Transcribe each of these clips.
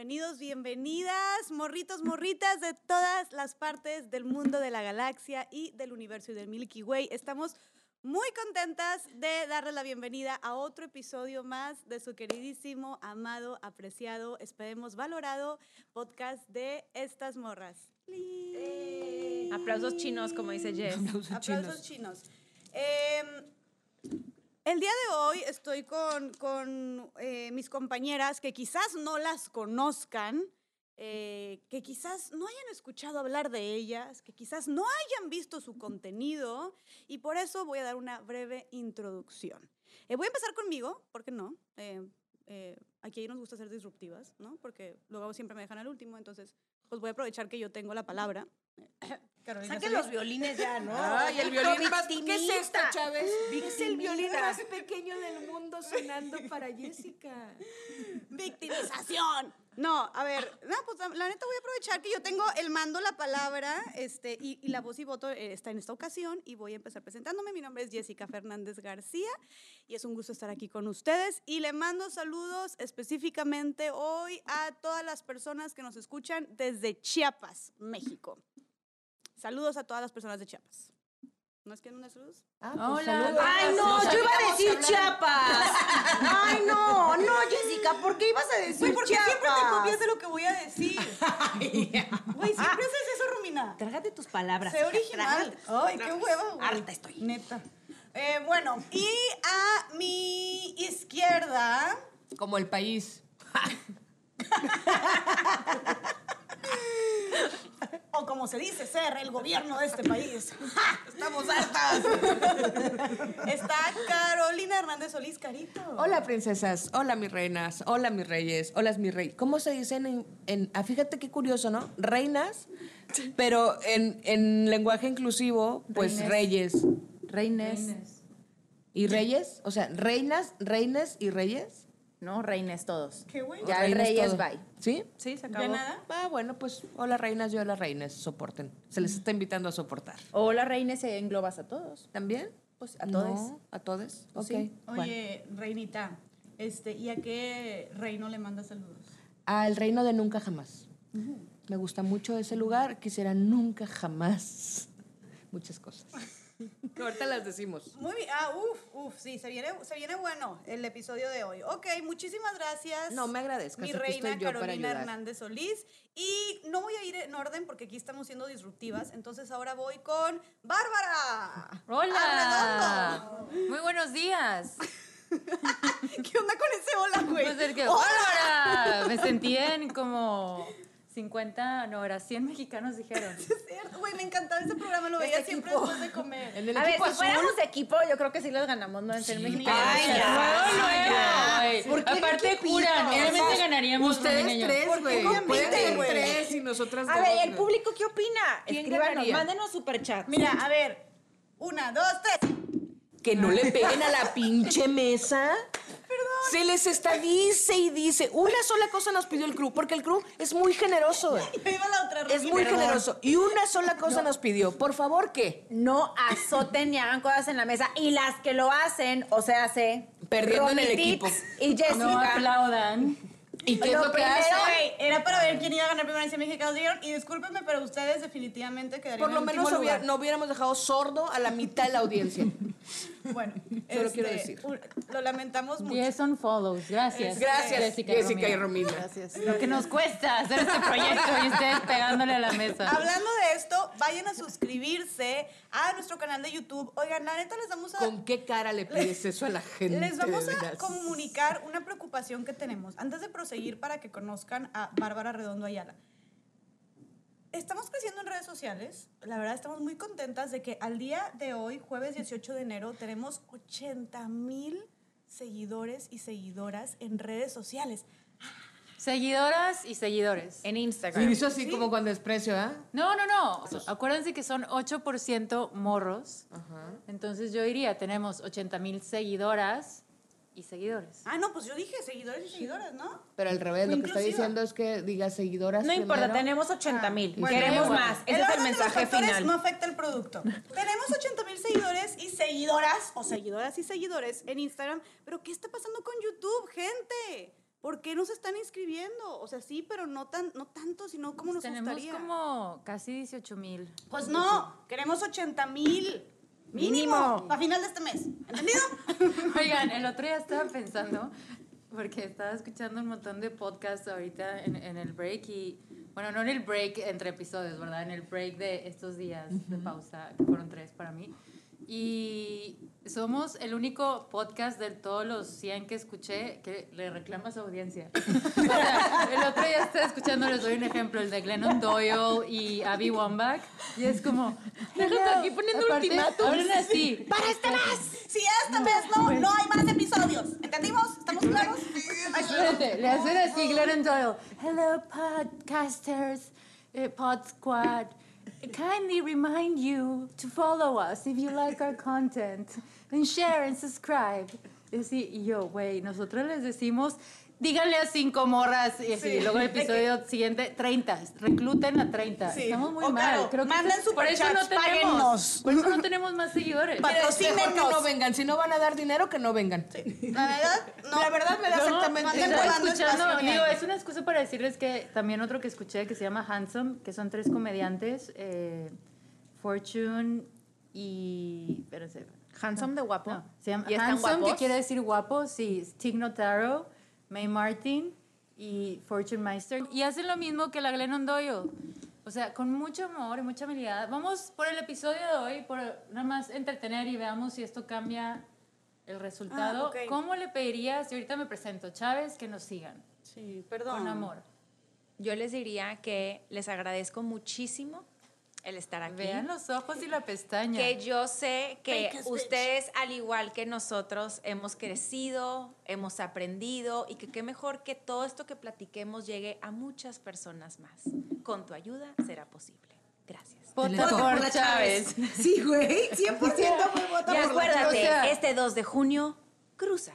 bienvenidos, bienvenidas, morritos, morritas de todas las partes del mundo de la galaxia y del universo y del Milky Way. Estamos muy contentas de darles la bienvenida a otro episodio más de su queridísimo, amado, apreciado, esperemos valorado podcast de Estas Morras. Aplausos chinos, como dice Jess. Aplausos chinos. Em, el día de hoy estoy con, con, eh, mis compañeras que quizás no las conozcan, eh, que quizás no hayan escuchado hablar de ellas, que quizás no hayan visto su contenido y por eso voy a dar una breve introducción. Eh, voy a empezar conmigo, ¿por qué no? Eh, eh, aquí nos gusta ser disruptivas, ¿no? Porque luego siempre me dejan al último, entonces pues voy a aprovechar que yo tengo la palabra. Carolina Saquen los violines ya, ¿no? Ay, el violín más. ¿Qué es esto, Chávez? Es el violín más pequeño del mundo sonando para Jessica. victimización. No, a ver, no, pues la, la neta voy a aprovechar que yo tengo el mando, la palabra, este, y, y la voz y voto eh, está en esta ocasión y voy a empezar presentándome. Mi nombre es Jessica Fernández García y es un gusto estar aquí con ustedes y le mando saludos específicamente hoy a todas las personas que nos escuchan desde Chiapas, México. Saludos a todas las personas de Chiapas. ¿No es que no saludos? Hola. Ay, no, yo iba a decir Chiapas. Ay, no, no, Jessica, ¿por qué ibas a decir Güey, porque Chiapas? siempre te copias de lo que voy a decir. Güey, siempre haces eso, Romina. Trágate tus palabras. Sé original. Ay, qué hueva, güey. Harta estoy. Neta. Eh, bueno, y a mi izquierda, Como el país. o como se dice ser, el gobierno de este país, ¡Estamos hartas! está Carolina Hernández Solís Carito. Hola, princesas. Hola, mis reinas. Hola, mis reyes. Hola, mis rey. ¿Cómo se dicen en, en- ah, fíjate qué curioso, ¿no? Reinas, pero en, en lenguaje inclusivo, pues Reines. reyes. Reines. ¿Y reyes? O sea, reinas, reines y reyes. No, reines todos. Qué güey. Ya Reines reyes, todo. bye. ¿Sí? Sí, se ¿Ya acabó. nada? Ah, bueno, pues hola, reinas, yo hola, reines. Soporten. Se les está invitando a soportar. O la reines se englobas a todos. ¿También? Pues a No, todos. ¿A todos? Ok. Sí. bueno. Oye, Reinita, este, ¿y a qué reino le manda saludos? Al reino de nunca jamás. Me gusta mucho ese lugar. Quisiera nunca jamás muchas cosas. Ahorita las decimos. Muy bien. Ah, uff, uff, sí, se viene, se viene bueno el episodio de hoy. Ok, muchísimas gracias. No me agradezcas, Mi reina estoy yo para Carolina. Hernández Solís. Y no voy a ir en orden porque aquí estamos siendo disruptivas. Entonces ahora voy con Bárbara. Hola. Muy buenos días. ¿Qué onda con ese hola, güey? Pues el que, ¡Hola! Me sentí en como 50, no, era 100 mexicanos dijeron. Es cierto, Güey, me encantaba ese programa, lo veía siempre después de comer. En el A ver, si azul. fuéramos equipo, yo creo que sí los ganamos, ¿no? En ser mexicanos. Ay, ya. ¿Por güey. qué Aparte juran, obviamente ganaríamos Ustedes tres, güey. Pueden ser tres y nosotras A ver, el público, ¿qué opina? ¿Quién Escríbanos, mándenos superchat. Mira, a ver. Una, dos, tres. Que no le peguen a la pinche mesa. Se les está dice y dice. Una sola cosa nos pidió el crew, porque el crew es muy generoso. güey. Yo iba a la otra Es muy generoso. Y una sola cosa nos pidió. Por favor, ¿qué? No azoten ni hagan cosas en la mesa. Y las que lo hacen, o sea, hace... Perdiendo en el equipo. Y Jessica. No aplaudan. ¿Y qué es Lo lo que primero, hace? Güey, era para ver quién iba a ganar primero en 100 mexicanos dieron y discúlpenme, pero ustedes definitivamente quedarían Por lo en menos no hubiéramos dejado sordo a la mitad de la audiencia. Bueno, Solo quiero decir. un- lo lamentamos mucho. 10 on follows. Gracias. Gracias, Jessica, y Romina. Lo que nos cuesta hacer este proyecto y ustedes pegándole a la mesa. Hablando de esto, vayan a suscribirse a nuestro canal de YouTube. Oigan, la neta les vamos a ¿Con qué cara le pides eso a la gente? les vamos a comunicar una preocupación que tenemos. Antes de proseguir para que conozcan a Bárbara Redondo Ayala. Estamos creciendo en redes sociales. La verdad, estamos muy contentas de que al día de hoy, jueves 18 de enero, tenemos 80 mil seguidores y seguidoras en redes sociales. Seguidoras y seguidores. En Y Instagram. hizo así como con desprecio, ¿ah? No, no, no. Acuérdense que son 8% morros. Entonces yo diría, tenemos 80 mil seguidoras y seguidores. Ah, no, pues yo dije seguidores y seguidoras, ¿no? Pero al revés, lo que está diciendo es que diga seguidoras No importa, primero. tenemos 80 mil. bueno, Queremos bueno. más. Ese El es el mensaje final. no afecta el producto. Tenemos 80 mil seguidores y seguidoras, o seguidoras y seguidores en Instagram, pero ¿qué está pasando con YouTube, gente? ¿Por qué no se están inscribiendo? O sea, sí, pero no, tan, no tanto, sino como nos Tenemos gustaría. como casi 18 mil. Pues no, queremos 80 mil. Mínimo. Para final de este mes. ¿Entendido? Oigan, el otro día estaba pensando, porque estaba escuchando un montón de podcasts ahorita en, en el break y, bueno, no en el break entre episodios, ¿verdad? En el break de estos días de pausa, que fueron tres para mí. Y somos el único podcast de todos los 100 que escuché que le reclama a su audiencia. O sea, el otro día estaba escuchando, les doy un ejemplo, el de Glennon Doyle y Abby Wambach. Y es como, déjate aquí poniendo ultimátum. Hablan así. ¡Para este mes! Si este mes no, no hay más episodios. ¿Entendimos? ¿Estamos claros? Espérate, le hacen así Glennon Doyle. Hello, podcasters, eh, Pod Squad. Kindly remind you to follow us if you like our content. And share and subscribe. Yo, güey, nosotros les decimos, díganle a cinco morras. Y así, Sí, luego el episodio siguiente, 30. Recluten a 30. Sí. Estamos muy O mal. claro, Creo que manden eso- por eso no tenemos, por eso no tenemos más seguidores. Pa- Mira, es mejor que Patrocínenos. no vengan. Si no van a dar dinero, que no vengan. La verdad, no. La verdad me da exactamente escuchando, espacio, digo, es una excusa para decirles que también otro que escuché que se llama Handsome, que son tres comediantes, eh, Fortune y... Espérense. Handsome de guapo. No, se llama ¿Y están Handsome, que quiere decir guapo, sí. Tig Notaro, May Martin y Fortune Meister. Y hacen lo mismo que la Glennon Doyle. O sea, con mucho amor y mucha habilidad. Vamos por el episodio de hoy, por nada más entretener y veamos si esto cambia el resultado. Ah. ¿Cómo le pedirías, y ahorita me presento, Chávez, que nos sigan? Sí, perdón. Con amor. Yo les diría que les agradezco muchísimo el estar aquí. Vean los ojos y la pestaña. Que yo sé que bitch. ustedes, al igual que nosotros, hemos crecido, hemos aprendido y que qué mejor que todo esto que platiquemos llegue a muchas personas más. Con tu ayuda será posible. Gracias. Vota por Chávez. Sí, güey, 100% fue voto Y por la acuérdate, o sea- este 2 de junio, cruza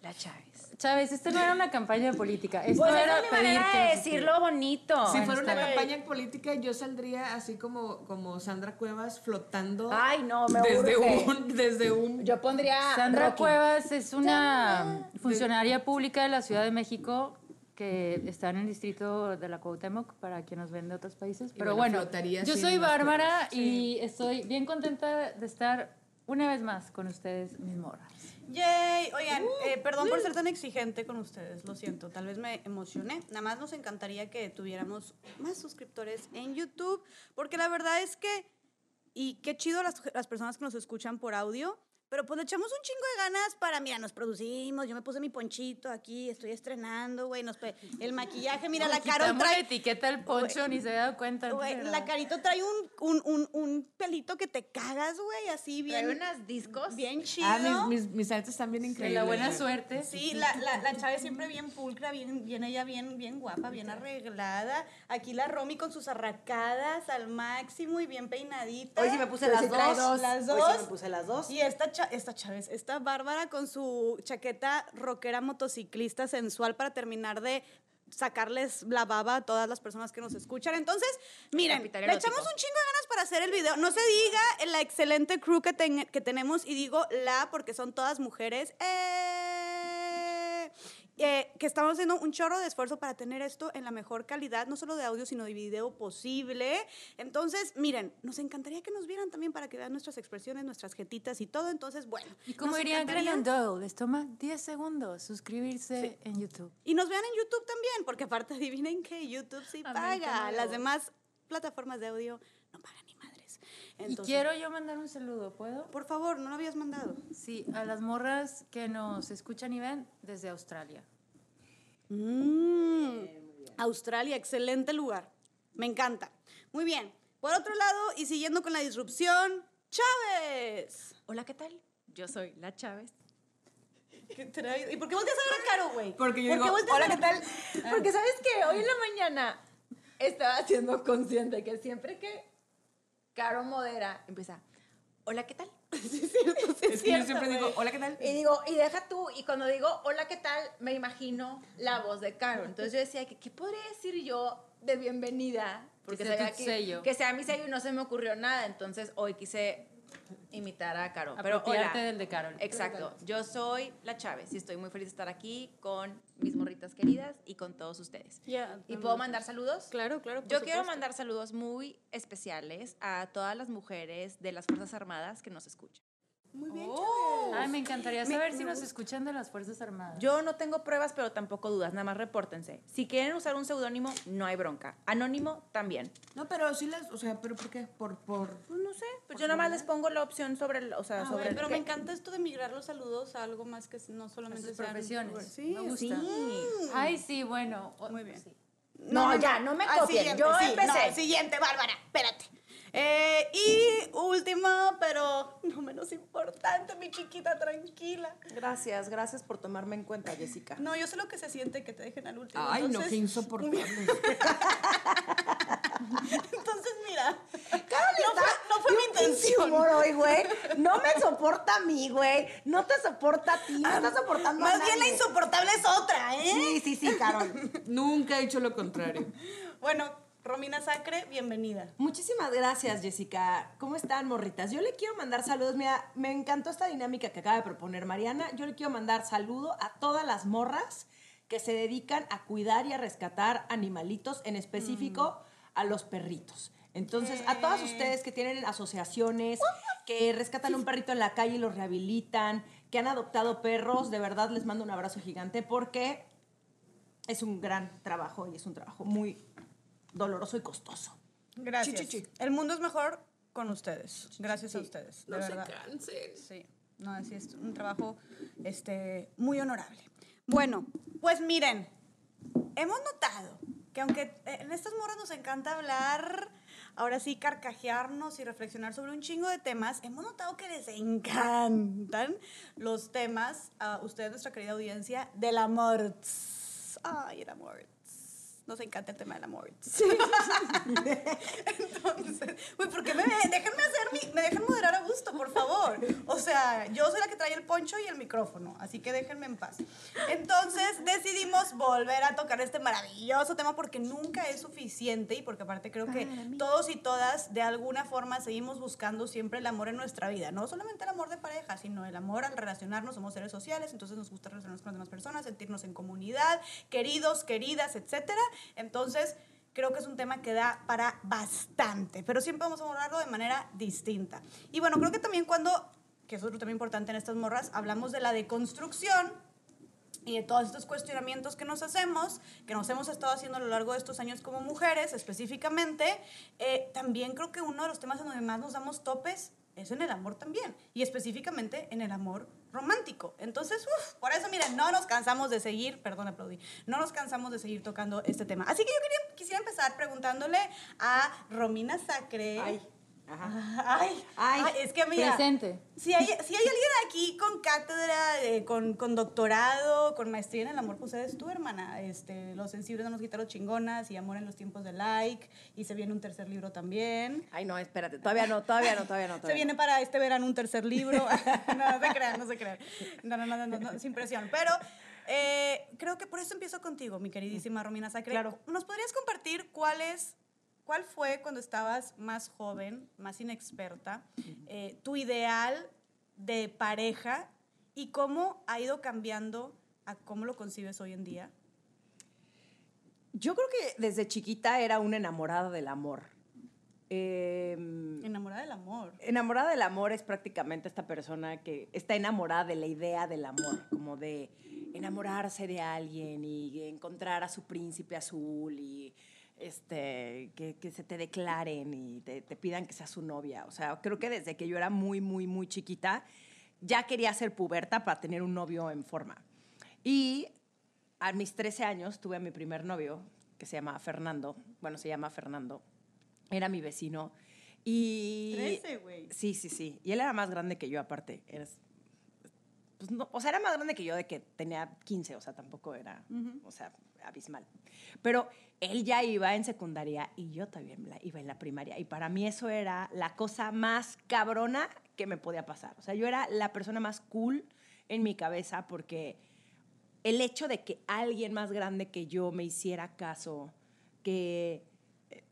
la Chávez. Chávez, esto no era una campaña política. Esto Pues era es mi manera de decirlo bonito. Si Bueno, fuera una campaña política, yo saldría así como, como Sandra Cuevas flotando Ay, no, me desde urge. un, desde un Yo pondría Sandra Rocky. Cuevas es una funcionaria pública de la Ciudad de México que está en el distrito de la Cuauhtémoc para quien nos ven de otros países. Pero bueno, yo soy en Bárbara y estoy bien contenta de estar una vez más con ustedes, mis morras. Yay. Oigan, eh, perdón por ser tan exigente con ustedes, lo siento, tal vez me emocioné. Nada más nos encantaría que tuviéramos más suscriptores en YouTube, porque la verdad es que, y qué chido las, las personas que nos escuchan por audio, pero pues le echamos un chingo de ganas para, mira, nos producimos, yo me puse mi ponchito aquí, estoy estrenando, güey, nos el maquillaje, mira, la cara trae... etiqueta del poncho, ni se había dado cuenta. Güey, la carito trae un, un, un, un pelito que te cagas, güey, así bien... Trae unas discos. Bien chido. Ah, mis, mis, mis están bien De increíbles. la buena suerte. Sí, la, la, la Chávez siempre bien pulcra, bien, bien ella bien, bien guapa, bien arreglada. Aquí la Romy con sus arracadas al máximo y bien peinadita. Hoy sí me puse Hoy las sí dos. Las Hoy dos. sí me puse las dos. Y esta, cha- esta Chávez, esta Bárbara con su chaqueta rockera motociclista sensual para terminar de sacarles la baba a todas las personas que nos escuchan. Entonces, miren, le echamos un chingo de ganas para hacer el video. No se diga la excelente crew que, ten- que tenemos y digo la porque son todas mujeres. Eh, eh, que estamos haciendo un chorro de esfuerzo para tener esto en la mejor calidad, no solo de audio, sino de video posible. Entonces, miren, nos encantaría que nos vieran también para que vean nuestras expresiones, nuestras jetitas y todo. Entonces, bueno. Y nos diría Glennon Doyle, les toma 10 segundos suscribirse en YouTube. Y nos vean en YouTube también, porque aparte adivinen que YouTube sí paga. Las demás plataformas de audio no pagan y quiero yo mandar un saludo, ¿puedo? Por favor, no lo habías mandado. Sí, a las morras que nos escuchan y ven desde Australia. Mm, Australia, excelente lugar. Me encanta. Muy bien. Por otro lado, y siguiendo con la disrupción, Chávez. Hola, ¿qué tal? Yo soy la Chávez. ¿Y por qué volteas a ver a Caro, güey? Porque yo ¿Por digo, Hola, ¿qué tal? Porque sabes que hoy en la mañana estaba siendo consciente que siempre que Caro modera, empieza, hola, ¿qué tal? es que yo siempre digo, hola, ¿qué tal? Y digo, y deja tú, y cuando digo, hola, ¿qué tal? Me imagino la voz de Caro. Entonces yo decía, que, ¿qué podría decir yo de bienvenida? Porque sea sabía tu que, sello. que sea mi sello y no se me ocurrió nada. Entonces hoy quise imitar a Caro. Pero hola. del de Carol. Exacto. Yo soy la Chávez y estoy muy feliz de estar aquí con mis morritas queridas y con todos ustedes. ¿Y puedo mandar saludos? Claro, claro. Yo quiero mandar saludos muy especiales a todas las mujeres de las Fuerzas Armadas que nos escuchan. Muy bien, Ay, me encantaría saber me si nos escuchan de las Fuerzas Armadas. Yo no tengo pruebas, pero tampoco dudas, nada más repórtense. Si quieren usar un seudónimo, no hay bronca. Anónimo, también. No, pero sí las, o sea, ¿pero por qué? Por, por... Pues no sé, pues yo nada más les pongo la opción sobre, el- o sea, Ah, sobre bueno, el pero que- me encanta esto de migrar los saludos a algo más que no A solamente sus sean- profesiones. Sí, me gusta. sí. Ay, sí, bueno. Muy bien. sí. No, ya, no me Al copien. siguiente, Yo sí, empecé. no, siguiente, Bárbara, espérate. Eh, y última, pero no menos importante, mi chiquita, tranquila. Gracias, gracias por tomarme en cuenta, Jessica. No, yo sé lo que se siente que te dejen al último. Ay, no, entonces- qué insoportable. Entonces, mira, Carol no fue, no fue mi intención. humor hoy, güey. No me soporta a mí, güey. No te soporta a ti. No está soportando a Más bien la nadie. insoportable es otra, ¿eh? Sí, sí, sí, Carol. Nunca he hecho lo contrario. Bueno, Romina Sacre, bienvenida. Muchísimas gracias, Jessica. ¿Cómo están, morritas? Yo le quiero mandar saludos. Mira, me encantó esta dinámica que acaba de proponer Mariana. Yo le quiero mandar saludo a todas las morras que se dedican a cuidar y a rescatar animalitos, en específico a los perritos. Entonces, a todas ustedes que tienen asociaciones, que rescatan un perrito en la calle y los rehabilitan, que han adoptado perros, de verdad les mando un abrazo gigante porque es un gran trabajo y es un trabajo muy doloroso y costoso. Gracias. Chi, chi, chi. El mundo es mejor con ustedes. Gracias a ustedes. de No se verdad. cansen. Sí, no, así es un trabajo este, muy honorable. Bueno, pues miren, hemos notado que aunque en estas morras nos encanta hablar, ahora sí, carcajearnos y reflexionar sobre un chingo de temas, hemos notado que les encantan los temas, a ustedes, nuestra querida audiencia, del amor. Ay, el amor. Nos encanta el tema del amor. Entonces, uy, ¿por qué me déjenme hacer mi, me dejan moderar a gusto, por favor? O sea, yo soy la que trae el poncho y el micrófono, así que déjenme en paz. Entonces, decidimos volver a tocar este maravilloso tema porque nunca es suficiente y porque aparte creo que todos y todas de alguna forma seguimos buscando siempre el amor en nuestra vida, no solamente el amor de pareja, sino el amor al relacionarnos, somos seres sociales, entonces nos gusta relacionarnos con las demás personas, sentirnos en comunidad, queridos, queridas, etcétera. Entonces, creo que es un tema que da para bastante, pero siempre vamos a abordarlo de manera distinta. Y bueno, creo que también cuando, que es otro tema importante en estas morras, hablamos de la deconstrucción y de todos estos cuestionamientos que nos hacemos, que nos hemos estado haciendo a lo largo de estos años como mujeres específicamente, eh, también creo que uno de los temas en donde más nos damos topes es en el amor también, y específicamente en el amor romántico. Entonces, uf, por eso, miren, no nos cansamos de seguir, perdón, aplaudí, no nos cansamos de seguir tocando este tema. Así que yo quería, quisiera empezar preguntándole a Romina Sacre. Ay. Ay, Ay. ay, es que mira, Presente. si hay, si hay alguien aquí con cátedra, eh, con, con doctorado, con maestría en el amor, pues eres tú, hermana. Este, los sensibles no nos quitaron chingonas y amor en los tiempos de like. Y se viene un tercer libro también. Ay, no, espérate. Todavía no, todavía no, todavía no. Se viene para este verano un tercer libro. no, no se crean, no se crean. No, no, no, no, no, no, sin presión. Pero eh, creo que por eso empiezo contigo, mi queridísima Romina Sacre. Claro. ¿Nos podrías compartir cuál es, cuál fue cuando estabas más joven, más inexperta, eh, tu ideal de pareja y cómo ha ido cambiando a cómo lo concibes hoy en día? Yo creo que desde chiquita era una enamorada del amor. Eh, Enamorada del amor. enamorada del amor es prácticamente esta persona que está enamorada de la idea del amor, como de enamorarse de alguien y encontrar a su príncipe azul y este, que, que se te declaren y te, te pidan que seas su novia. O sea, creo que desde que yo era muy, muy, muy chiquita, ya quería ser puberta para tener un novio en forma. Y a mis 13 años tuve a mi primer novio, que se llama Fernando. Bueno, se llama Fernando. Era mi vecino. Y... 13, güey. Sí, sí, sí. Y él era más grande que yo, aparte. Eres- pues no, o sea, era más grande que yo de que tenía 15, o sea, tampoco era, o sea, abismal. Pero él ya iba en secundaria y yo también iba en la primaria. Y para mí eso era la cosa más cabrona que me podía pasar. O sea, yo era la persona más cool en mi cabeza porque el hecho de que alguien más grande que yo me hiciera caso, que, eh,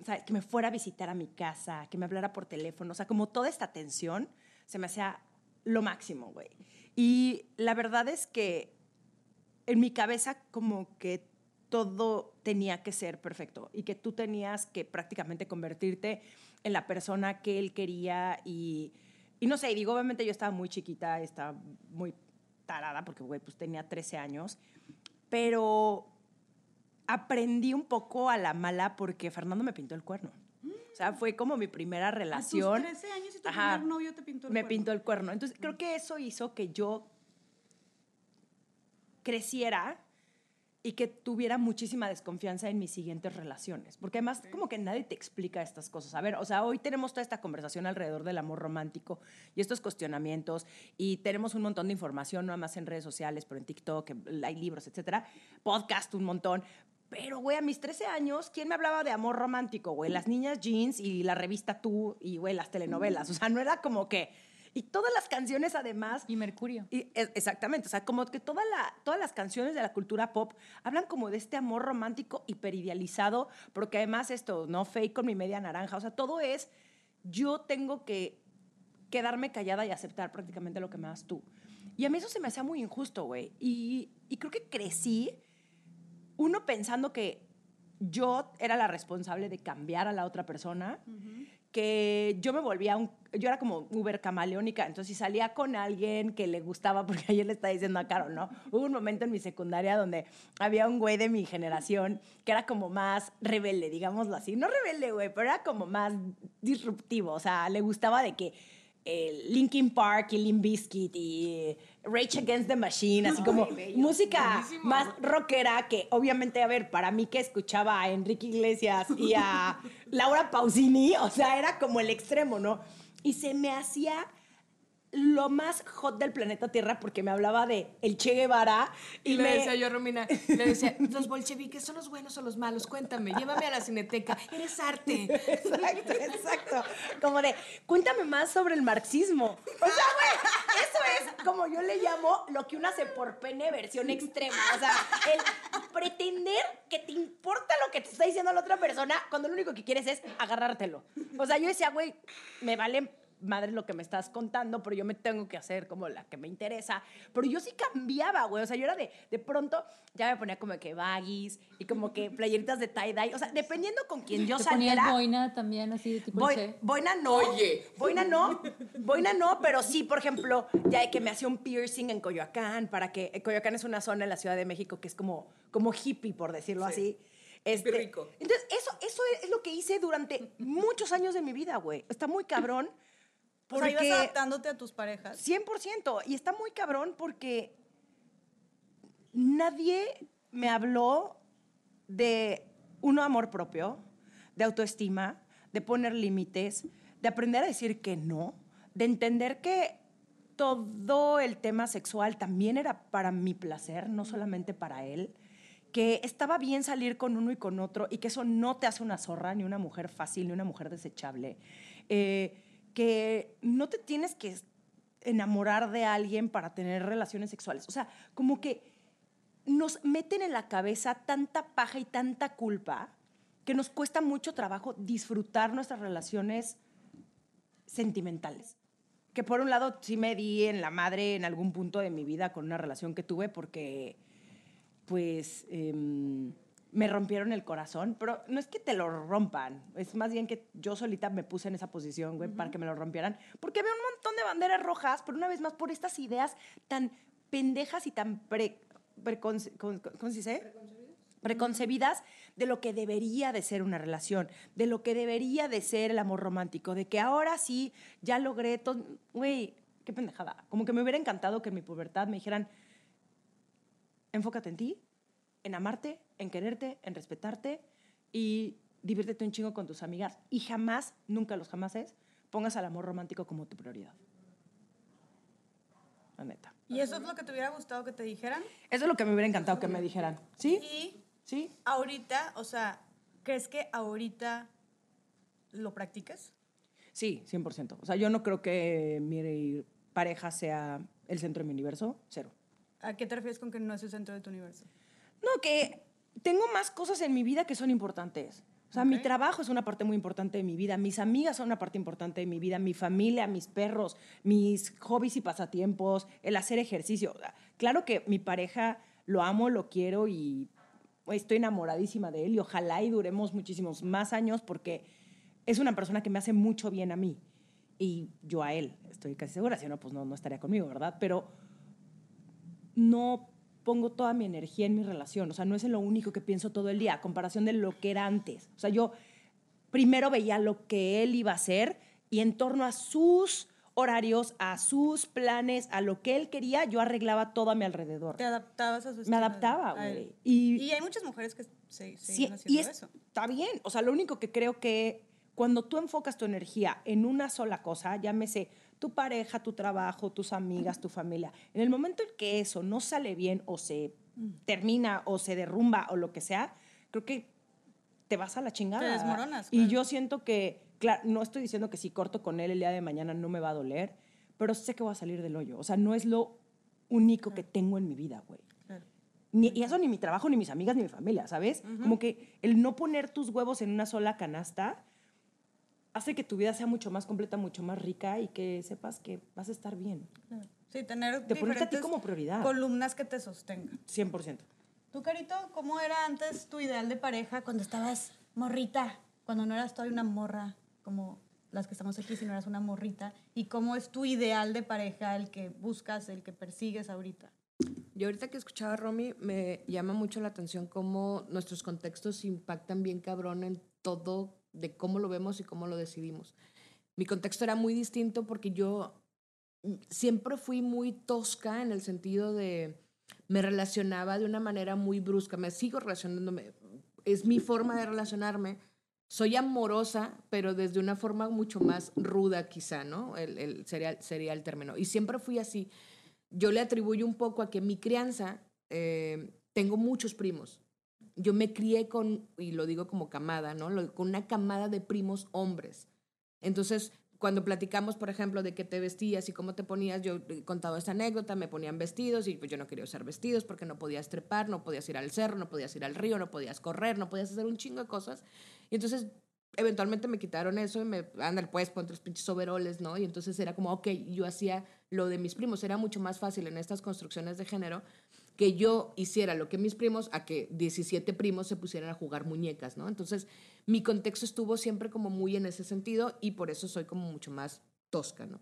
o sea, que me fuera a visitar a mi casa, que me hablara por teléfono, o sea, como toda esta atención se me hacía lo máximo, güey. Y la verdad es que en mi cabeza como que todo tenía que ser perfecto y que tú tenías que prácticamente convertirte en la persona que él quería y, no sé, y digo, obviamente yo estaba muy chiquita, estaba muy tarada porque, pues tenía 13 años, pero aprendí un poco a la mala porque Fernando me pintó el cuerno. O sea, fue como mi primera relación. 13 años y tu Ajá. primer novio te pintó el Me cuerno. pintó el cuerno. Entonces, creo que eso hizo que yo creciera y que tuviera muchísima desconfianza en mis siguientes relaciones. Porque además, como que nadie te explica estas cosas. A ver, o sea, hoy tenemos toda esta conversación alrededor del amor romántico y estos cuestionamientos y tenemos un montón de información, no nada más en redes sociales, pero en TikTok, hay libros, etcétera, podcast un montón. Pero, güey, a mis 13 años, ¿quién me hablaba de amor romántico, güey? Las niñas jeans y la revista Tú y, güey, las telenovelas. O sea, no era como que... Y todas las canciones, además, Y Mercurio. y es- exactamente, o sea, como que toda la, todas las canciones de la cultura pop hablan como de este amor romántico hiperidealizado, porque además esto, ¿no? Fake con mi media naranja, o sea, todo es, yo tengo que quedarme callada y aceptar prácticamente lo que me das tú. Y a mí eso se me hacía muy injusto, güey. Y, y creo que crecí, uno pensando que yo era la responsable de cambiar a la otra persona, que yo me volvía un, yo era como uber camaleónica, entonces si salía con alguien que le gustaba, porque ayer le estaba diciendo a Caro, ¿no? Hubo un momento en mi secundaria donde había un güey de mi generación que era como más rebelde, digámoslo así, no rebelde, güey, pero era como más disruptivo, o sea, le gustaba de que eh, Linkin Park y Limp Bizkit y Rage Against the Machine, así como música más rockera que obviamente, a ver, para mí que escuchaba a Enrique Iglesias y a Laura Pausini, o sea, era como el extremo, ¿no? Y se me hacía lo más hot del planeta Tierra porque me hablaba de el Che Guevara Y, y, le me decía yo Romina, le decía, ¿los bolcheviques son los buenos o los malos? Cuéntame, llévame a la cineteca, eres arte. Exacto, exacto. Como de, cuéntame más sobre el marxismo. O sea, güey, eso es como yo le llamo lo que una hace por pene versión extrema. O sea, el pretender que te importa lo que te está diciendo la otra persona cuando lo único que quieres es agarrártelo. O sea, yo decía, güey, me vale madre lo que me estás contando, pero yo me tengo que hacer como la que me interesa. Pero yo sí cambiaba, güey. O sea, yo era de, de pronto, ya me ponía como que baggies y como que playeritas de tie-dye. O sea, dependiendo con quien yo Te saliera. ponías boina también, así de tipo Boi- boina no. Oye. Boina no. Boina no, pero sí, por ejemplo, ya de que me hacía un piercing en Coyoacán, para que eh, Coyoacán es una zona en la Ciudad de México que es como, como hippie, por decirlo así. Este, rico. Entonces, eso, eso es lo que hice durante muchos años de mi vida, güey. Está muy cabrón. O sea, ibas Porque adaptándote a tus parejas. 100%. Y está muy cabrón porque nadie me habló de un amor propio, de autoestima, de poner límites, de aprender a decir que no, de entender que todo el tema sexual también era para mi placer, no solamente para él, que estaba bien salir con uno y con otro y que eso no te hace una zorra, ni una mujer fácil, ni una mujer desechable, eh, que no te tienes que enamorar de alguien para tener relaciones sexuales. O sea, como que nos meten en la cabeza tanta paja y tanta culpa que nos cuesta mucho trabajo disfrutar nuestras relaciones sentimentales. Que por un lado sí me di en la madre en algún punto de mi vida con una relación que tuve porque pues em, me rompieron el corazón, pero no es que te lo rompan, es más bien que yo solita me puse en esa posición, güey, para que me lo rompieran, porque había un montón de banderas rojas, pero una vez más por estas ideas tan pendejas y tan pre, con- ¿cómo se dice? preconcebidas de lo que debería de ser una relación, de lo que debería de ser el amor romántico, de que ahora sí ya logré todo, güey, qué pendejada. Como que me hubiera encantado que en mi pubertad me dijeran, enfócate en ti, en amarte, en quererte, en respetarte y diviértete un chingo con tus amigas y jamás, nunca los jamases, pongas al amor romántico como tu prioridad. la neta. ¿Y eso es lo que te hubiera gustado que te dijeran? Eso es lo que me hubiera encantado que me dijeran. ¿Sí? Y ¿Sí? ahorita, o sea, ¿crees que ahorita lo practiques? Sí, 100%. O sea, yo no creo que mi pareja sea el centro de mi universo. Cero. ¿A qué te refieres con que no es el centro de tu universo? No, que tengo más cosas en mi vida que son importantes. O sea, mi Ok. trabajo es una parte muy importante de mi vida, mis amigas son una parte importante de mi vida, mi familia, mis perros, mis hobbies y pasatiempos, el hacer ejercicio. O sea, Claro que mi pareja lo amo, lo quiero y estoy enamoradísima de él y ojalá y duremos muchísimos más años porque es una persona que me hace mucho bien a mí y yo a él, estoy casi segura, si no, pues no, no estaría conmigo, ¿verdad? Pero no pongo toda mi energía en mi relación. O sea, no es en lo único que pienso todo el día, a comparación de lo que era antes. O sea, yo primero veía lo que él iba a hacer y en torno a sus horarios, a sus planes, a lo que él quería, yo arreglaba todo a mi alrededor. ¿Te adaptabas a su Me adaptaba, güey. Y, Y hay muchas mujeres que se, sí, siguen y haciendo es- eso. está bien. O sea, lo único que creo que cuando tú enfocas tu energía en una sola cosa, llámese tu pareja, tu trabajo, tus amigas, tu familia, en el momento en que eso no sale bien o se termina o se derrumba o lo que sea, creo que te vas a la chingada. Te desmoronas, Y claro. yo siento que, claro, no estoy diciendo que si corto con él el día de mañana no me va a doler, pero sé que voy a salir del hoyo. O sea, no es lo único que tengo en mi vida, güey. Claro. Ni, y eso ni mi trabajo, ni mis amigas, ni mi familia, ¿sabes? Como que el no poner tus huevos en una sola canasta hace que tu vida sea mucho más completa, mucho más rica y que sepas que vas a estar bien. Sí, tener Te ponerte a ti como prioridad. columnas que te sostengan. 100%. ¿Tú, Carito, cómo era antes tu ideal de pareja cuando estabas morrita? Cuando no eras todavía una morra como las que estamos aquí, sino eras una morrita. ¿Y cómo es tu ideal de pareja, el que buscas, el que persigues ahorita? Yo ahorita que escuchaba a Romy, me llama mucho la atención cómo nuestros contextos impactan bien cabrón en todo de cómo lo vemos y cómo lo decidimos. Mi contexto era muy distinto porque yo siempre fui muy tosca en el sentido de me relacionaba de una manera muy brusca, me sigo relacionándome, es mi forma de relacionarme. Soy amorosa, pero desde una forma mucho más ruda quizá, ¿no? El- sería, sería el término. Y siempre fui así yo le atribuyo un poco a que mi crianza, eh, tengo muchos primos. Yo me crié con, y lo digo como camada, ¿no? Con una camada de primos hombres. Entonces, cuando platicamos, por ejemplo, de qué te vestías y cómo te ponías, yo he contado esta anécdota, me ponían vestidos y pues yo no quería usar vestidos porque no podías trepar, no podías ir al cerro, no podías ir al río, no podías correr, no podías hacer un chingo de cosas. Y entonces, eventualmente me quitaron eso y me, ándale, pues, ponte los pinches overoles, ¿no? Y entonces era como, ok, yo hacía lo de mis primos. Era mucho más fácil en estas construcciones de género que yo hiciera lo que mis primos a que 17 primos se pusieran a jugar muñecas, ¿no? Entonces, mi contexto estuvo siempre como muy en ese sentido y por eso soy como mucho más tosca, ¿no?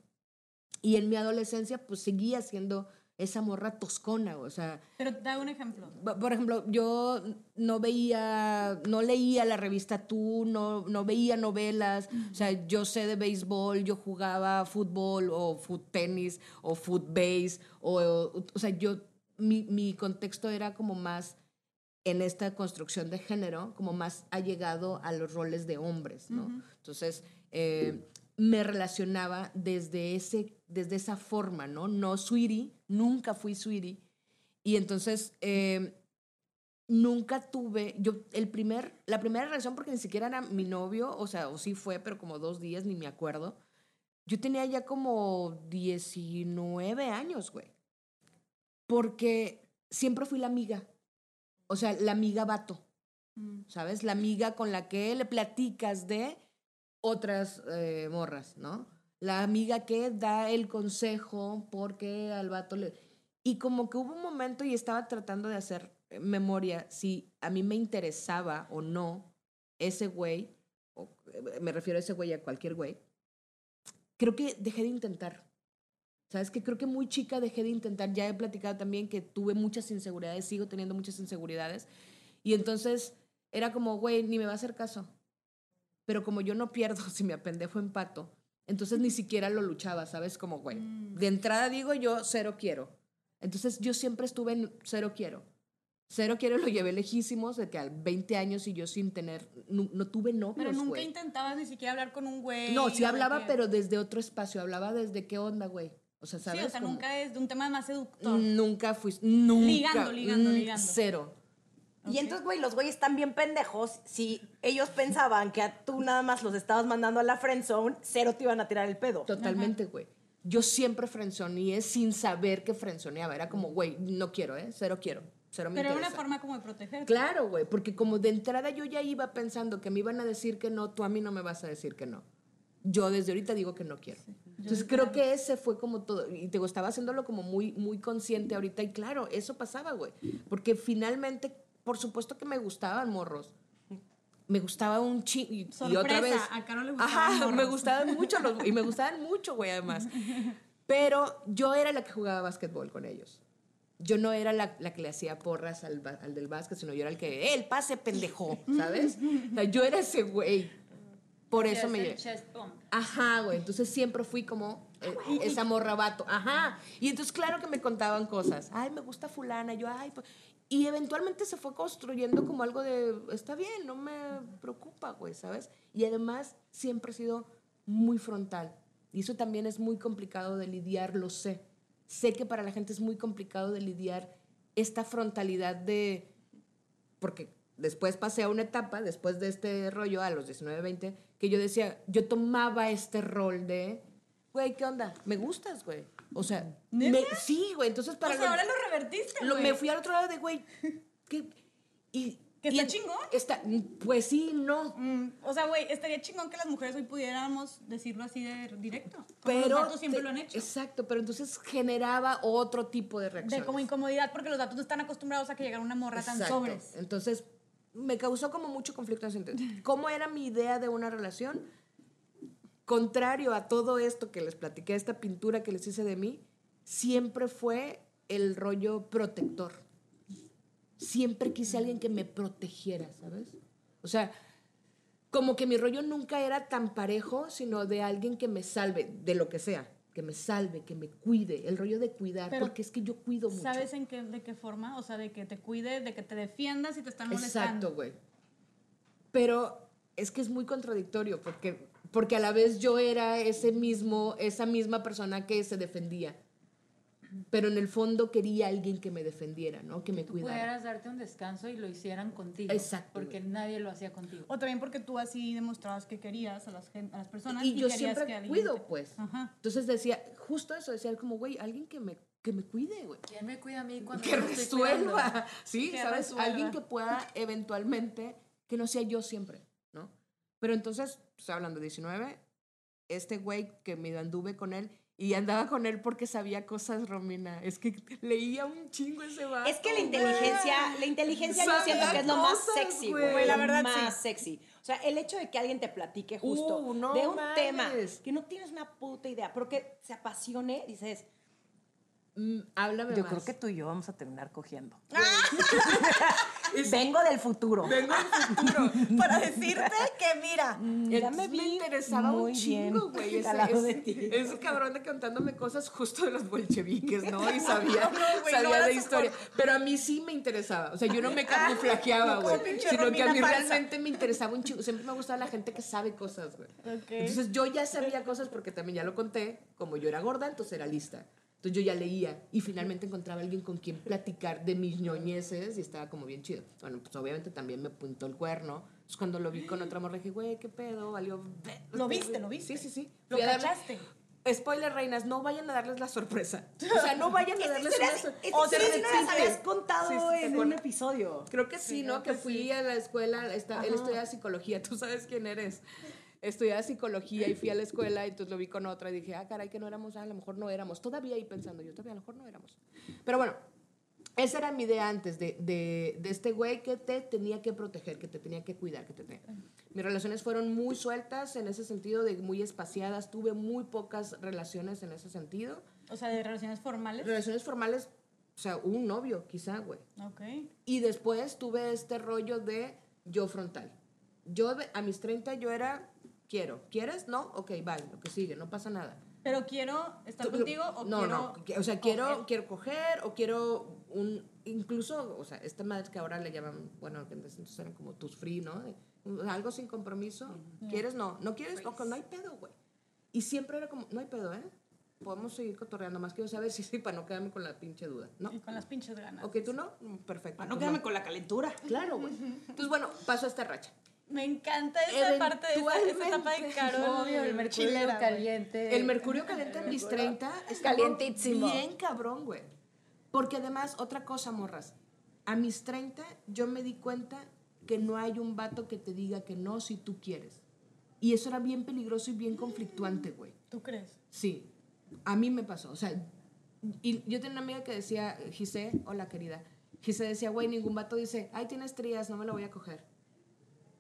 Y en mi adolescencia, pues seguía siendo esa morra toscona, o sea, Pero da un ejemplo. Por ejemplo, yo no veía, no leía la revista Tú, no, no veía novelas, o sea, yo sé de béisbol, yo jugaba fútbol o foot tenis o foot base, o, o sea, yo, mi, mi contexto era como más en esta construcción de género, como más allegado a los roles de hombres, ¿no? Entonces, eh, me relacionaba desde, ese, desde esa forma, ¿no? No sweetie, nunca fui sweetie. Y entonces, eh, nunca tuve, yo, el primer, la primera relación, porque ni siquiera era mi novio, o sea, o sí fue, pero como dos días, ni me acuerdo. Yo tenía ya como 19 años, güey. Porque siempre fui la amiga. O sea, la amiga vato. ¿Sabes? La amiga con la que le platicas de otras eh, morras, ¿no? La amiga que da el consejo porque al vato le... Y como que hubo un momento y estaba tratando de hacer eh, memoria si a mí me interesaba o no ese güey, o, eh, me refiero a ese güey a cualquier güey, creo que dejé de intentar. ¿Sabes? Que creo que muy chica dejé de intentar. Ya he platicado también que tuve muchas inseguridades, sigo teniendo muchas inseguridades. Y entonces era como, güey, ni me va a hacer caso. Pero como yo no pierdo si me apendejo empato, entonces ni siquiera lo luchaba, ¿sabes? Como, güey, de entrada digo yo, cero quiero. Entonces yo siempre estuve en cero quiero. Cero quiero lo llevé lejísimos de que a 20 años y yo sin tener, no, no tuve novios, Pero nunca güey. intentabas ni siquiera hablar con un güey. No, sí hablaba, pero desde otro espacio. Hablaba desde qué onda, güey. O sea, Sí, ¿sabes? o sea, Como- nunca es de un tema más seductor. Nunca fui, nunca. Ligando, ligando, ligando. Cero. Y entonces, güey, los güeyes están bien pendejos. Si ellos pensaban que a tú nada más los estabas mandando a la friend zone, cero te iban a tirar el pedo. Totalmente, güey. Yo siempre frenzoneé sin saber que frenzoneaba. Era como, güey, no quiero, ¿eh? Cero quiero. Cero me Pero era una forma como de proteger. Claro, güey, porque como de entrada yo ya iba pensando que me iban a decir que no, tú a mí no me vas a decir que no. Yo desde ahorita digo que no quiero. Entonces creo que ese fue como todo, y te estaba haciéndolo como muy, muy consciente ahorita, y claro, eso pasaba, güey, porque finalmente, por supuesto que me gustaban morros. Me gustaba un chingo. Y, y otra vez. a Caro le gustaban Ajá, me gustaban mucho los, y me gustaban mucho, güey, además. Pero yo era la que jugaba básquetbol con ellos. Yo no era la, la que le hacía porras al, al del básquet, sino yo era el que, ¡eh, el pase pendejo! ¿Sabes? O sea, yo era ese güey. Por eso me llevé. Ajá, güey. Entonces siempre fui como eh, esa morra vato. Ajá. Y entonces, claro que me contaban cosas. Ay, me gusta fulana. Yo, ay. pues- Y eventualmente se fue construyendo como algo de, está bien, no me preocupa, güey, ¿sabes? Y además siempre he sido muy frontal. Y eso también es muy complicado de lidiar, lo sé. Sé que para la gente es muy complicado de lidiar esta frontalidad de, porque después pasé a una etapa, después de este rollo, a los 19, 20, que yo decía, yo tomaba este rol de, güey, ¿qué onda? Me gustas, güey. O sea, me- sí, güey. Entonces, para o sea, lo- ahora lo revertiste, lo- me fui al otro lado de, güey, ¿qué? Y, ¿Que está chingón? Está, pues sí, no. Mm, o sea, güey, estaría chingón que las mujeres hoy pudiéramos decirlo así de directo. Como Pero los vatos siempre te- lo han hecho. Exacto, pero entonces generaba otro tipo de De reacción. como incomodidad, porque los datos no están acostumbrados a que llegara una morra tan Exacto. sobres. Entonces, me causó como mucho conflicto en ese. ¿Cómo era mi idea de una relación? Contrario a todo esto que les platiqué, esta pintura que les hice de mí, siempre fue el rollo protector. Siempre quise alguien que me protegiera, ¿sabes? O sea, como que mi rollo nunca era tan parejo, sino de alguien que me salve, de lo que sea, que me salve, que me cuide, el rollo de cuidar, Pero, porque es que yo cuido mucho. ¿Sabes en qué, de qué forma? O sea, de que te cuide, de que te defiendas y te están molestando. Exacto, güey. Pero es que es muy contradictorio porque, porque a la vez yo era ese mismo, esa misma persona que se defendía. Pero en el fondo quería alguien que me defendiera, ¿no? Que me Tú cuidara. pudieras darte un descanso y lo hicieran contigo. Exacto, Porque nadie lo hacía contigo. O también porque tú así demostrabas que querías a las, a las personas. Y yo querías siempre que alguien cuido, te- pues. Ajá. Entonces decía, justo eso, decía como, güey, alguien que me, que me cuide, güey. ¿Quién me cuida a mí cuando Que yo estoy cuidando? resuelva. Sí, Que ¿sabes? resuelva. Alguien que pueda eventualmente, que no sea yo siempre, ¿no? Pero entonces, pues hablando de 19, este güey que me anduve con él y andaba con él porque sabía cosas, Romina. Es que leía un chingo ese vato. Es que la inteligencia, la inteligencia yo siento que es lo más cosas, sexy, güey. La verdad, más sexy. O sea, el hecho de que alguien te platique justo Uh, no de un tema que no tienes una puta idea, pero que se apasione, dices, Mm, háblame yo más. creo que tú y yo vamos a terminar cogiendo. Es- Vengo del futuro. Vengo al futuro. Para decirte que, mira, ya Entonces me vi interesaba muy un chingo, güey. Ese, ese- ese cabrón de contándome cosas justo de los bolcheviques, ¿no? Y sabía, güey, sabía no su historia. Pero a mí sí me interesaba. O sea, yo no me Ah, camuflajeaba, güey. Sino que a mí falsa. realmente me interesaba un chingo. Siempre me gustaba la gente que sabe cosas, güey. Ok. Entonces yo ya sabía cosas porque también ya lo conté. Como yo era gorda, entonces era lista. Entonces yo ya leía y finalmente encontraba a alguien con quien platicar de mis ñoñeces y estaba como bien chido. Bueno, pues obviamente también me puntó el cuerno. Entonces cuando lo vi con otra morra dije, güey, ¿qué pedo? Valió... Lo viste, lo viste. Sí, sí, sí. Lo cachaste. Spoiler, reinas, no vayan a darles la sorpresa. O sea, no vayan a darles una sorpresa. O se sea, si no las habías contado Sí, sí, ¿te en un episodio. Creo que sí, ¿no? Que fui a la escuela, está, él estudiaba psicología, tú sabes quién eres. Estudiaba psicología y fui a la escuela y entonces lo vi con otra y dije, ah, caray, que no éramos, ah, a lo mejor no éramos. Todavía ahí pensando, yo todavía a lo mejor no éramos. Pero bueno, esa era mi idea antes de, de, de este güey que te tenía que proteger, que te tenía que cuidar, que te tenía. Mis relaciones fueron muy sueltas en ese sentido, de muy espaciadas. Tuve muy pocas relaciones en ese sentido. O sea, de relaciones formales. Relaciones formales, o sea, un novio, quizá, güey. Ok. Y después tuve este rollo de yo frontal. Yo a mis 30 yo era, quiero. ¿Quieres? No, ok, vale, lo que sigue, no pasa nada. Pero quiero estar Tú- contigo o no, quiero. no, o sea, quiero, coger. quiero coger o quiero un, incluso, o sea, esta madre que ahora le llaman, bueno, que entonces eran como tus free, ¿no? Algo sin compromiso. ¿Quieres? No. ¿No quieres? No, no hay pedo, güey. Y siempre era como, no hay pedo, ¿eh? podemos seguir cotorreando más. Quiero saber si sí, para no quedarme con la pinche duda, ¿no? Y con las pinches ganas. Ok, ¿tú no? Mm, Perfecto. Para no Pues quedarme con la calentura. Claro, güey. Entonces, bueno, paso a esta racha. Me encanta esa parte de esa, esa etapa de Eventualmente. Caro. Obvio, el mercurio chilera, caliente. El mercurio caliente en mis 30 estuvo Calientísimo. bien cabrón, güey. Porque además, otra cosa, morras. A mis 30 yo me di cuenta que no hay un vato que te diga que no si tú quieres. Y eso era bien peligroso y bien conflictuante, güey. ¿Tú crees? Sí, a mí me pasó. O sea, y yo tenía una amiga que decía, Gise, hola querida. Gise decía, güey, ningún vato dice, ay, tienes trías, no me la voy a coger.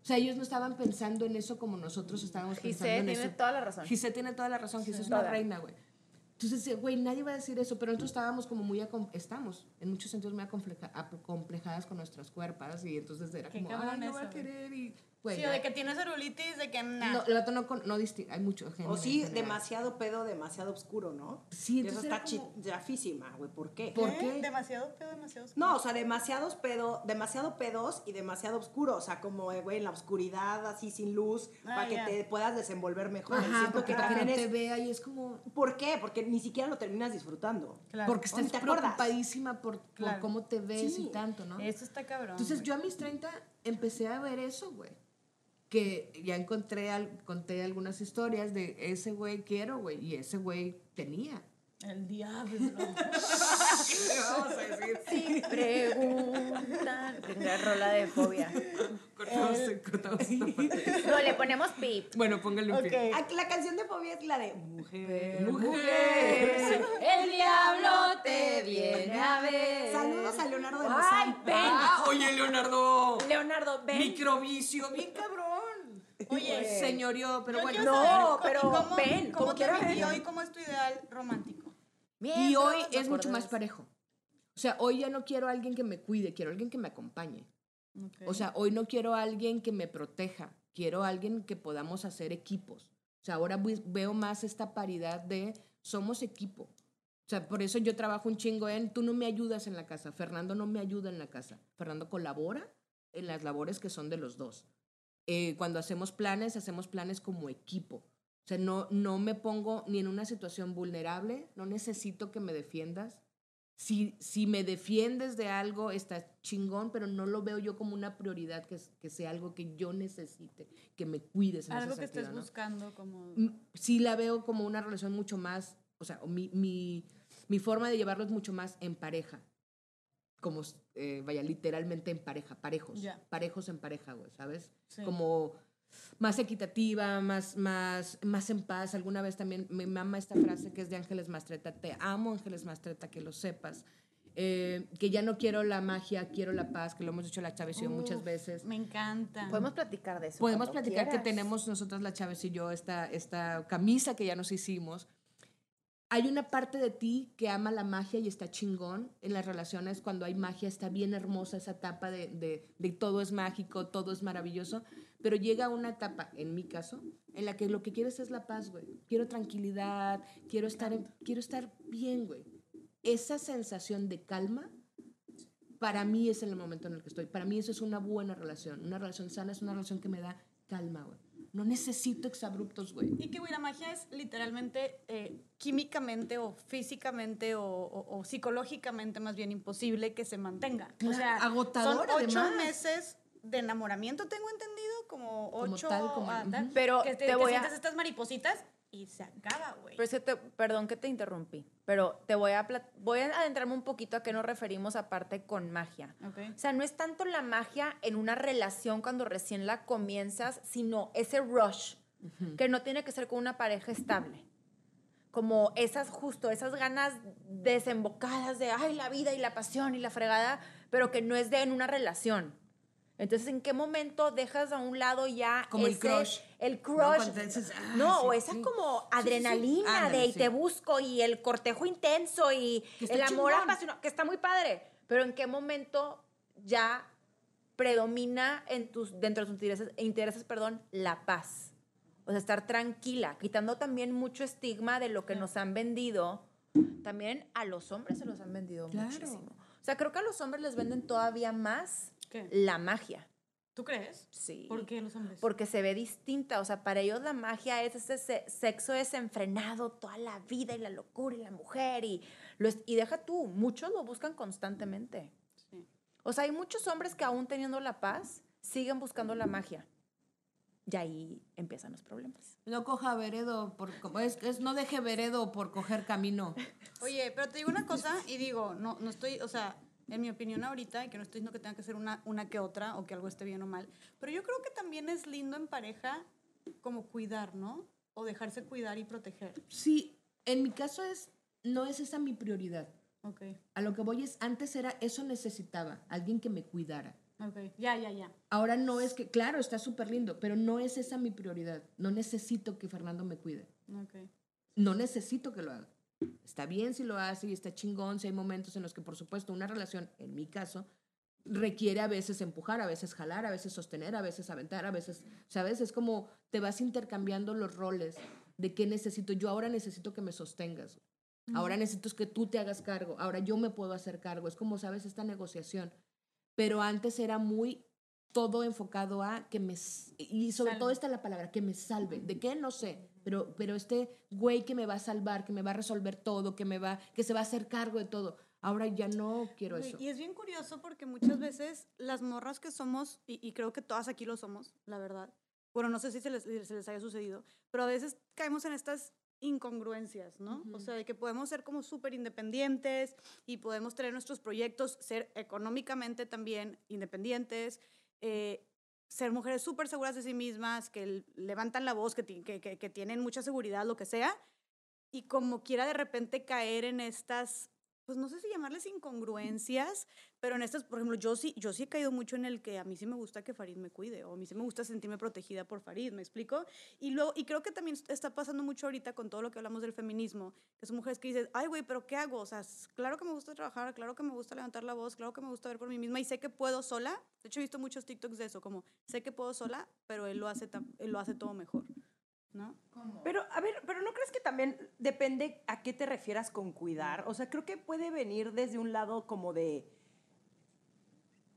O sea, ellos no estaban pensando en eso como nosotros estábamos pensando en tiene eso. toda la razón. Gise tiene toda la razón, Gise es una reina, güey. Entonces, güey, nadie va a decir eso, pero nosotros estábamos como muy, estamos en muchos sentidos muy acompleja- acomplejadas con nuestras cuerpos y entonces era como, ay, no voy a querer y, güey, Sí, o de que tienes celulitis, de que nah. no, el vato no, con- no distingue, hay mucho género O sí, demasiado pedo, demasiado oscuro, ¿no? Sí, Y eso entonces está como- chafísima, güey. ¿Por qué? ¿Por ¿Eh? qué? Demasiado pedo, demasiado oscuro. No, o sea, demasiados pedo, demasiado pedos y demasiado oscuro. O sea, como, eh, güey, en la oscuridad, así sin luz, Ah, para que ya. te puedas desenvolver mejor. Ajá, Siento porque que también te es- vea y es como... ¿Por qué? Porque ni siquiera lo terminas disfrutando. Claro. Porque estás te preocupadísima por, por Claro. cómo te ves y tanto, ¿no? Eso está cabrón. Entonces güey. yo a mis 30 empecé a ver eso, güey. Que ya encontré, al- conté algunas historias de ese güey quiero, güey. Y ese güey tenía. El diablo. ¿Qué le vamos a decir? Si preguntan. Tenga rola de fobia. Cortamos, cortamos esta parte. No, le ponemos pip. Bueno, póngale un. Ah, La canción de fobia es la de Mujer. ¡Mujer! El diablo te viene a ver. Saludos a Leonardo de Ay, Lozán. ven. Ah, oye, Leonardo. Leonardo, ven. Microvicio, bien cabrón. Oye, Señorio, pero yo bueno. no, saber, pero ¿cómo, ven, ¿cómo te vivió y cómo es tu ideal romántico? Y hoy es mucho más parejo. O sea, hoy ya no quiero a alguien que me cuide, quiero a alguien que me acompañe. O sea, hoy no quiero a alguien que me proteja, quiero a alguien que podamos hacer equipos. O sea, ahora veo más esta paridad de somos equipo. O sea, por eso yo trabajo un chingo en, tú no me ayudas en la casa, Fernando no me ayuda en la casa. Fernando colabora en las labores que son de los dos. Eh, cuando hacemos planes, hacemos planes como equipo. O sea, no, no me pongo ni en una situación vulnerable, no necesito que me defiendas. Si, si me defiendes de algo, está chingón, pero no lo veo yo como una prioridad que, que sea algo que yo necesite, que me cuides en Algo ese que estés buscando como... Mm, sí la veo como una relación mucho más, o sea, mi, mi, mi forma de llevarlo es mucho más en pareja. Como, eh, vaya, literalmente en pareja, parejos. Ya. Parejos en pareja, güey, ¿sabes? Sí. Como más equitativa, más, más, más en paz. Alguna vez también me mama esta frase que es de Ángeles Mastreta. Te amo, Ángeles Mastreta, que lo sepas. Eh, que ya no quiero la magia, quiero la paz, que lo hemos dicho la Chávez y yo muchas veces. Me encanta. Podemos platicar de eso. Podemos platicar que tenemos nosotras, la Chávez y yo, esta, esta camisa que ya nos hicimos. Hay una parte de ti que ama la magia y está chingón en las relaciones. Cuando hay magia está bien hermosa esa etapa de, de, de todo es mágico, todo es maravilloso. Pero llega una etapa, en mi caso, en la que lo que quieres es la paz, güey. Quiero tranquilidad, quiero estar, en- quiero estar bien, güey. Esa sensación de calma para mí es el momento en el que estoy. Para mí eso es una buena relación. Una relación sana es una relación que me da calma, güey. No necesito exabruptos, güey. Y que, güey, la magia es literalmente eh, químicamente o físicamente o, o- o psicológicamente más bien imposible que se mantenga. o Claro, sea, agotador, son ocho además. meses de enamoramiento, tengo entendido, como Como ocho. tal, como- ah, tal. Pero que te que voy a- sientes estas maripositas y se acaba, güey. Pero es que te- perdón que te interrumpí, pero te voy a, voy a adentrarme un poquito a qué nos referimos aparte con magia. O sea, no es tanto la magia en una relación cuando recién la comienzas, sino ese rush, que no tiene que ser con una pareja estable. Como esas, justo, esas ganas desembocadas de, ay, la vida y la pasión y la fregada, pero que no es de en una relación. Entonces, ¿en qué momento dejas a un lado ya Como el ese- crush. El crush. No, dices, ah, No, sí, o esa sí. como Sí, sí, adrenalina Ándale, de y te busco y el cortejo intenso y el amor chingón. apasionado, que está muy padre. Pero ¿en qué momento ya predomina en tus, dentro de tus intereses, intereses perdón, la paz? O sea, estar tranquila, quitando también mucho estigma de lo que nos han vendido. También a los hombres se los han vendido Claro. muchísimo. O sea, creo que a los hombres les venden todavía más ¿Qué? la magia. ¿Tú crees? Sí. ¿Por qué los hombres? Porque se ve distinta, o sea, para ellos la magia es ese se- sexo desenfrenado toda la vida y la locura y la mujer y, lo es- y deja tú, muchos lo buscan constantemente. Sí. O sea, hay muchos hombres que aún teniendo la paz siguen buscando la magia. Y ahí empiezan los problemas. No coja veredo, por, como es, es no deje veredo por coger camino. Oye, pero te digo una cosa y digo, no, no estoy, o sea, en mi opinión ahorita, y que no estoy diciendo que tenga que ser una, una que otra o que algo esté bien o mal, pero yo creo que también es lindo en pareja como cuidar, ¿no? O dejarse cuidar y proteger. Sí, en mi caso es, no es esa mi prioridad. Ok, A lo que voy es, antes era, eso necesitaba, alguien que me cuidara. ok, ya, ya, ya. Ahora no es que, claro, está súper lindo, pero no es esa mi prioridad. No necesito que Fernando me cuide. Ok. No necesito que lo haga. Está bien si lo hace y está chingón, si hay momentos en los que, por supuesto, una relación, en mi caso, requiere a veces empujar, a veces jalar, a veces sostener, a veces aventar, a veces, ¿sabes? Es como te vas intercambiando los roles de qué necesito. Yo ahora necesito que me sostengas. Ahora necesito que tú te hagas cargo. Ahora yo me puedo hacer cargo. Es como, ¿sabes? Esta negociación. Pero antes era muy todo enfocado a que me... Y sobre todo está la palabra, que me salve. ¿De qué? No sé. Pero, pero este güey que me va a salvar, que me va a resolver todo, que me va, que se va a hacer cargo de todo. Ahora ya no quiero eso. Y es bien curioso porque muchas veces las morras que somos, y, y creo que todas aquí lo somos, la verdad. Bueno, no sé si se les, se les haya sucedido, pero a veces caemos en estas incongruencias, ¿no? O sea, de que podemos ser como súper independientes y podemos tener nuestros proyectos, ser económicamente también independientes, eh, ser mujeres súper seguras de sí mismas, que levantan la voz, que, que, que tienen mucha seguridad, lo que sea, y como quiera de repente caer en estas, pues no sé si llamarles incongruencias, pero en estas, por ejemplo, yo sí, yo sí he caído mucho en el que a mí sí me gusta que Farid me cuide, o a mí sí me gusta sentirme protegida por Farid, ¿me explico? Y, luego, y creo que también está pasando mucho ahorita con todo lo que hablamos del feminismo, que son mujeres que dicen, ay, güey, pero ¿qué hago? O sea, claro que me gusta trabajar, claro que me gusta levantar la voz, claro que me gusta ver por mí misma y sé que puedo sola. De hecho, he visto muchos TikToks de eso, como, sé que puedo sola, pero él lo hace, él lo hace todo mejor, ¿no? Pero, a ver, pero ¿no crees que también depende a qué te refieras con cuidar? O sea, creo que puede venir desde un lado como de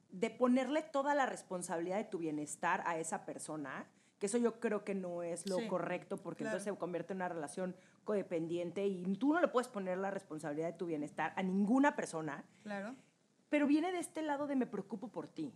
de ponerle toda la responsabilidad de tu bienestar a esa persona, que eso yo creo que no es lo Sí, correcto porque claro. entonces se convierte en una relación codependiente y tú no le puedes poner la responsabilidad de tu bienestar a ninguna persona, Claro. pero viene de este lado de me preocupo por ti,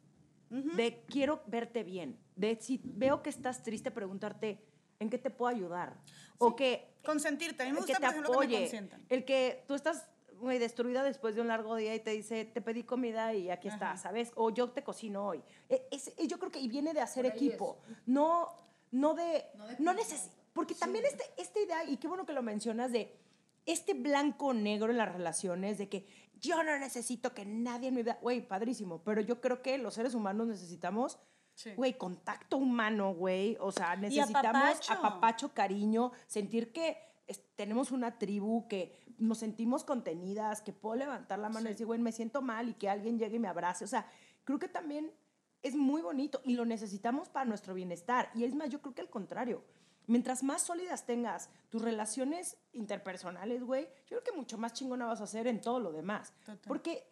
de quiero verte bien, de si veo que estás triste, preguntarte en qué te puedo ayudar, o que Consentirte. A mí me el gusta, que te por ejemplo, que me apoye, el que tú estás muy destruida después de un largo día y te dice, te pedí comida y aquí está, ¿sabes? O yo te cocino hoy. E- es- yo creo que y viene de hacer equipo, no, no de, no, necesito, porque también este, esta idea, y qué bueno que lo mencionas, de este blanco negro en las relaciones, de que yo no necesito que nadie en mi vida, güey, padrísimo, pero yo creo que los seres humanos necesitamos Sí. Güey, contacto humano, güey. O sea, necesitamos apapacho. apapacho, cariño, sentir que es- tenemos una tribu, que nos sentimos contenidas, que puedo levantar la mano y decir, güey, me siento mal y que alguien llegue y me abrace. O sea, creo que también es muy bonito y lo necesitamos para nuestro bienestar. Y es más, yo creo que al contrario. Mientras más sólidas tengas tus relaciones interpersonales, güey, yo creo que mucho más chingona vas a hacer en todo lo demás. Total. Porque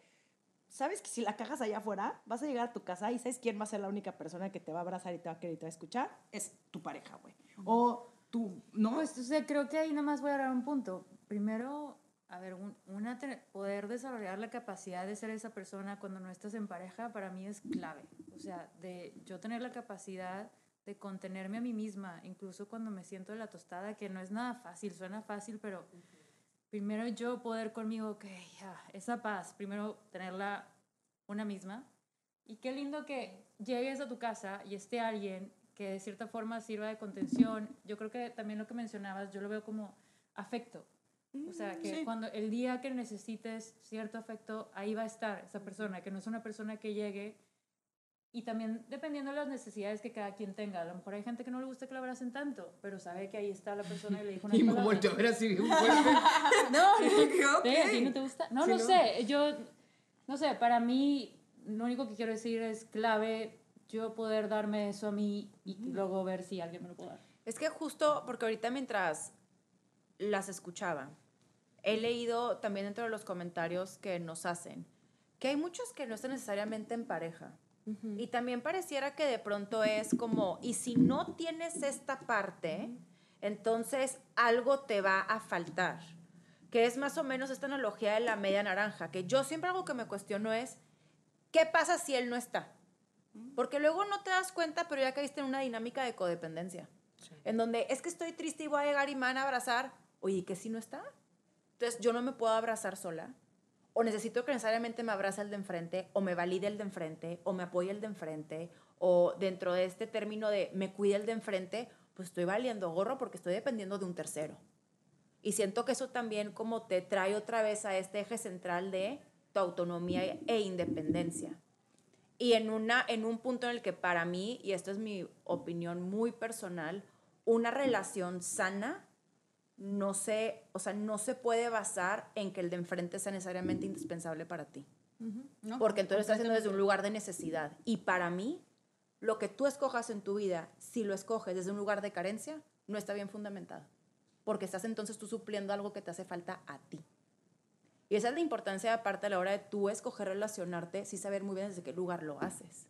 sabes que si la cagas allá afuera, vas a llegar a tu casa y sabes quién va a ser la única persona que te va a abrazar y te va a querer y te va a escuchar, es tu pareja, güey. O tú, ¿no? Pues, o sea, creo que ahí nomás voy a dar un punto. Primero, a ver, un- una, poder desarrollar la capacidad de ser esa persona cuando no estás en pareja, para mí es clave. O sea, de yo tener la capacidad de contenerme a mí misma, incluso cuando me siento de la tostada, que no es nada fácil, suena fácil, pero primero yo poder conmigo, ok, ya, esa paz, primero tenerla una misma. Y qué lindo que llegues a tu casa y esté alguien que de cierta forma sirva de contención. Yo creo que también lo que mencionabas, yo lo veo como afecto. O sea, que sí. cuando el día que necesites cierto afecto, ahí va a estar esa persona, que no es una persona que llegue. Y también dependiendo de las necesidades que cada quien tenga. A lo mejor hay gente que no le gusta que la abracen tanto, pero sabe que ahí está la persona y le dijo una Y me volteó a ver así fuerte. No, ok. ¿Eh? ¿A ti no te gusta? No, Sí, no, no. sé. Yo, no sé, para mí, lo único que quiero decir es clave yo poder darme eso a mí y luego ver si alguien me lo puede dar. Es que justo porque ahorita mientras las escuchaba, he leído también dentro de los comentarios que nos hacen que hay muchos que no están necesariamente en pareja Y también pareciera que de pronto es como, y si no tienes esta parte, entonces algo te va a faltar. Que es más o menos esta analogía de la media naranja, que yo siempre algo que me cuestiono es, ¿qué pasa si él no está? Porque luego no te das cuenta, pero ya caíste en una dinámica de codependencia. En donde es que estoy triste y voy a llegar y me van a abrazar. Oye, ¿y qué si no está? Entonces yo no me puedo abrazar sola. O necesito que necesariamente me abrace el de enfrente, o me valide el de enfrente, o me apoye el de enfrente, o dentro de este término de me cuide el de enfrente, pues estoy valiendo gorro porque estoy dependiendo de un tercero. Y siento que eso también como te trae otra vez a este eje central de tu autonomía e independencia. Y en, una, en un punto en el que para mí, y esto es mi opinión muy personal, una relación sana no se, o sea, no se puede basar en que el de enfrente sea necesariamente indispensable para ti. ¿no? Porque entonces estás haciendo desde un lugar de necesidad. Y para mí, lo que tú escojas en tu vida, si lo escoges desde un lugar de carencia, no está bien fundamentado. Porque estás entonces tú supliendo algo que te hace falta a ti. Y esa es la importancia, aparte, a la hora de tú escoger relacionarte, sí saber muy bien desde qué lugar lo haces.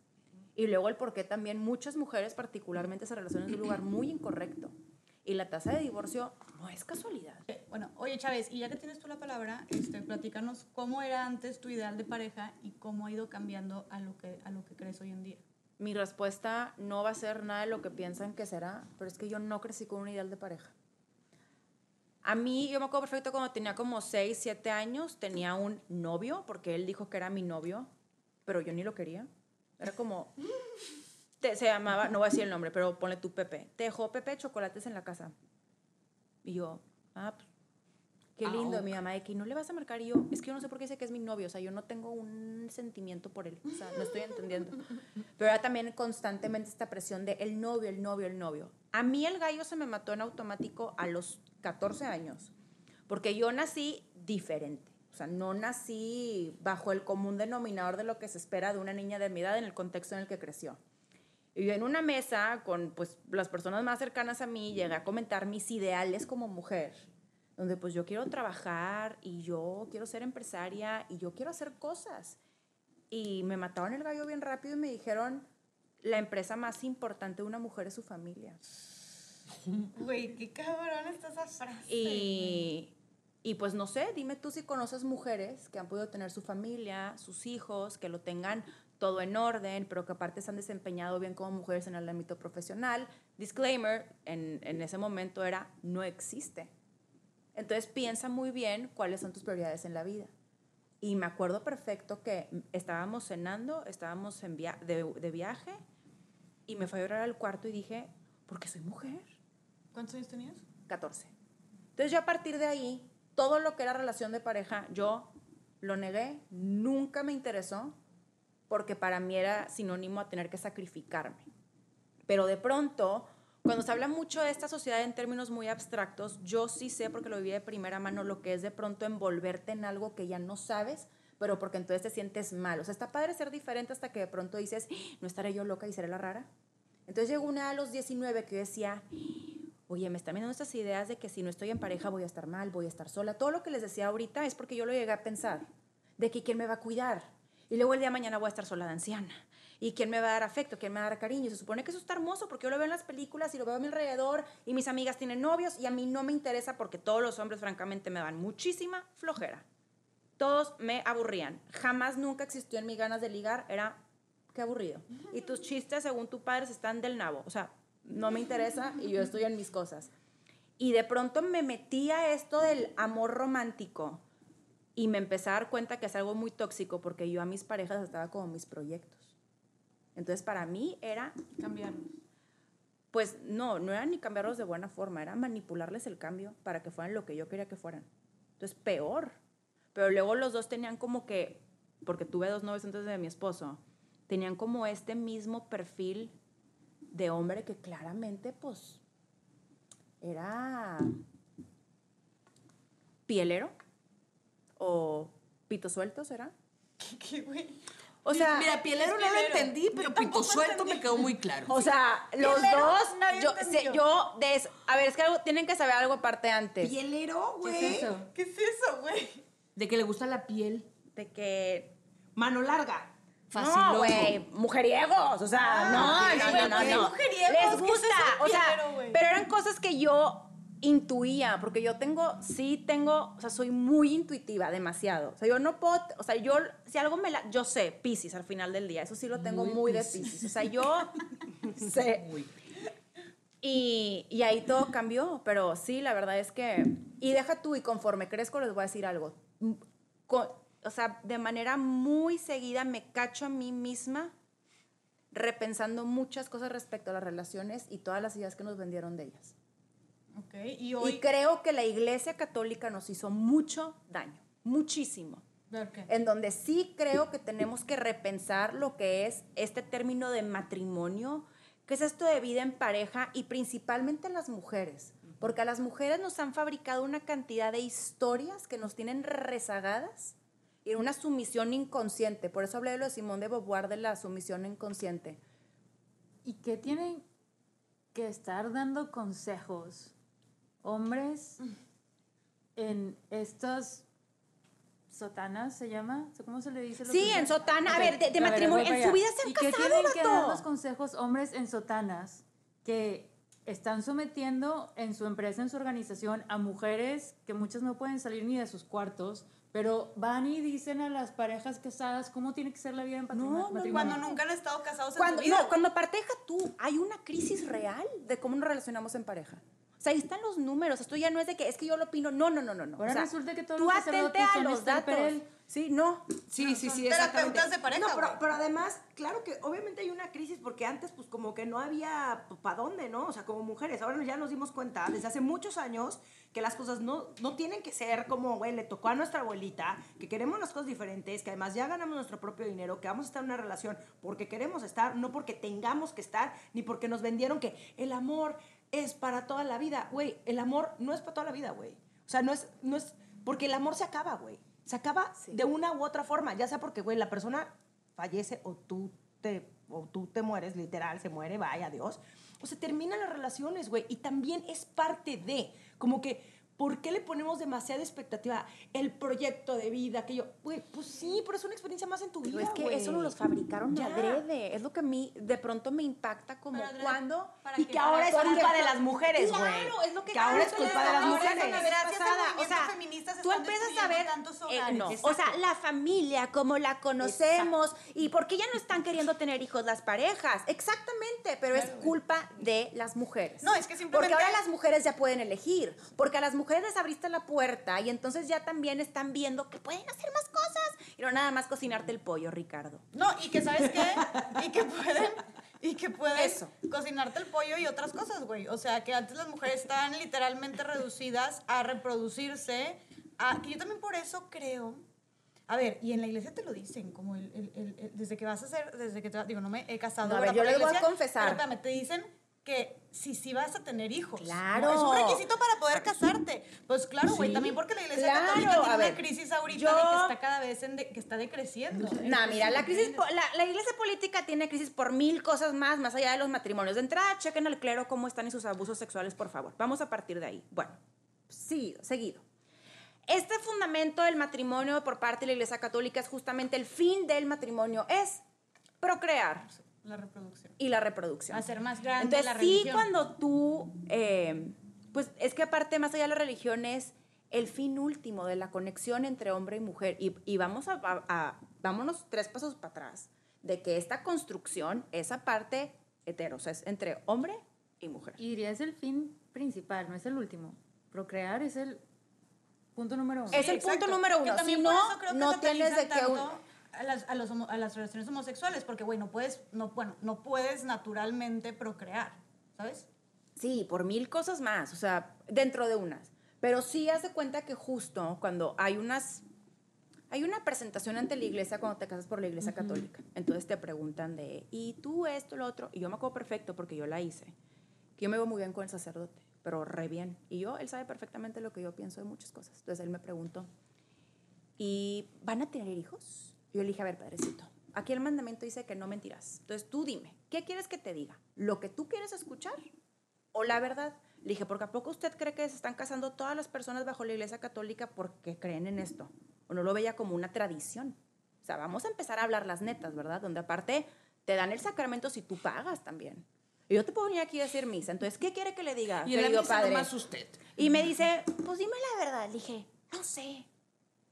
Y luego el por qué también muchas mujeres particularmente se relacionan en un lugar muy incorrecto. Y la tasa de divorcio no es casualidad. Eh, Bueno, oye Chávez, y ya que tienes tú la palabra, este, platícanos cómo era antes tu ideal de pareja y cómo ha ido cambiando a lo que, a lo que crees hoy en día. Mi respuesta no va a ser nada de lo que piensan que será, pero es que yo no crecí con un ideal de pareja. A mí, yo me acuerdo perfecto cuando tenía como 6, 7 años, tenía un novio, porque él dijo que era mi novio, pero yo ni lo quería. Era como, te- se llamaba, no voy a decir el nombre, pero ponle tú Pepe. Te dejó Pepe chocolates en la casa. Y yo, ah, pues, qué lindo, mi mamá, de que no le vas a marcar. Y yo, es que yo no sé por qué dice que es mi novio, o sea, yo no tengo un sentimiento por él, o sea, no estoy entendiendo. Pero era también constantemente esta presión de el novio, el novio, el novio. A mí el gallo se me mató en automático a los 14 años, porque yo nací diferente. O sea, no nací bajo el común denominador de lo que se espera de una niña de mi edad en el contexto en el que creció. Y yo en una mesa con pues, las personas más cercanas a mí llegué a comentar mis ideales como mujer, donde pues yo quiero trabajar y yo quiero ser empresaria y yo quiero hacer cosas. Y me mataron el gallo bien rápido y me dijeron, la empresa más importante de una mujer es su familia. Güey, qué cabrón está esa frase. Y, y pues no sé, dime tú si conoces mujeres que han podido tener su familia, sus hijos, que lo tengan todo en orden, pero que aparte se han desempeñado bien como mujeres en el ámbito profesional. Disclaimer, en, en ese momento era, no existe. Entonces piensa muy bien cuáles son tus prioridades en la vida. Y me acuerdo perfecto que estábamos cenando, estábamos en via- de, de viaje, y me fui a llorar al cuarto y dije, porque soy mujer. ¿Cuántos años tenías? 14. Entonces yo a partir de ahí, todo lo que era relación de pareja, yo lo negué, nunca me interesó, porque para mí era sinónimo a tener que sacrificarme. Pero de pronto, cuando se habla mucho de esta sociedad en términos muy abstractos, yo sí sé, porque lo viví de primera mano, lo que es de pronto envolverte en algo que ya no sabes, pero porque entonces te sientes mal. O sea, está padre ser diferente hasta que de pronto dices, "Ah, no estaré yo loca y seré la rara. Entonces llegó una a los 19 que yo decía, oye, me están viendo estas ideas de que si no estoy en pareja voy a estar mal, voy a estar sola. Todo lo que les decía ahorita es porque yo lo llegué a pensar, de que quién me va a cuidar. Y luego el día de mañana voy a estar sola de anciana. ¿Y quién me va a dar afecto? ¿Quién me va a dar cariño? Se supone que eso está hermoso porque yo lo veo en las películas y lo veo a mi alrededor y mis amigas tienen novios y a mí no me interesa porque todos los hombres francamente me dan muchísima flojera. Todos me aburrían. Jamás nunca existió en mis ganas de ligar. Era, qué aburrido. Y tus chistes, según tu padre, están del nabo. O sea, no me interesa y yo estoy en mis cosas. Y de pronto me metí a esto del amor romántico y me empecé a dar cuenta que es algo muy tóxico porque yo a mis parejas estaba como mis proyectos. Entonces para mí era, Cambiarlos. pues no, no era ni cambiarlos de buena forma, era manipularles el cambio para que fueran lo que yo quería que fueran. Entonces peor. Pero luego los dos tenían como que, porque tuve dos novios antes de mi esposo, tenían como este mismo perfil de hombre que claramente pues era pielero o pito suelto, ¿será? ¿Qué, güey? O sea, Mira, pielero no lo entendí, pero pito suelto me quedó muy claro. o sea, los dos, yo, yo a ver, es que algo, tienen que saber algo aparte antes, Pielero, güey. ¿Qué es eso? ¿Qué es eso, güey? De que le gusta la piel. de que Mano larga. Facilongo. No, güey, mujeriegos, o sea, no, no, no, no, no. mujeriegos, Les ¿qué es gusta, o sea, pero eran cosas que yo intuía, porque yo tengo, sí tengo, o sea, soy muy intuitiva, demasiado. O sea, yo no puedo, o sea, yo, si algo me la, yo sé, Pisces al final del día, eso sí lo tengo Muy muy, de. Pisces. O sea, yo sé. Y, y ahí todo cambió, pero sí, la verdad es que, y deja tú, y conforme crezco les voy a decir algo. Con- o sea, de manera muy seguida me cacho a mí misma repensando muchas cosas respecto a las relaciones y todas las ideas que nos vendieron de ellas. Ok, y hoy... Y creo que la Iglesia Católica nos hizo mucho daño, muchísimo. ¿Por qué? En donde sí creo que tenemos que repensar lo que es este término de matrimonio, que es esto de vida en pareja y principalmente las mujeres. Porque a las mujeres nos han fabricado una cantidad de historias que nos tienen rezagadas y una sumisión inconsciente. Por eso hablé de lo de Simón de Beauvoir de la sumisión inconsciente. ¿Y qué tienen que estar dando consejos hombres en estas sotanas, se llama? ¿Cómo se le dice? lo Sí, que- en sotana. A Ok, ver, de- de a matrimonio. para En su vida se han ¿Y qué casado, tienen que dar los consejos hombres en sotanas que están sometiendo en su empresa, en su organización, a mujeres que muchas no pueden salir ni de sus cuartos, pero van y dicen a las parejas casadas cómo tiene que ser la vida en No, no, matrimonio? Cuando nunca han estado casados Cuando, en su vida. no, cuando pareja tú, hay una crisis real de cómo nos relacionamos en pareja. O sea, ahí están los números. Esto ya no es de que es que yo lo opino. No, no, no, no. no. Ahora O sea, resulta que todos tú atente a los datos. Sí, no. Sí, sí, sí, terapeutas de pareja, No, pero, además, claro que obviamente hay una crisis porque antes pues como que no había para dónde, ¿no? O sea, como mujeres, ahora ya nos dimos cuenta desde hace muchos años que las cosas no, no tienen que ser como, güey, le tocó a nuestra abuelita, que queremos las cosas diferentes, que además ya ganamos nuestro propio dinero, que vamos a estar en una relación porque queremos estar, no porque tengamos que estar, ni porque nos vendieron que el amor es para toda la vida. Güey, el amor no es para toda la vida, güey. O sea, no es, no es, porque el amor se acaba, güey. Se acaba de una u otra forma, ya sea porque, güey, la persona fallece o tú te, o tú te mueres, literal, se muere, vaya, adiós. O se terminan las relaciones, güey, y también es parte de, como que, ¿por qué le ponemos demasiada expectativa? El proyecto de vida, que yo, güey, pues sí, pero es una experiencia más en tu vida, Pero es que eso nos los fabricaron Ya. adrede. Es lo que a mí de pronto me impacta como cuando... ¿para Y que ahora es culpa de las mujeres, güey. Claro, es lo que, Que ahora es culpa de las mujeres. Gracias. O sea, feminista se tú están empiezas a ver... tantos eh, no, o sea, la familia, como la conocemos, y por qué ya no están queriendo tener hijos las parejas. Exactamente, pero es culpa de las mujeres. No, es que simplemente- Porque ahora las mujeres ya pueden elegir, porque a las mujeres les abriste la puerta y entonces ya también están viendo que pueden hacer más cosas y no nada más cocinarte el pollo, Ricardo. No, y que sabes qué, y que pueden, y que puedes Eso. cocinarte el pollo y otras cosas, güey. O sea, que antes las mujeres estaban literalmente reducidas a reproducirse, a, que yo también por eso creo. A ver, y en la iglesia te lo dicen, como el, el- el- desde que vas a hacer, desde que te, digo, no me he casado. No, a ver, yo les voy a confesar. pero espérame, te dicen que si sí vas a tener hijos. Claro. Es un requisito para poder casarte. Pues claro, güey, Sí. también porque la iglesia Claro, católica tiene a ver, una crisis ahorita yo- de que está cada vez en de- que está decreciendo. No, mira, la crisis, la, la iglesia política tiene crisis por mil cosas más, más allá de los matrimonios. De entrada, chequen al clero cómo están y sus abusos sexuales, por favor. Vamos a partir de ahí. Bueno, sí, seguido. Este fundamento del matrimonio por parte de la iglesia católica es justamente el fin del matrimonio, es procrear La reproducción. y la reproducción. Hacer más grande Entonces, la sí, religión. cuando tú, eh, pues es que aparte, más allá de la religión, es el fin último de la conexión entre hombre y mujer. Y, y vamos a, a- a- vámonos tres pasos para atrás, de que esta construcción, esa parte hetero, o sea, es entre hombre y mujer. Y diría es el fin principal, no es el último. Procrear es el punto número uno. Es el exacto. punto número uno. Si no, eso creo que no tienes de que... un- A las, a, los homo- a las relaciones homosexuales, porque, güey, no puedes, no, bueno, no puedes naturalmente procrear, ¿sabes? Sí, por mil cosas más, o sea, dentro de unas. Pero sí haz de cuenta que justo cuando hay unas... Hay una presentación ante la iglesia cuando te casas por la iglesia católica. Entonces te preguntan de, ¿y tú esto, lo otro? Y yo me acuerdo perfecto porque yo la hice. Que yo me veo muy bien con el sacerdote, pero re bien. Y yo, él sabe perfectamente lo que yo pienso de muchas cosas. Entonces él me preguntó, ¿y van a tener hijos? Y yo le dije, a ver, padrecito, aquí el mandamiento dice que no mentirás. Entonces tú dime, ¿qué quieres que te diga? ¿Lo que tú quieres escuchar o la verdad? Le dije, porque ¿a poco usted cree que se están casando todas las personas bajo la iglesia católica porque creen en esto? ¿O no lo veía como una tradición? O sea, vamos a empezar a hablar las netas, ¿verdad? Donde aparte te dan el sacramento si tú pagas también. Y yo te puedo venir aquí a decir misa. Entonces, ¿qué quiere que le diga, Y querido misa padre? usted. Y me dice, pues dime la verdad. Le dije, no sé.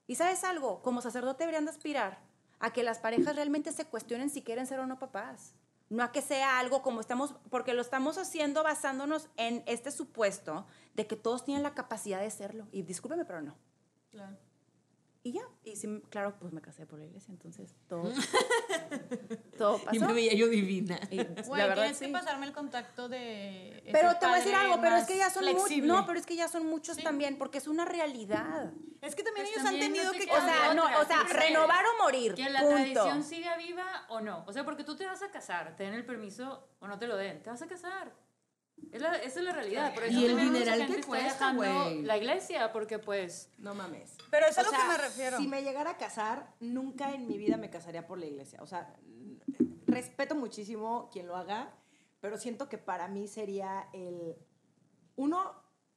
¿Y sabes algo? Como sacerdote deberían de aspirar a que las parejas realmente se cuestionen si quieren ser o no papás. No a que sea algo como estamos, porque lo estamos haciendo basándonos en este supuesto de que todos tienen la capacidad de serlo. Y discúlpeme, pero no. Y ya, y sí, claro, pues me casé por la iglesia, entonces todo, todo pasó. Y me veía yo divina. Y Güey, la verdad, tienes sí. que pasarme el contacto de. Pero te voy a decir algo, pero es que ya son muchos. No, pero es que ya son muchos también, porque es una realidad. Es que también Pues ellos también han tenido no que O sea, no, o sea, sí, sí. renovar o morir. Que la punto. tradición siga viva o no. O sea, porque tú te vas a casar, te den el permiso o no te lo den, te vas a casar. Es la- esa es la realidad. Por eso Y el dineral que está cuesta, güey. La iglesia, porque pues. No mames. Pero es a lo sea, que me refiero. Si me llegara a casar, nunca en mi vida me casaría por la iglesia. O sea, respeto muchísimo quien lo haga, pero siento que para mí sería el... Uno,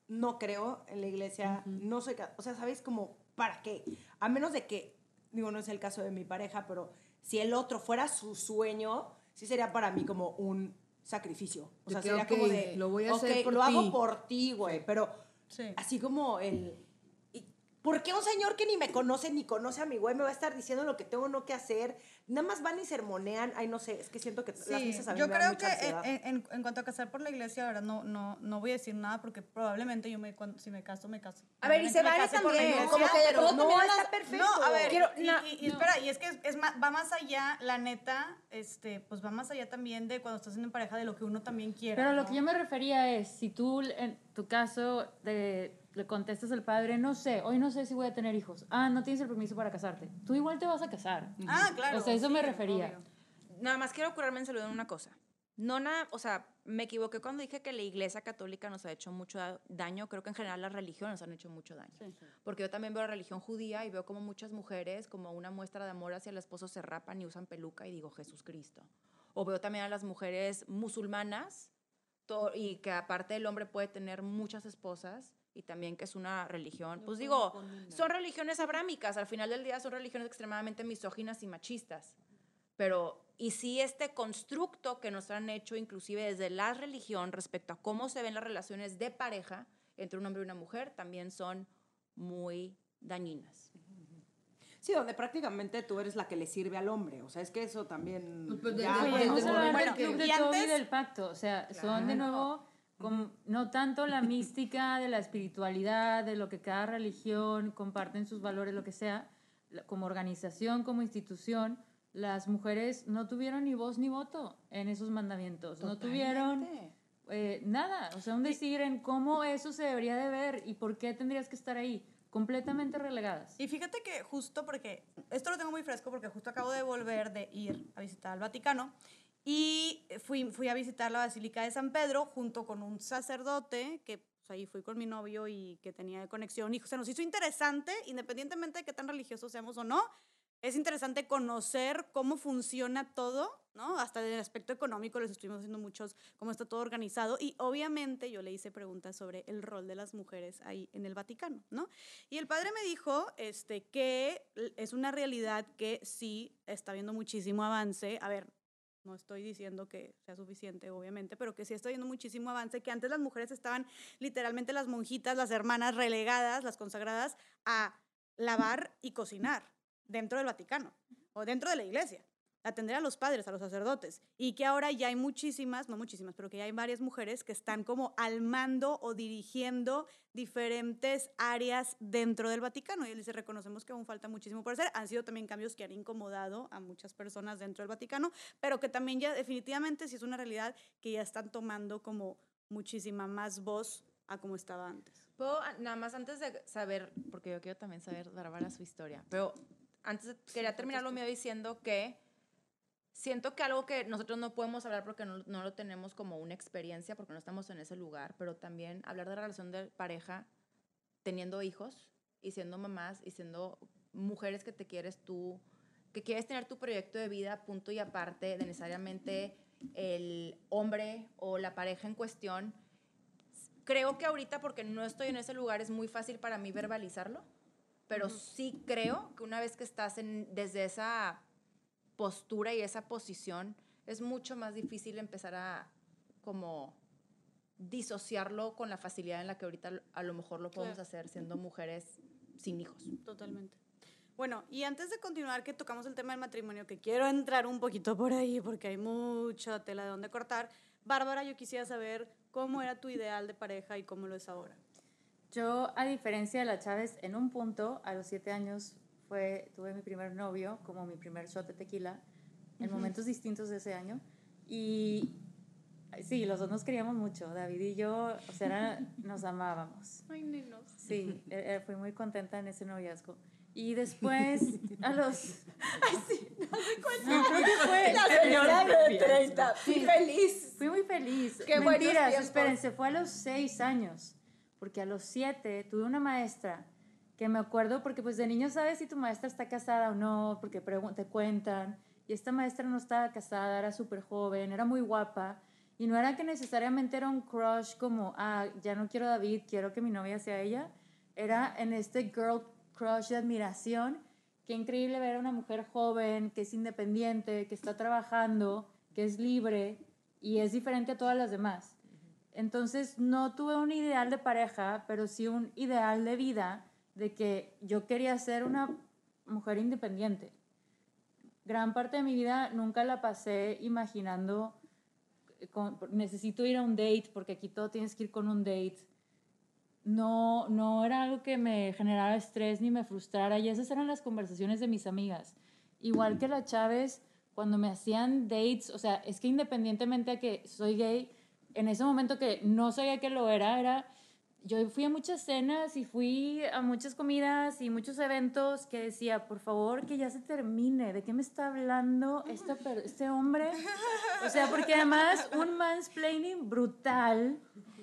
no creo en la iglesia, no soy... O sea, ¿sabéis como para qué? A menos de que, digo, no es el caso de mi pareja, pero si el otro fuera su sueño, sí sería para mí como un sacrificio. O sea, sería como de... lo voy a hacer "Ok, por lo ti". hago por ti, güey, pero Sí. así como el... ¿y ¿Por qué un señor que ni me conoce ni conoce a mi güey me va a estar diciendo lo que tengo o no que hacer? Nada más van y sermonean. Ay, no sé, es que siento que las Sí, misas a mí yo me dan creo mucha que ansiedad. en, en- en cuanto a casar por la iglesia, ahora no, no, no voy a decir nada porque probablemente yo me, cuando- si me caso, me caso. A ver, y se vale también. iglesia. Como que pero no, también está las- perfecto. No, a ver, Quiero- y, na- y- y espera, y es que es, es ma- va más allá, la neta, este, pues va más allá también de cuando estás en pareja de lo que uno también quiere. Pero lo que yo me refería es, si tú en tu caso de- le contestas al padre, no sé, hoy no sé si voy a tener hijos. Ah, no tienes el permiso para casarte. Tú igual te vas a casar. Ah, claro. O sea, eso me sí, refería. obvio. Nada más quiero curarme en salud en una cosa. No nada, o sea, me equivoqué cuando dije que la iglesia católica nos ha hecho mucho da- daño. Creo que en general las religiones nos han hecho mucho daño. Porque yo también veo la religión judía y veo como muchas mujeres, como una muestra de amor hacia el esposo, se rapan y usan peluca y digo, Jesús Cristo. O veo también a las mujeres musulmanas y que aparte el hombre puede tener muchas esposas y también que es una religión, pues digo, son religiones abrámicas, al final del día son religiones extremadamente misóginas y machistas. Pero, y sí este constructo que nos han hecho inclusive desde la religión respecto a cómo se ven las relaciones de pareja entre un hombre y una mujer, también son muy dañinas. Sí, donde prácticamente tú eres la que le sirve al hombre. O sea, es que eso también... Pues, pues, ya, desde- güey, desde Vamos el a hablar del momento club que- de y antes- del pacto. O sea, son de nuevo no tanto la mística de la espiritualidad, de lo que cada religión comparten sus valores, lo que sea, como organización, como institución, las mujeres no tuvieron ni voz ni voto en esos mandamientos. No tuvieron eh, nada. O sea, un decir en cómo eso se debería de ver y por qué tendrías que estar ahí. Completamente relegadas. Y fíjate que justo porque, esto lo tengo muy fresco porque justo acabo de volver de ir a visitar al Vaticano y fui, fui a visitar la Basílica de San Pedro junto con un sacerdote que pues, ahí fui con mi novio y que tenía conexión y se nos hizo interesante, independientemente de qué tan religiosos seamos o no, es interesante conocer cómo funciona todo, ¿no? Hasta del aspecto económico les estuvimos haciendo muchos, cómo está todo organizado y obviamente yo le hice preguntas sobre el rol de las mujeres ahí en el Vaticano, ¿no? Y el padre me dijo este, que es una realidad que sí está viendo muchísimo avance. A ver, no estoy diciendo que sea suficiente, obviamente, pero que sí está viendo muchísimo avance, que antes las mujeres estaban literalmente las monjitas, las hermanas relegadas, las consagradas, a lavar y cocinar dentro del Vaticano o dentro de la iglesia, atender a los padres, a los sacerdotes, y que ahora ya hay muchísimas, no muchísimas, pero que ya hay varias mujeres que están como al mando o dirigiendo diferentes áreas dentro del Vaticano. Y él dice, reconocemos que aún falta muchísimo por hacer. Han sido también cambios que han incomodado a muchas personas dentro del Vaticano, pero que también ya definitivamente sí es una realidad que ya están tomando como muchísima más voz a como estaba antes. Puedo, ah, nada más antes de saber, porque yo quiero también saber Bárbara su historia, pero antes quería terminar lo mío diciendo que siento que algo que nosotros no podemos hablar porque no, no lo tenemos como una experiencia, porque no estamos en ese lugar, pero también hablar de la relación de pareja teniendo hijos y siendo mamás y siendo mujeres que te quieres tú, que quieres tener tu proyecto de vida punto y aparte de necesariamente el hombre o la pareja en cuestión. Creo que ahorita porque no estoy en ese lugar es muy fácil para mí verbalizarlo, pero sí creo que una vez que estás en, desde esa postura y esa posición, es mucho más difícil empezar a como disociarlo con la facilidad en la que ahorita a lo mejor lo podemos Claro. hacer siendo mujeres sin hijos. Totalmente. Bueno, y antes de continuar, que tocamos el tema del matrimonio, que quiero entrar un poquito por ahí porque hay mucha tela de dónde cortar. Bárbara, yo quisiera saber cómo era tu ideal de pareja y cómo lo es ahora. Yo, a diferencia de la Chávez, en un punto, a los siete años, fue, tuve mi primer novio, como mi primer shot de tequila, en momentos distintos de ese año. Y sí, los dos nos queríamos mucho, David y yo, o sea, era- nos amábamos. Ay, nenos. Sí, eh, fui muy contenta en ese noviazgo. Y después, a los... Ay, sí, no sé creo que fue... señora de 30, feliz. Fui muy feliz. Qué Mentiras, espérense, fue a los seis años. Porque a los siete tuve una maestra que me acuerdo, porque pues de niño sabes si tu maestra está casada o no, porque te cuentan. Y esta maestra no estaba casada, era súper joven, era muy guapa. Y no era que necesariamente era un crush como, ah, ya no quiero a David, quiero que mi novia sea ella. Era en este girl crush de admiración. Qué increíble ver a una mujer joven, que es independiente, que está trabajando, que es libre y es diferente a todas las demás. Entonces no tuve un ideal de pareja, pero sí un ideal de vida de que yo quería ser una mujer independiente. Gran parte de mi vida nunca la pasé imaginando, eh, con- necesito ir a un date, porque aquí todo tienes que ir con un date. No, no era algo que me generara estrés ni me frustrara, y esas eran las conversaciones de mis amigas. Igual que la Chávez, cuando me hacían dates, o sea, es que independientemente de que soy gay, en ese momento que no sabía que lo era, era, yo fui a muchas cenas y fui a muchas comidas y muchos eventos que decía, por favor, que ya se termine, ¿de qué me está hablando esta este hombre? O sea, porque además un mansplaining brutal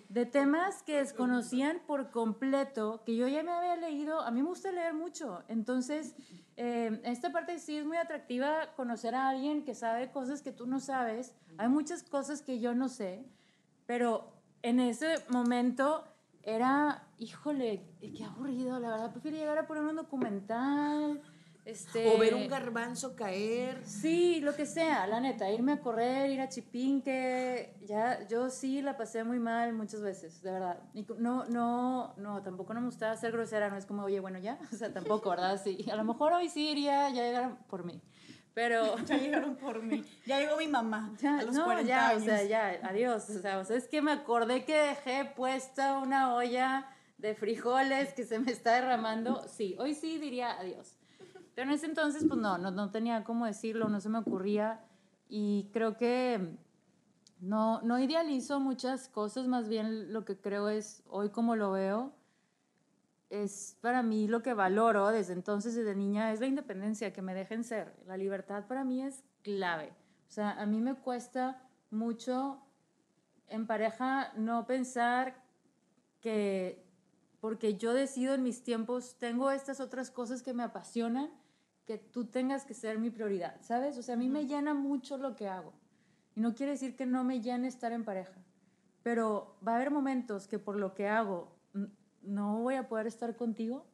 de temas que desconocían por completo, que yo ya me había leído, a mí me gusta leer mucho, entonces eh, esta parte sí es muy atractiva conocer a alguien que sabe cosas que tú no sabes, hay muchas cosas que yo no sé, pero en ese momento era, híjole, qué aburrido, la verdad, prefiero llegar a poner un documental. Este, O ver un garbanzo caer. Sí, lo que sea, la neta, irme a correr, ir a Chipinque, ya, yo sí la pasé muy mal muchas veces, de verdad. Y no, no, no, tampoco no me gustaba ser grosera, no es como, oye, bueno, ya, o sea, tampoco, ¿verdad? Sí, a lo mejor hoy sí iría, ya llegaron por mí, pero... Ya llegaron por mí. Ya llegó mi mamá Ya, a los no, 40 ya, años. o sea, ya, adiós. O sea, o sea, es que me acordé que dejé puesta una olla de frijoles que se me está derramando. Sí, hoy sí diría adiós. Pero en ese entonces, pues no, no, no tenía cómo decirlo, no se me ocurría. Y creo que no, no idealizo muchas cosas, más bien lo que creo es, hoy como lo veo, es para mí lo que valoro desde entonces, desde niña, es la independencia, que me dejen ser. La libertad para mí es clave. O sea, a mí me cuesta mucho en pareja no pensar que porque yo decido en mis tiempos, tengo estas otras cosas que me apasionan, que tú tengas que ser mi prioridad, ¿sabes? O sea, a mí me llena mucho lo que hago. Y no quiere decir que no me llene estar en pareja, pero va a haber momentos que por lo que hago no voy a poder estar contigo.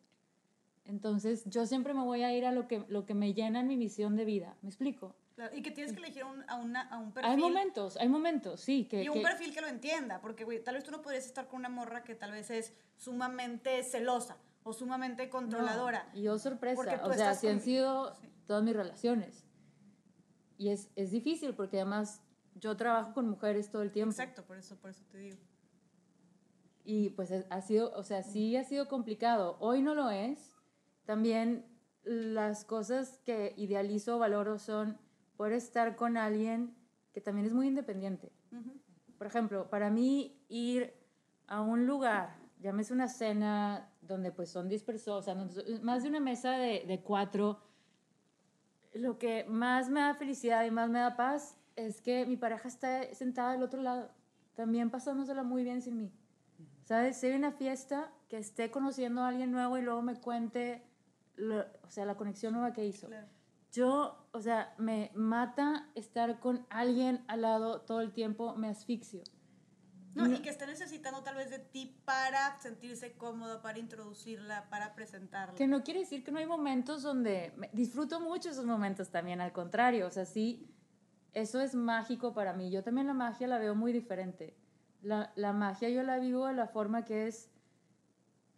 Entonces, yo siempre me voy a ir a lo que, lo que me llena en mi misión de vida. ¿Me explico? Claro, y que tienes que elegir un- a, una- a un perfil. Hay momentos, hay momentos, sí. Que, y un que- perfil que lo entienda, porque güey, tal vez tú no podrías estar con una morra que tal vez es sumamente celosa o sumamente controladora. No, y yo sorpresa, Porque tú o sea, así han con- sido Sí. todas mis relaciones. Y es, es difícil porque además yo trabajo con mujeres todo el tiempo. Exacto, por eso, por eso te digo. Y pues es- ha sido, o sea, sí ha sido complicado. Hoy no lo es. También las cosas que idealizo o valoro son poder estar con alguien que también es muy independiente. Por ejemplo, para mí ir a un lugar, llámese una cena donde pues son 10 personas, o sea, más de una mesa de, de cuatro, lo que más me da felicidad y más me da paz es que mi pareja está sentada del otro lado, también pasándosela muy bien sin mí. ¿Sabes? Si hay una fiesta, que esté conociendo a alguien nuevo y luego me cuente, lo- o sea, la conexión nueva que hizo. Claro. Yo, o sea, me mata estar con alguien al lado todo el tiempo, me asfixio. No, y que esté necesitando tal vez de ti para sentirse cómoda, para introducirla, para presentarla. Que no quiere decir que no hay momentos donde me- disfruto mucho esos momentos también, al contrario, o sea, sí, eso es mágico para mí. Yo también la magia la veo muy diferente. La, la magia yo la vivo de la forma que es,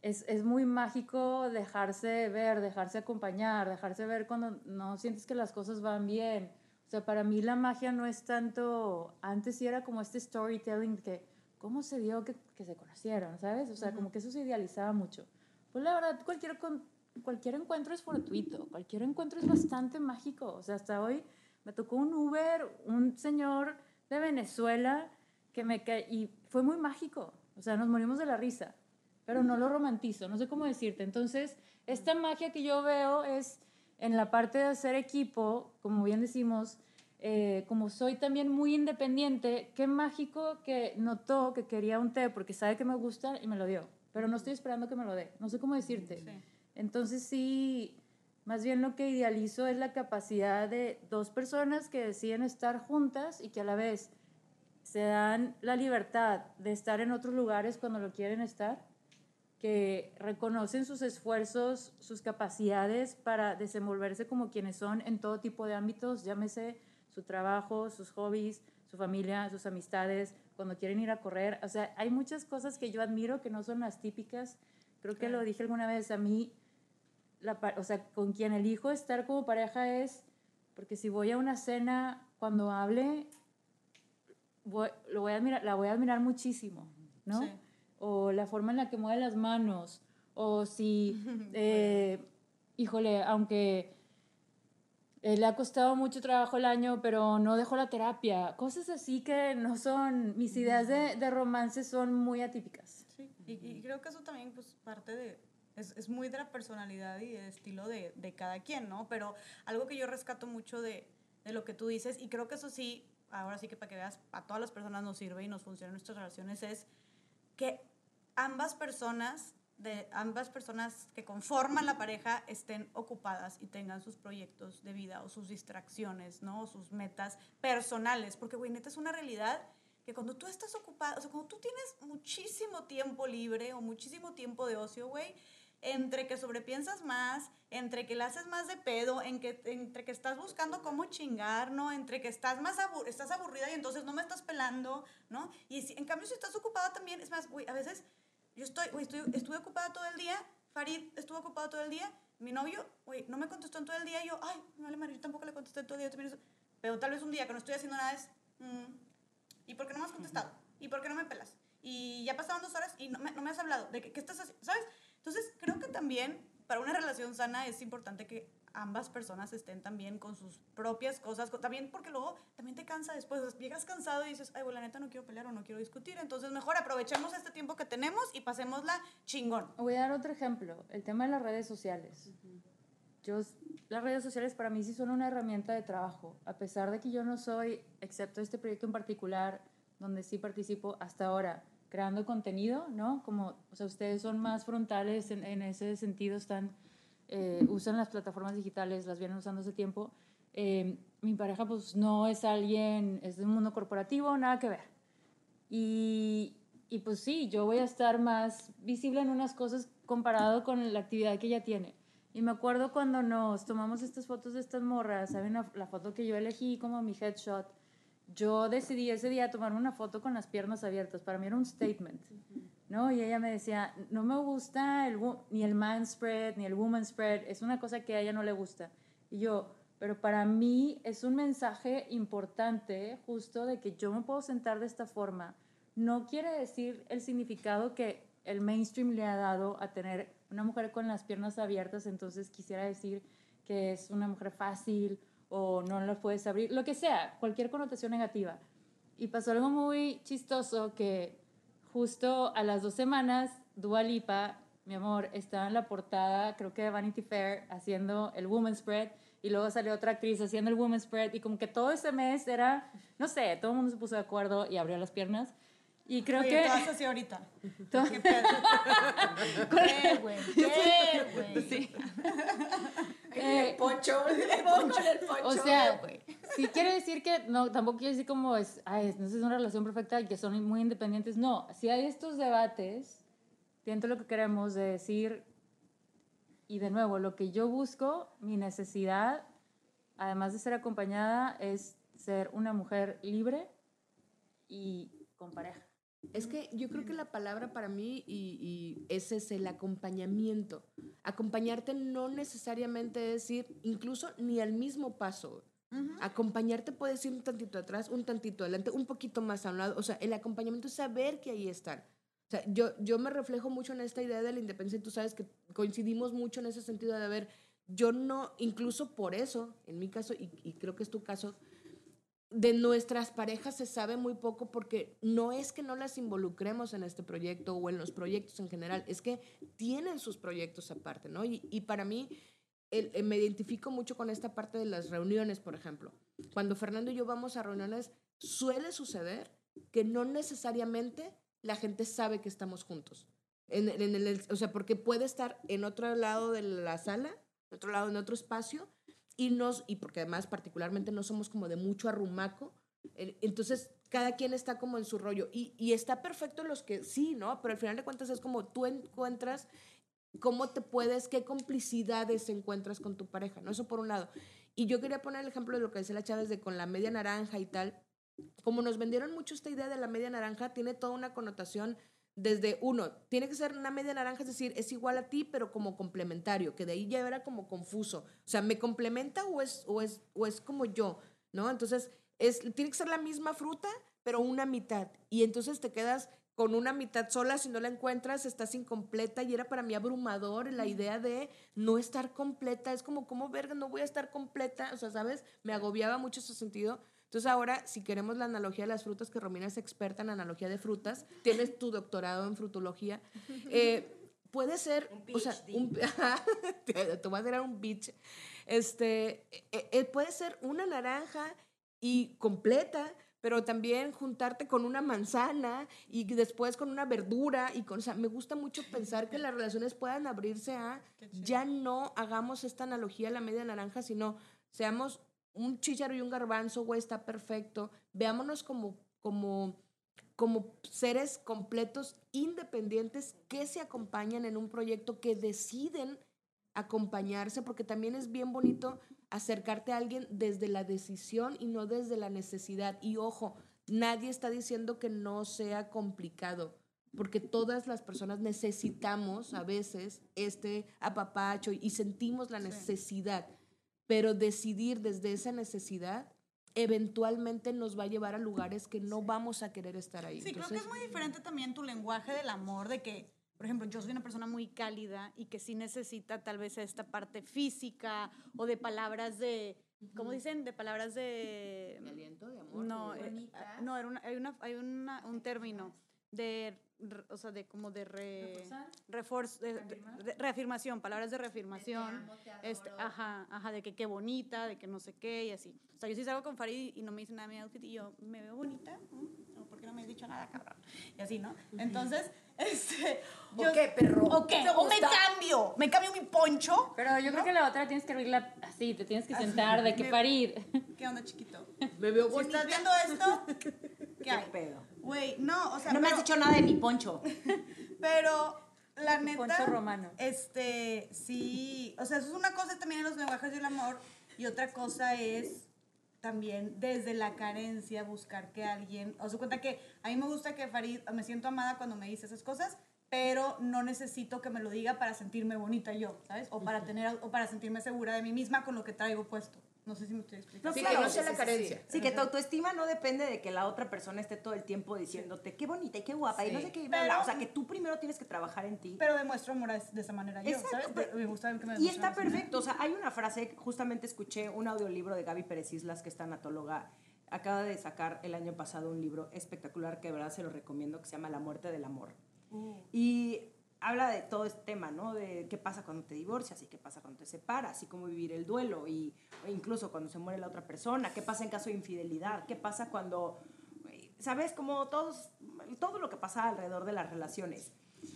es, es muy mágico dejarse ver, dejarse acompañar, dejarse ver cuando no sientes que las cosas van bien. O sea, para mí la magia no es tanto, antes sí era como este storytelling que, ¿cómo se dio que, que se conocieron? ¿Sabes? O sea, como que eso se idealizaba mucho. Pues la verdad, cualquier, cualquier encuentro es fortuito, cualquier encuentro es bastante mágico. O sea, hasta hoy me tocó un Uber, un señor de Venezuela que me y fue muy mágico. O sea, nos morimos de la risa, pero no lo romantizo, no sé cómo decirte. Entonces, esta magia que yo veo es en la parte de hacer equipo, como bien decimos, eh, como soy también muy independiente, qué mágico que notó que quería un té porque sabe que me gusta y me lo dio. Pero no estoy esperando que me lo dé. No sé cómo decirte. Entonces sí, más bien lo que idealizo es la capacidad de dos personas que deciden estar juntas y que a la vez se dan la libertad de estar en otros lugares cuando lo quieren estar, que reconocen sus esfuerzos, sus capacidades para desenvolverse como quienes son en todo tipo de ámbitos, llámese su trabajo, sus hobbies, su familia, sus amistades, cuando quieren ir a correr. O sea, hay muchas cosas que yo admiro que no son las típicas. Creo que lo dije alguna vez, a mí, la, o sea, con quien elijo estar como pareja es, porque si voy a una cena, cuando hable, voy- lo voy a admirar, la voy a admirar muchísimo, ¿no? Sí. O la forma en la que mueve las manos, o si, eh, híjole, aunque eh, le ha costado mucho trabajo el año, pero no dejó la terapia, cosas así que no son, mis ideas de, de romance son muy atípicas. Sí, y, y creo que eso también, pues, parte de, es, es muy de la personalidad y del estilo de, de cada quien, ¿no? Pero algo que yo rescato mucho de, de lo que tú dices, y creo que eso sí, ahora sí que para que veas, a todas las personas nos sirve y nos funciona en nuestras relaciones, es que ambas personas, de ambas personas que conforman la pareja estén ocupadas y tengan sus proyectos de vida o sus distracciones, ¿no? O sus metas personales, porque, güey, neta es una realidad que cuando tú estás ocupado, o sea, cuando tú tienes muchísimo tiempo libre o muchísimo tiempo de ocio, güey, entre que sobrepiensas más, entre que le haces más de pedo, en que, entre que estás buscando cómo chingar, ¿no? Entre que estás más abu- estás aburrida y entonces no me estás pelando, ¿no? Y si- en cambio si estás ocupada también, es más, güey, a veces yo estoy, güey, estoy, estuve ocupada todo el día, Farid estuvo ocupado todo el día, mi novio, güey, no me contestó en todo el día, y yo, ay, no madre, yo tampoco le contesté en todo el día, también eso". pero tal vez un día que no estoy haciendo nada es, mm, ¿y por qué no me has contestado? ¿Y por qué no me pelas? Y ya pasaron dos horas y no me, no me has hablado, ¿de qué, qué estás haciendo? ¿Sabes? Entonces, creo que también para una relación sana es importante que ambas personas estén también con sus propias cosas, también porque luego también te cansa después, llegas cansado y dices, ay, bueno, la neta no quiero pelear o no quiero discutir, entonces mejor aprovechemos este tiempo que tenemos y pasémosla chingón. Voy a dar otro ejemplo, el tema de las redes sociales. Yo, las redes sociales para mí sí son una herramienta de trabajo, a pesar de que yo no soy, excepto este proyecto en particular, donde sí participo hasta ahora, creando contenido, ¿no? Como, o sea, ustedes son más frontales en, ese sentido, están, eh, usan las plataformas digitales, las vienen usando hace tiempo. Eh, mi pareja, pues, no es alguien, es de un mundo corporativo, nada que ver. Y, y pues sí, yo voy a estar más visible en unas cosas comparado con la actividad que ella tiene. Y me acuerdo cuando nos tomamos estas fotos de estas morras, ¿saben? La foto que yo elegí como mi headshot. Yo decidí ese día tomarme una foto con las piernas abiertas. Para mí era un statement, ¿no? Y ella me decía, no me gusta el, ni el man spread, ni el woman spread. Es una cosa que a ella no le gusta. Y yo, pero para mí es un mensaje importante justo de que yo me puedo sentar de esta forma. No quiere decir el significado que el mainstream le ha dado a tener una mujer con las piernas abiertas, entonces quisiera decir que es una mujer fácil o no la puedes abrir, lo que sea, cualquier connotación negativa. Y pasó algo muy chistoso que justo a las dos semanas, Dua Lipa, mi amor, estaba en la portada, creo que de Vanity Fair, haciendo el Woman Spread, y luego salió otra actriz haciendo el Woman Spread, y como que todo ese mes era, no sé, todo el mundo se puso de acuerdo y abrió las piernas. Y creo Oye, que... todas así ahorita. ¿Qué pedo? ¿Qué, güey? ¿Qué, güey? Eh, Poncho, el poncho, el poncho. o sea, sí quiere decir que, no, tampoco quiere decir como es, ay, no es una relación perfecta y que son muy independientes. No, si hay estos debates, siento lo que queremos de decir, y de nuevo, lo que yo busco, mi necesidad, además de ser acompañada, es ser una mujer libre y con pareja. Es que yo creo que la palabra para mí y, y ese es el acompañamiento. Acompañarte no necesariamente es ir incluso ni al mismo paso. Acompañarte puede ir un tantito atrás, un tantito adelante, un poquito más a un lado. O sea, el acompañamiento es saber que ahí están. O sea, yo, yo me reflejo mucho en esta idea de la independencia y tú sabes que coincidimos mucho en ese sentido de, ver, yo no, incluso por eso, en mi caso, y, y creo que es tu caso, de nuestras parejas se sabe muy poco porque no es que no las involucremos en este proyecto o en los proyectos en general, es que tienen sus proyectos aparte, ¿no? Y, y para mí eh, me identifico mucho con esta parte de las reuniones, por ejemplo. Cuando Fernando y yo vamos a reuniones, suele suceder que no necesariamente la gente sabe que estamos juntos. En, en el, o sea, porque puede estar en otro lado de la sala, en otro lado, en otro espacio, y nos, y porque además particularmente no somos como de mucho arrumaco, entonces cada quien está como en su rollo y, y, está perfecto los que sí, ¿no? Pero al final de cuentas es como tú encuentras cómo te puedes, qué complicidades encuentras con tu pareja, ¿no? Eso por un lado. Y yo quería poner el ejemplo de lo que decía la Chávez de con la media naranja y tal. Como nos vendieron mucho esta idea de la media naranja, tiene toda una connotación desde uno, tiene que ser una media naranja, es decir, es igual a ti, pero como complementario, que de ahí ya era como confuso. O sea, ¿me complementa o es, o es, o es como yo? ¿No? Entonces, es, tiene que ser la misma fruta, pero una mitad. Y entonces te quedas con una mitad sola, si no la encuentras, estás incompleta. Y era para mí abrumador la idea de no estar completa. Es como, ¿cómo verga no voy a estar completa? O sea, ¿sabes? Me agobiaba mucho ese sentido. Entonces ahora, si queremos la analogía de las frutas, que Romina es experta en analogía de frutas, tienes tu doctorado en frutología, eh, puede ser, Un o sea, vas a un bitch, este, eh, eh, puede ser una naranja y completa, pero también juntarte con una manzana y después con una verdura y con, o sea, me gusta mucho pensar que las relaciones puedan abrirse a ya no hagamos esta analogía a la media naranja, sino seamos un chícharo y un garbanzo, güey, está perfecto. Veámonos como, como, como seres completos, independientes, que se acompañan en un proyecto, que deciden acompañarse, porque también es bien bonito acercarte a alguien desde la decisión y no desde la necesidad. Y ojo, nadie está diciendo que no sea complicado, porque todas las personas necesitamos a veces este apapacho y sentimos la necesidad pero decidir desde esa necesidad eventualmente nos va a llevar a lugares que no vamos a querer estar ahí. Sí, creo que es muy diferente también tu lenguaje del amor, de que, por ejemplo, yo soy una persona muy cálida y que sí necesita tal vez esta parte física o de palabras de, ¿cómo dicen? De palabras de... ¿De aliento, de amor? No, de- eh, no, era una- hay, una, hay una, un término de, re- o sea, de como de re, ¿Reforzar? refor- de- de- reafirmación, palabras de reafirmación. Este, ajá, ajá, de que qué bonita, de que no sé qué y así. O sea, yo sí salgo con Farid y no me dice nada de mi outfit y yo, ¿me veo bonita? ¿O ¿Por qué no me has dicho nada, cabrón? Y así, ¿no? Entonces, este... ¿O yo- qué, perro? ¿O qué? ¿Te ¿O me cambio? ¿Me cambio mi poncho? Pero yo creo que la otra tienes que abrirla así, te tienes que sentar, de que Me- parir. ¿Qué onda, chiquito? Me veo Si bonita. estás viendo esto, ¿qué ¿Qué hay? pedo? Güey, no, o sea, No me has dicho nada de mi poncho. Pero la neta. poncho romano. Este, sí. O sea, eso es una cosa también en los lenguajes del amor. Y otra cosa es también desde la carencia buscar que alguien. O sea, cuenta que a mí me gusta que Farid. Me siento amada cuando me dice esas cosas. Pero no necesito que me lo diga para sentirme bonita yo, ¿sabes? O para tener, o para sentirme segura de mí misma con lo que traigo puesto. No sé si me estoy explicando. Sí, claro, que no sea sí, la sí, carencia. Sí, que tu autoestima no depende de que la otra persona esté todo el tiempo diciéndote qué bonita y qué guapa y no sé qué. Pero- o sea, que tú primero tienes que trabajar en ti. Pero demuestro amor de esa manera yo, Exacto, ¿sabes? pero- me gusta que me Y está perfecto. O sea, hay una frase, justamente escuché un audiolibro de Gaby Pérez Islas, que es tanatóloga. Acaba de sacar el año pasado un libro espectacular que de verdad se lo recomiendo, que se llama La muerte del amor. Y habla de todo este tema, ¿no? De qué pasa cuando te divorcias y qué pasa cuando te separas y cómo vivir el duelo y o incluso cuando se muere la otra persona, qué pasa en caso de infidelidad, qué pasa cuando, ¿sabes? Como todos, todo lo que pasa alrededor de las relaciones.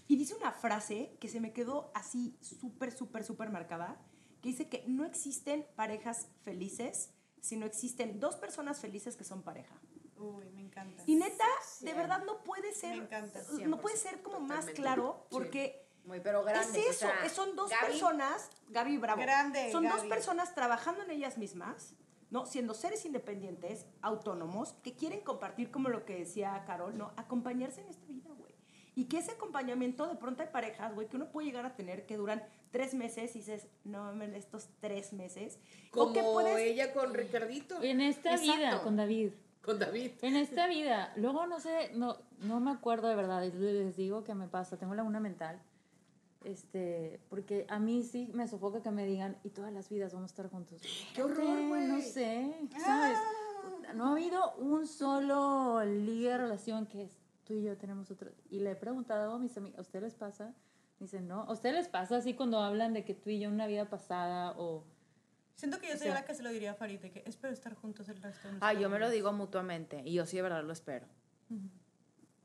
Y dice una frase que se me quedó así súper, súper, súper marcada, que dice que no existen parejas felices, sino existen dos personas felices que son pareja. Uy, me encanta. Y neta, de verdad no puede ser, Me encanta. no puede ser como más claro porque Muy, pero grande. es eso, son dos personas, Gaby Bravo, Grande, son dos personas trabajando en ellas mismas, ¿no? Siendo seres independientes, autónomos, que quieren compartir, como lo que decía Carol, ¿no? Acompañarse en esta vida, güey. Y que ese acompañamiento, de pronto hay parejas, güey, que uno puede llegar a tener que duran tres meses y dices, no mames, estos tres meses. Como o que puedes, ella con Ricardito. En esta Exacto. vida, con David. Con David. En esta vida. Luego no sé, no, no me acuerdo de verdad. Les- digo que me pasa. Tengo laguna mental. Este, porque a mí sí me sofoca que me digan, y todas las vidas vamos a estar juntos. ¡Qué horror, güey! No sé, ¿sabes? No ha habido un solo ligue de relación que es tú y yo tenemos otro. Y le he preguntado a mis amigos, ¿a ustedes les pasa? Dicen, no. ¿A ustedes les pasa así cuando hablan de que tú y yo en una vida pasada o... Siento que yo O sería sea- la que se lo diría a Farid, de que espero estar juntos el resto de Ah, yo me lo vida". digo mutuamente y yo sí de verdad lo espero.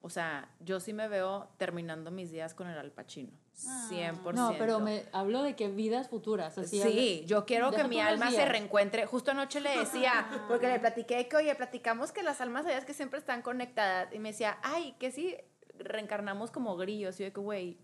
O sea, yo sí me veo terminando mis días con el Al Pacino. 100%. No, pero me hablo de que vidas futuras. Así Sí, hablo- yo quiero que mi alma se días. reencuentre. Justo anoche le decía, porque le platiqué que, oye, platicamos que las almas sabías que siempre están conectadas. Y me decía, ay, que si reencarnamos como grillos. Y yo de que, güey,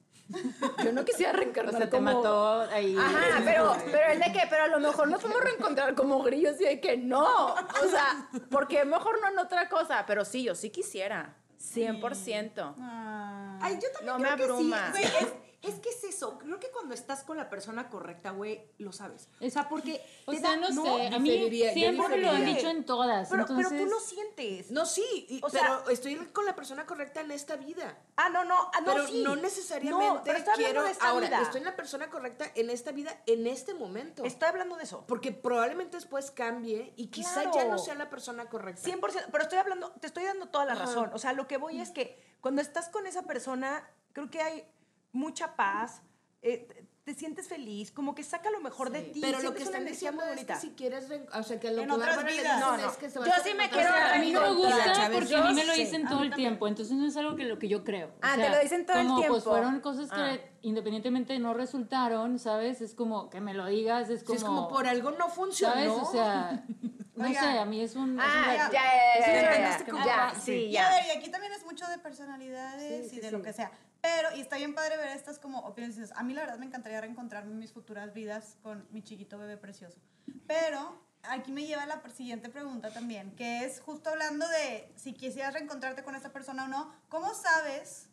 yo no quisiera O reencarnar sea, te mató ahí. Ajá, pero, pero el de que, pero a lo mejor nos podemos reencontrar como grillos y de que no. O sea, porque mejor no en otra cosa. Pero sí, yo sí quisiera. 100%. Ah. Ay, yo también No creo me que sí. abruma. Güey, es, es que es eso. Creo que cuando estás con la persona correcta, güey, lo sabes. O sea, porque. O te sea, da- no, sé, a mí siempre me lo han dicho en todas. Pero, entonces, pero tú lo sientes. No, sí, y- O sea- pero estoy con la persona correcta en esta vida. Ah, no, no. Ah, no, pero sí. no necesariamente No, pero estoy quiero. de esta ahora, vida. estoy en la persona correcta en esta vida, en este momento. Estoy hablando de eso. Porque probablemente después cambie y quizá Claro. ya no sea la persona correcta. 100%, pero estoy hablando, te estoy dando toda la razón. O sea, lo que voy es que cuando estás con esa persona, creo que hay mucha paz, eh, te, te sientes feliz, como que saca lo mejor de ti. Pero lo que están diciendo es que si quieres, o sea, que lo En que otras vidas. dicen No, no. es que se va Yo a sí me quiero a mí no me gusta porque a mí me lo sí. dicen todo el tiempo, entonces no es algo que lo que yo creo. O Ah, te sea, lo dicen todo el como, Pues tiempo. fueron cosas que Ah. independientemente no resultaron, ¿sabes? Es como que me lo digas, es Sí, como... es como por algo no funcionó. ¿Sabes? O sea, no sé, a mí es un... es Ah, un- ya, ya. ya, ya, Sí, ya, sí, ya. ver, y aquí también es mucho de personalidades y de lo que sea. Pero, y está bien padre ver estas como opiniones. A mí la verdad me encantaría reencontrarme en mis futuras vidas con mi chiquito bebé precioso. Pero aquí me lleva la siguiente pregunta también, que es justo hablando de si quisieras reencontrarte con esta persona o no, ¿cómo sabes?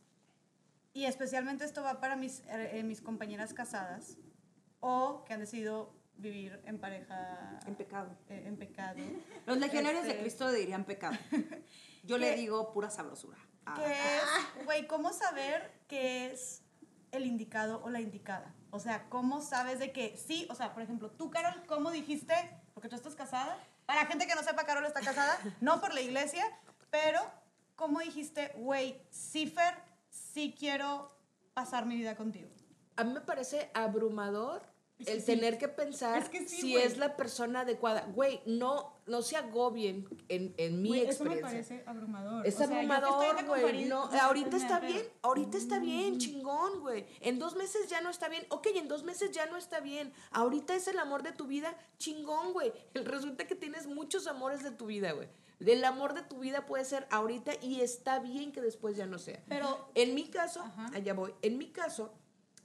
Y especialmente esto va para mis, eh, mis compañeras casadas o que han decidido vivir en pareja En pecado. eh, en pecado. Los legionarios de Este, Cristo dirían pecado. Yo le digo pura sabrosura. Ah. que es, güey, ¿cómo saber qué es el indicado o la indicada? O sea, ¿cómo sabes de que sí? O sea, por ejemplo, tú, Carol, ¿cómo dijiste? Porque tú estás casada. Para gente que no sepa, Carol está casada, no por la iglesia, pero ¿cómo dijiste, güey, sí, Fer, sí quiero pasar mi vida contigo? A mí me parece abrumador el sí. tener que pensar Es que sí, si es la persona adecuada. Güey, no, no se agobien en, en mi Güey, eso me experiencia. parece abrumador. Es O abrumador, güey. No, ahorita está bien, ahorita está bien, chingón, güey. En dos meses ya no está bien. Ok, en dos meses ya no está bien. Ahorita es el amor de tu vida, chingón, güey. Resulta que tienes muchos amores de tu vida, güey. El amor de tu vida puede ser ahorita y está bien que después ya no sea. Pero- en mi caso, Ajá. allá voy. En mi caso,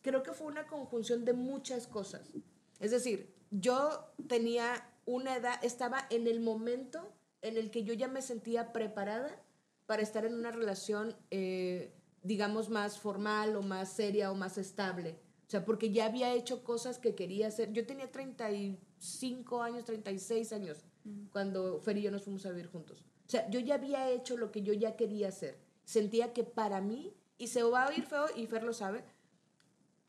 creo que fue una conjunción de muchas cosas. Es decir, yo tenía una edad, estaba en el momento en el que yo ya me sentía preparada para estar en una relación, eh, digamos, más formal o más seria o más estable. O sea, porque ya había hecho cosas que quería hacer. Yo tenía 35 años, 36 años cuando Fer y yo nos fuimos a vivir juntos. O sea, yo ya había hecho lo que yo ya quería hacer. Sentía que para mí, y se va a oír feo, y Fer lo sabe,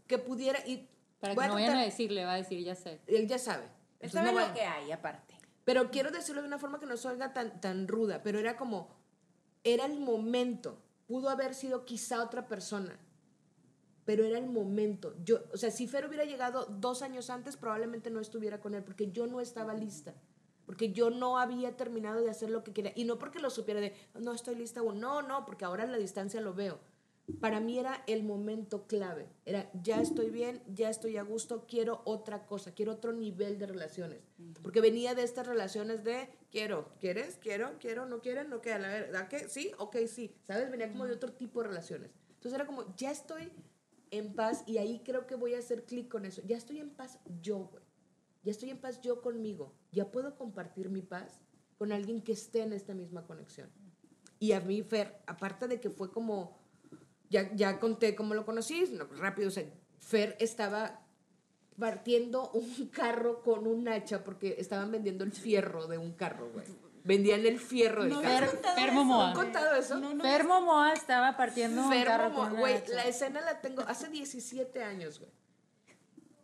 que pudiera... Y Para que a no vayan a decirle, va a decir, ya sé. Él ya sabe. Entonces, es no lo que hay, aparte. pero quiero decirlo de una forma que no se oiga tan, tan ruda, pero era como, era el momento. Pudo haber sido quizá otra persona, pero era el momento. Yo, o sea, si Fer hubiera llegado dos años antes, probablemente no estuviera con él, porque yo no estaba lista. Porque yo no había terminado de hacer lo que quería. Y no porque lo supiera de, no estoy lista aún. No, no, porque ahora a la distancia lo veo. Para mí era el momento clave. Era, ya estoy bien, ya estoy a gusto, quiero otra cosa, quiero otro nivel de relaciones. Porque venía de estas relaciones de, quiero, ¿quieres? Quiero, quiero, no quieren, no quieren, a ver, ¿da qué? Sí, ok, sí. ¿Sabes? Venía como de otro tipo de relaciones. Entonces era como, ya estoy en paz y ahí creo que voy a hacer clic con eso. Ya estoy en paz yo, güey. Ya estoy en paz yo conmigo. Ya puedo compartir mi paz con alguien que esté en esta misma conexión. Y a mí, Fer, aparte de que fue como, ya, ya conté cómo lo conocí, no, rápido, o sea, Fer estaba partiendo un carro con un hacha porque estaban vendiendo el fierro de un carro, güey. Vendían el fierro del No carro. Fer. Momoa. ¿Han contado eso? No, no. Fer Momoa estaba partiendo un Fer carro Momoa, con una güey, hacha. la escena la tengo hace 17 años, güey.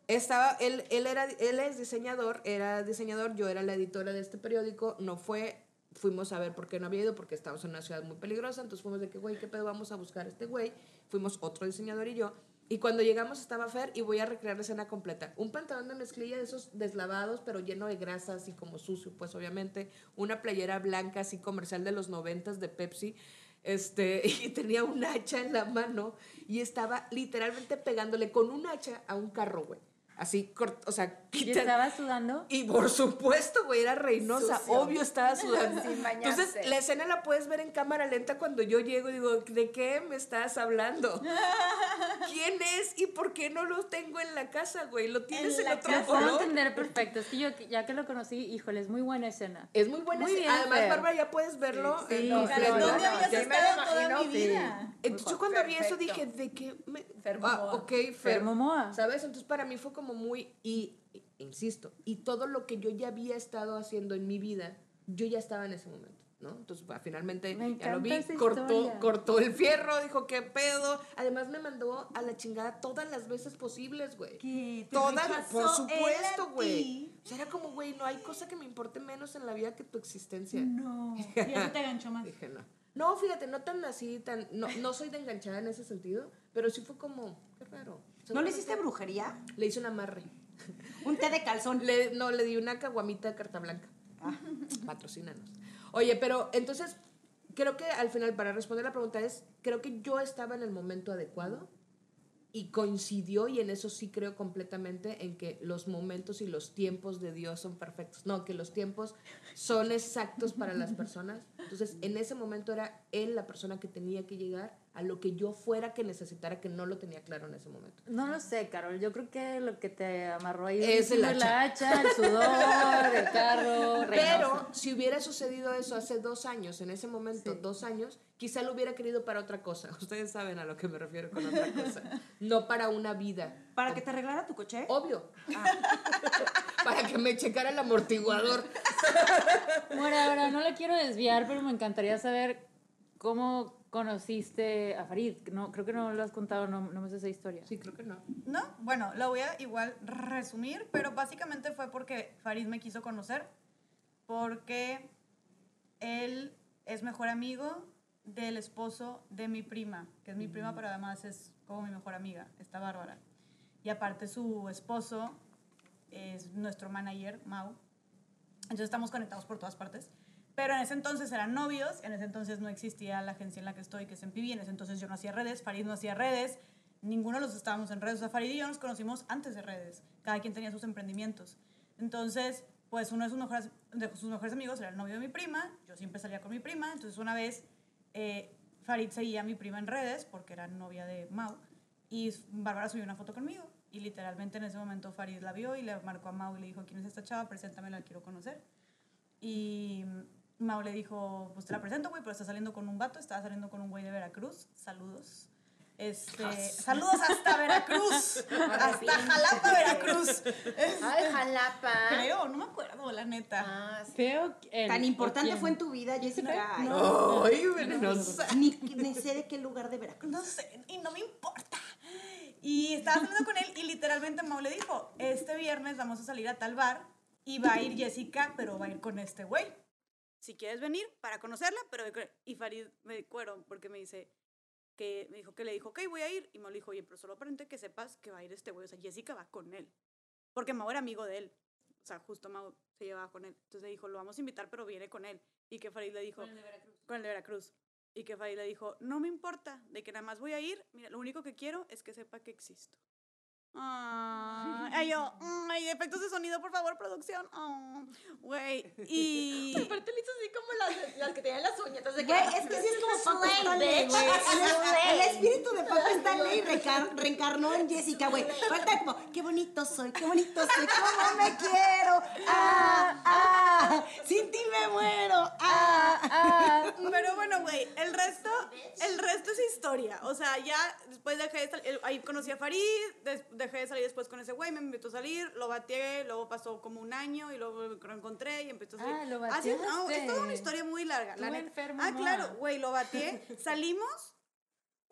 Estaba, él, él, era, él es diseñador, era diseñador, yo era la editora de este periódico, no fue, fuimos a ver por qué no había ido, porque estábamos en una ciudad muy peligrosa, entonces fuimos de que, güey, ¿qué pedo vamos a buscar a este güey? Fuimos otro diseñador y yo, y cuando llegamos estaba Fer y voy a recrear la escena completa. Un pantalón de mezclilla de esos deslavados, pero lleno de grasa, así como sucio, pues obviamente. Una playera blanca, así comercial de los noventas de Pepsi. Este, y tenía un hacha en la mano y estaba literalmente pegándole con un hacha a un carro, güey. Así, o sea, ¿Y quita- estaba sudando? y por supuesto, güey, era Reynosa. Sucio. Obvio estaba sudando. Sin. Entonces, la escena la puedes ver en cámara lenta cuando yo llego y digo, ¿de qué me estás hablando? ¿Quién es y por qué no lo tengo en la casa, güey? ¿Lo tienes en, la otro puedo color? entender perfecto. Es que yo, ya que lo conocí, híjole, es muy buena escena. Es muy buena. Muy escena. bien, Además. Bárbara, ya puedes verlo. Sí, en sí, sí, ¿Dónde no, habías estado toda mi vida? Entonces, yo cuando vi eso Perfecto. dije, ¿de qué me...? Fer ah, ok, Fer. Fer Momoa. ¿Sabes? Entonces, para mí fue como muy... Y- insisto, y todo lo que yo ya había estado haciendo en mi vida, yo ya estaba en ese momento. ¿no? Entonces, bah, finalmente Me ya lo vi, cortó, cortó el fierro, dijo, ¿qué pedo? Además, me mandó a la chingada todas las veces posibles, güey. ¿Qué? ¿Te Todas, por supuesto, güey. O sea, era como, güey, no hay cosa que me importe menos en la vida que tu existencia. No. Y eso te ganchó más. Dije, no. No, fíjate, no tan así, tan. No, no soy de enganchada en ese sentido, pero sí fue como, qué raro. ¿No le hiciste brujería? Le hice un amarre. Un té de calzón. Le, no, le di una caguamita de carta blanca. Ah. Patrocínanos. Oye, pero entonces, creo que al final, para responder la pregunta es, creo que yo estaba en el momento adecuado y coincidió, y en eso sí creo completamente, en que los momentos y los tiempos de Dios son perfectos. No, que los tiempos son exactos para las personas. Entonces, en ese momento era él la persona que tenía que llegar a lo que yo fuera que necesitara, que no lo tenía claro en ese momento. No lo sé, Carol. Yo creo que lo que te amarró ahí Es el fue la hacha, el sudor, el carro, Pero si hubiera sucedido eso hace dos años, en ese momento, Sí. dos años, quizá lo hubiera querido para otra cosa. Ustedes saben a lo que me refiero con otra cosa. No para una vida. ¿Para que te arreglara tu coche? Obvio. para que me checara el amortiguador. Bueno, ahora no le quiero desviar, pero me encantaría saber cómo conociste a Farid. No, creo que no lo has contado, no, no me sé esa historia. Sí, creo que no. No, bueno, lo voy a igual resumir, pero básicamente fue porque Farid me quiso conocer, porque él es mejor amigo del esposo de mi prima, que es mi prima, pero además es como mi mejor amiga, está bárbara. Y aparte su esposo es nuestro manager, Mau. Entonces estamos conectados por todas partes. Pero en ese entonces eran novios, en ese entonces no existía la agencia en la que estoy, que es en PB, en ese entonces yo no hacía redes, Farid no hacía redes, ninguno de los estábamos en redes, o sea, Farid y yo nos conocimos antes de redes, cada quien tenía sus emprendimientos. Entonces, pues uno de sus mejores, de sus mejores amigos era el novio de mi prima, yo siempre salía con mi prima, entonces una vez eh, Farid seguía a mi prima en redes porque era novia de Mau y Bárbara subió una foto conmigo y literalmente en ese momento Farid la vio y le marcó a Mau y le dijo, ¿quién es esta chava? Preséntamela, la quiero conocer. Y Mau le dijo, pues te la presento, güey, pero está saliendo con un vato, estaba saliendo con un güey de Veracruz. Saludos. Este, saludos hasta Veracruz, hasta Jalapa, Veracruz. Ay, Jalapa. Creo, no me acuerdo, la neta. Ah, sí. Feo. el- Tan ¿o importante fue en tu vida, Jessica. Ay, ¡Ay, venenosa! Ni, ni sé de qué lugar de Veracruz. No sé, y no me importa. Y estaba saliendo con él y literalmente Mau le dijo, este viernes vamos a salir a tal bar y va a ir Jessica, pero va a ir con este güey. Si quieres venir para conocerla, pero... ve con él". Y Farid me cuero porque me dice que me dijo que le dijo, ok, voy a ir. Y Mau le dijo, oye, pero solo aparente que sepas que va a ir este güey. O sea, Jessica va con él. Porque Mau era amigo de él. O sea, justo Mau se llevaba con él. Entonces le dijo, lo vamos a invitar, pero viene con él. Y que Farid le dijo... Con el de Veracruz. Con el de Veracruz. Y que Farid le dijo, no me importa, de que nada más voy a ir, mira, lo único que quiero es que sepa que existo. Ah, ay, yo, mm, ay, efectos de sonido, por favor, producción. Ah, Güey, y... Aparte le hizo así como las, las que tenían las uñetas de que... Güey, es que sí es como güey. El, espíritu de Paco Stanley reencar- reencarnó en Jessica, güey. Falta como, qué bonito soy, qué bonito soy, cómo me quiero. Ah, ah, sin ti me muero. Ah, ah. Pero bueno, güey, el resto, el resto es historia. O sea, ya después dejé de salir, ahí conocí a Farid, dejé de salir después con ese güey, me invitó a salir, lo bateé, luego pasó como un año y luego lo encontré y empezó a salir. Ah, lo Así, no, bateaste. es toda una historia muy larga, la Tú enfermo, ah, claro, güey, lo bateé, salimos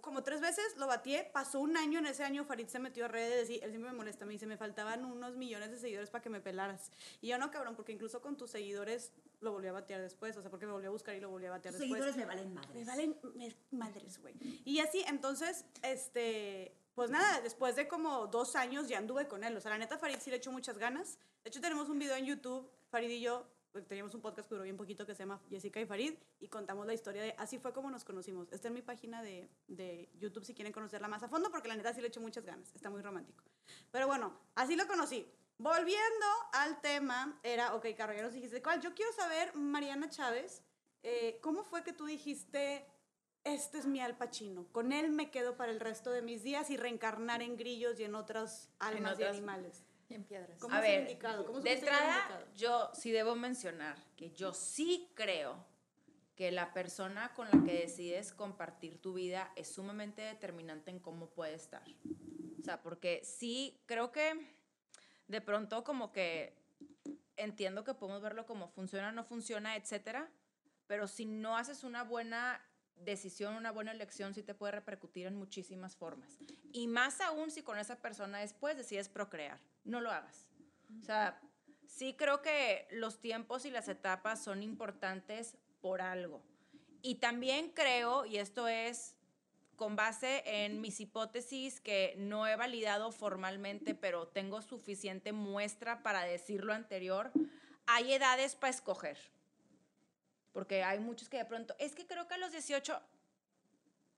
como tres veces, lo bateé, pasó un año, en ese año Farid se metió a redes y él siempre me molesta, me dice, me faltaban unos millones de seguidores para que me pelaras. Y yo no, cabrón, porque incluso con tus seguidores lo volví a batear después, o sea, porque me volví a buscar y lo volví a batear Tus después. seguidores me valen Me madres. valen me- madres, güey. Y así, entonces, este, pues nada, después de como dos años ya anduve con él. O sea, la neta, Farid sí le echó muchas ganas. De hecho, tenemos un video en YouTube, Farid y yo, teníamos un podcast que duró bien poquito que se llama Jessica y Farid, y contamos la historia de así fue como nos conocimos. Está en mi página de, de YouTube si quieren conocerla más a fondo, porque la neta sí le echó muchas ganas. Está muy romántico. Pero bueno, así lo conocí. Volviendo al tema, era, ok, Carlos, ya nos dijiste cuál. Yo quiero saber, Mariana Chávez, eh, ¿cómo fue que tú dijiste, este es mi Al Pacino, con él me quedo para el resto de mis días y reencarnar en grillos y en otras almas y otras- animales? En piedras. ¿Cómo A ver, indicado? ¿Cómo de entrada, indicado? yo sí debo mencionar que yo sí creo que la persona con la que decides compartir tu vida es sumamente determinante en cómo puede estar. O sea, porque sí creo que de pronto como que entiendo que podemos verlo como funciona, no funciona, etcétera, pero si no haces una buena decisión, una buena elección, sí te puede repercutir en muchísimas formas. Y más aún si con esa persona después decides procrear. No lo hagas. O sea, sí creo que los tiempos y las etapas son importantes por algo. Y también creo, y esto es con base en mis hipótesis que no he validado formalmente, pero tengo suficiente muestra para decir lo anterior, hay edades para escoger. Porque hay muchos que de pronto, es que creo que a los 18,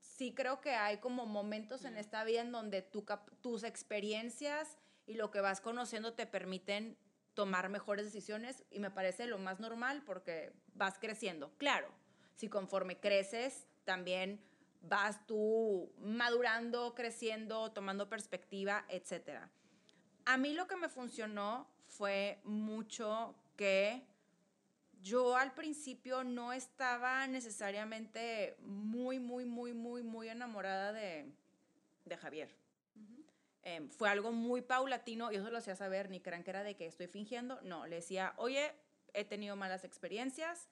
sí creo que hay como momentos en esta vida en donde tu tus experiencias y lo que vas conociendo te permiten tomar mejores decisiones y me parece lo más normal porque vas creciendo. Claro, si conforme creces también vas tú madurando, creciendo, tomando perspectiva, etc. A mí lo que me funcionó fue mucho que yo al principio no estaba necesariamente muy, muy, muy, muy, muy enamorada de, de Javier. Em, fue algo muy paulatino, yo se lo hacía saber, ni crean que era de que estoy fingiendo. No, le decía, oye, he tenido malas experiencias